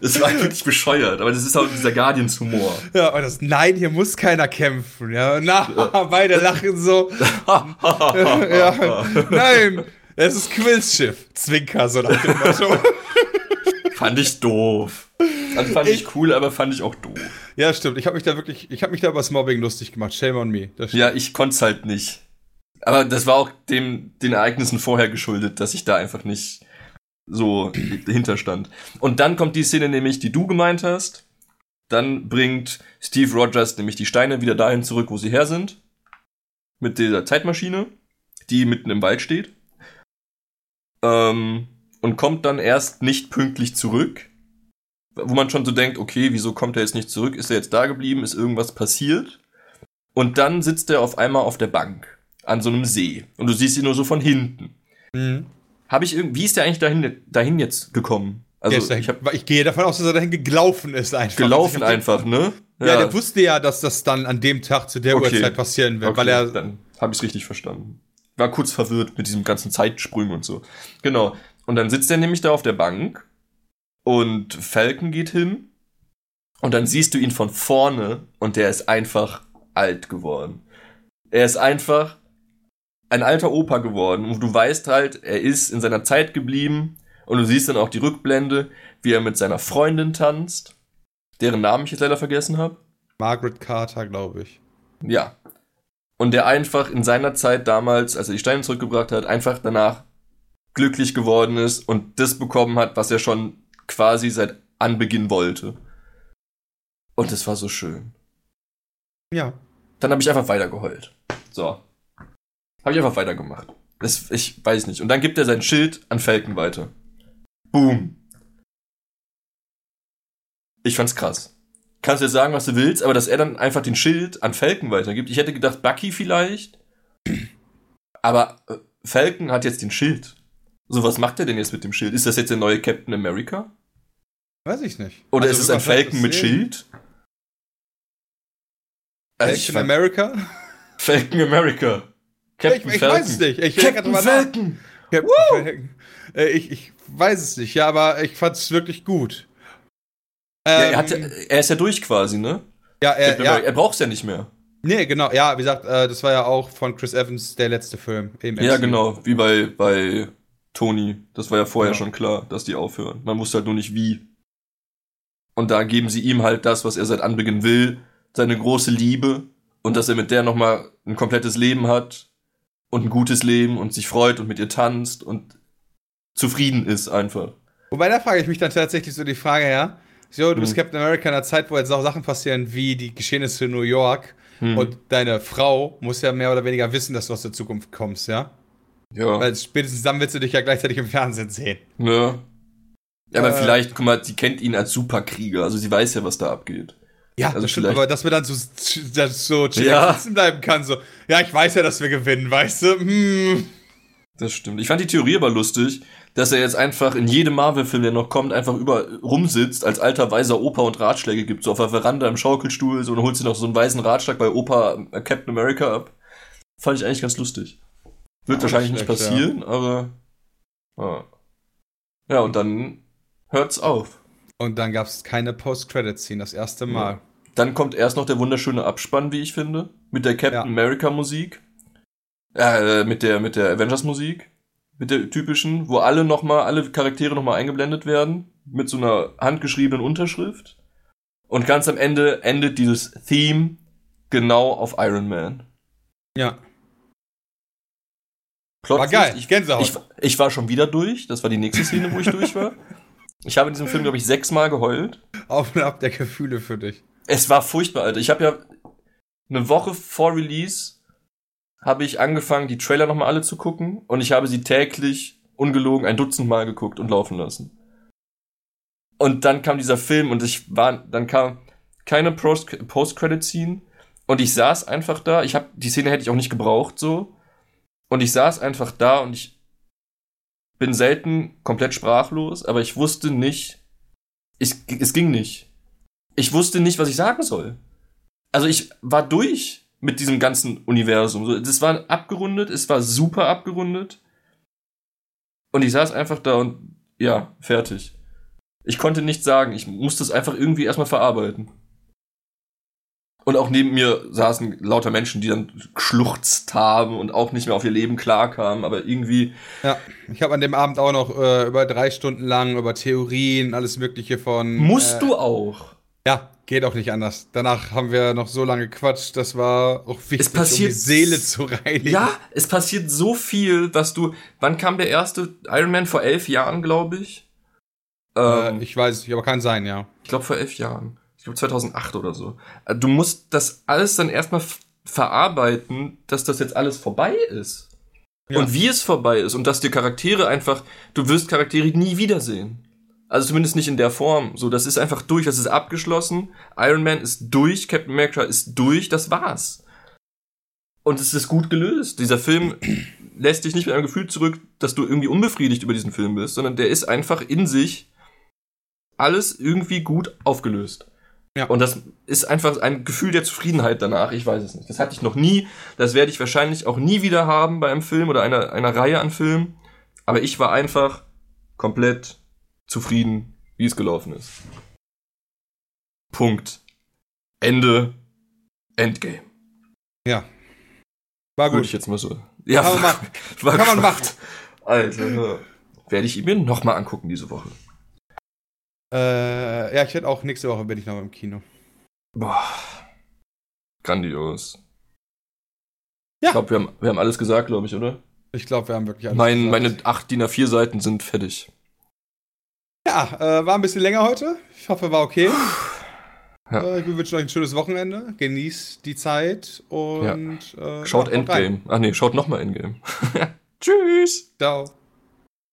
das war wirklich bescheuert, aber das ist auch dieser Guardians-Humor. Ja, und das, nein, hier muss keiner kämpfen. Ja, na, beide lachen so. ja, nein, es ist Quillschiff. Zwinker, so nach dem Motto. Fand ich doof. Also fand ich, cool, aber fand ich auch doof. ja, stimmt. Ich habe mich da wirklich, ich habe mich da über das Mobbing lustig gemacht. Shame on me. Das. Ja, ich konnte es halt nicht. Aber das war auch dem, den Ereignissen vorher geschuldet, dass ich da einfach nicht so dahinter stand. Und dann kommt die Szene nämlich, die du gemeint hast. Dann bringt Steve Rogers nämlich die Steine wieder dahin zurück, wo sie her sind. Mit dieser Zeitmaschine, die mitten im Wald steht. Ähm, und kommt dann erst nicht pünktlich zurück. Wo man schon so denkt, okay, wieso kommt er jetzt nicht zurück? Ist er jetzt da geblieben? Ist irgendwas passiert? Und dann sitzt er auf einmal auf der Bank an so einem See. Und du siehst ihn nur so von hinten. Mhm. Habe ich irgendwie, wie ist der eigentlich dahin, dahin jetzt gekommen? Also dahin, ich habe ich gehe davon aus, dass er dahin gelaufen ist einfach. gelaufen hab- einfach, ne? Ja, der wusste ja, dass das dann an dem Tag zu der Okay. Uhrzeit passieren wird, Okay, weil er dann habe ich es richtig verstanden. War kurz verwirrt mit diesem ganzen Zeitsprüngen und so. Genau. Und dann sitzt er nämlich da auf der Bank und Falcon geht hin und dann siehst du ihn von vorne und der ist einfach alt geworden. Er ist einfach ein alter Opa geworden und du weißt halt, er ist in seiner Zeit geblieben und du siehst dann auch die Rückblende, wie er mit seiner Freundin tanzt, deren Namen ich jetzt leider vergessen habe. Margaret Carter, glaube ich. Ja. Und der einfach in seiner Zeit damals, als er die Steine zurückgebracht hat, einfach danach glücklich geworden ist und das bekommen hat, was er schon quasi seit Anbeginn wollte. Und es war so schön. Ja. Dann habe ich einfach weitergeheult. So. Habe ich einfach weitergemacht. Das, ich weiß nicht. Und dann gibt er sein Schild an Falken weiter. Boom. Ich fand's krass. Kannst du jetzt sagen, was du willst, aber dass er dann einfach den Schild an Falken weitergibt. Ich hätte gedacht, Bucky vielleicht. Aber äh, Falcon hat jetzt den Schild. So, was macht er denn jetzt mit dem Schild? Ist das jetzt der neue Captain America? Weiß ich nicht. Oder Also, ist es ein Falcon mit? Schild? Also ich Falcon America? Falcon America. Ich, Captain ich Falcon. weiß es nicht. Ich Captain. Falcon. Captain Falcon. Äh, ich, ich weiß es nicht, ja, aber ich fand es wirklich gut. Ja, Ähm, er, hat, ja- er ist ja durch quasi, ne? ja, er, ja. Er braucht's ja nicht mehr. nee, genau, ja, wie gesagt, äh, das war ja auch von Chris Evans der letzte Film im Ja, genau. Wie bei, bei Tony. Das war ja vorher Ja. schon klar, dass die aufhören. Man wusste halt nur nicht wie. Und da geben sie ihm halt das, was er seit Anbeginn will. Seine große Liebe. Und dass er mit der nochmal ein komplettes Leben hat. Und ein gutes Leben und sich freut und mit ihr tanzt und zufrieden ist einfach. Wobei, da frage ich mich dann tatsächlich so die Frage, ja, so, du bist Hm. Captain America in einer Zeit, wo jetzt auch Sachen passieren wie die Geschehnisse in New York Hm. und deine Frau muss ja mehr oder weniger wissen, dass du aus der Zukunft kommst, ja? ja. Weil spätestens dann willst du dich ja gleichzeitig im Fernsehen sehen. Ja. Ja, aber Äh. vielleicht, guck mal, sie kennt ihn als Superkrieger, also sie weiß ja, was da abgeht. Ja, Also das stimmt, aber dass wir dann so, dass so Ja. sitzen bleiben kann, so, ja, ich weiß ja, dass wir gewinnen, weißt du? Hm. Das stimmt. Ich fand die Theorie aber lustig, dass er jetzt einfach in jedem Marvel-Film, der noch kommt, einfach über rumsitzt, als alter weiser Opa und Ratschläge gibt, so auf der Veranda im Schaukelstuhl, so und holt sich noch so einen weißen Ratschlag bei Opa äh, Captain America ab. Fand ich eigentlich ganz lustig. Wird Auch wahrscheinlich nicht passieren, aber. Ah. Ja, und dann hört's auf. Und dann gab es keine Post-Credit-Scene, das erste Mal. Dann kommt erst noch der wunderschöne Abspann, wie ich finde, mit der Captain Ja. America Musik. Äh, mit der, mit der Avengers Musik. Mit der typischen, wo alle nochmal, alle Charaktere nochmal eingeblendet werden. Mit so einer handgeschriebenen Unterschrift. Und ganz am Ende endet dieses Theme genau auf Iron Man. Ja. Plot War geil, Ich, Gänsehaut. ich, ich war schon wieder durch. Das war die nächste Szene, wo ich durch war. Ich habe in diesem Film, glaube ich, sechsmal geheult. Auf und ab der Gefühle für dich. Es war furchtbar, Alter. Ich habe ja eine Woche vor Release habe ich angefangen, die Trailer nochmal alle zu gucken und ich habe sie täglich ungelogen ein Dutzend Mal geguckt und laufen lassen. Und dann kam dieser Film und ich war, dann kam keine Post- Post-Credit-Scene und ich saß einfach da. Ich habe die Szene hätte ich auch nicht gebraucht so und ich saß einfach da und ich bin selten komplett sprachlos, aber ich wusste nicht, ich, es ging nicht. Ich wusste nicht, was ich sagen soll. Also ich war durch. Mit diesem ganzen Universum. So, das war abgerundet, es war super abgerundet. Und ich saß einfach da und ja, fertig. Ich konnte nichts sagen. Ich musste es einfach irgendwie erstmal verarbeiten. Und auch neben mir saßen lauter Menschen, die dann geschluchzt haben und auch nicht mehr auf ihr Leben klarkamen, aber irgendwie. Ja, ich habe an dem Abend auch noch äh, über drei Stunden lang über Theorien, alles Mögliche von. Musst äh, du auch. Ja, geht auch nicht anders. Danach haben wir noch so lange gequatscht, das war auch wichtig, Es passiert um die Seele zu reinigen. Ja, es passiert so viel, dass du. Wann kam der erste Iron Man? Vor elf Jahren, glaube ich. Ähm, Äh, ich weiß nicht, aber kann sein, ja. Ich glaube vor elf Jahren. Ich glaube 2008 oder so. Äh, Du musst das alles dann erstmal verarbeiten, dass das jetzt alles vorbei ist. Ja. Und wie es vorbei ist und dass dir Charaktere einfach, du wirst Charaktere nie wiedersehen. Also zumindest nicht in der Form. So, das ist einfach durch, das ist abgeschlossen. Iron Man ist durch, Captain America ist durch, das war's. Und es ist gut gelöst. Dieser Film lässt dich nicht mit einem Gefühl zurück, dass du irgendwie unbefriedigt über diesen Film bist, sondern der ist einfach in sich alles irgendwie gut aufgelöst. Ja. Und das ist einfach ein Gefühl der Zufriedenheit danach. Ich weiß es nicht. Das hatte ich noch nie. Das werde ich wahrscheinlich auch nie wieder haben bei einem Film oder einer, einer Reihe an Filmen. Aber ich war einfach komplett zufrieden, wie es gelaufen ist. Punkt. Ende. Endgame. Ja. War Würde gut. ich jetzt mal so. Ja, Kann man war Kann man machen. Alter, werde ich mir nochmal angucken diese Woche. Äh, ja, ich werde auch nächste Woche bin ich noch im Kino. Boah. Grandios. Ja. Ich glaube, wir haben, wir haben alles gesagt, glaube ich, oder? Ich glaube, wir haben wirklich alles Mein, gesagt. meine acht DIN A4 Seiten sind fertig. Ja, äh, war ein bisschen länger heute. Ich hoffe, war okay. Ja. Äh, ich wünsche euch ein schönes Wochenende. Genießt die Zeit und äh, Schaut ja, haut rein. Endgame. Ach nee, schaut nochmal Endgame. Tschüss. Ciao.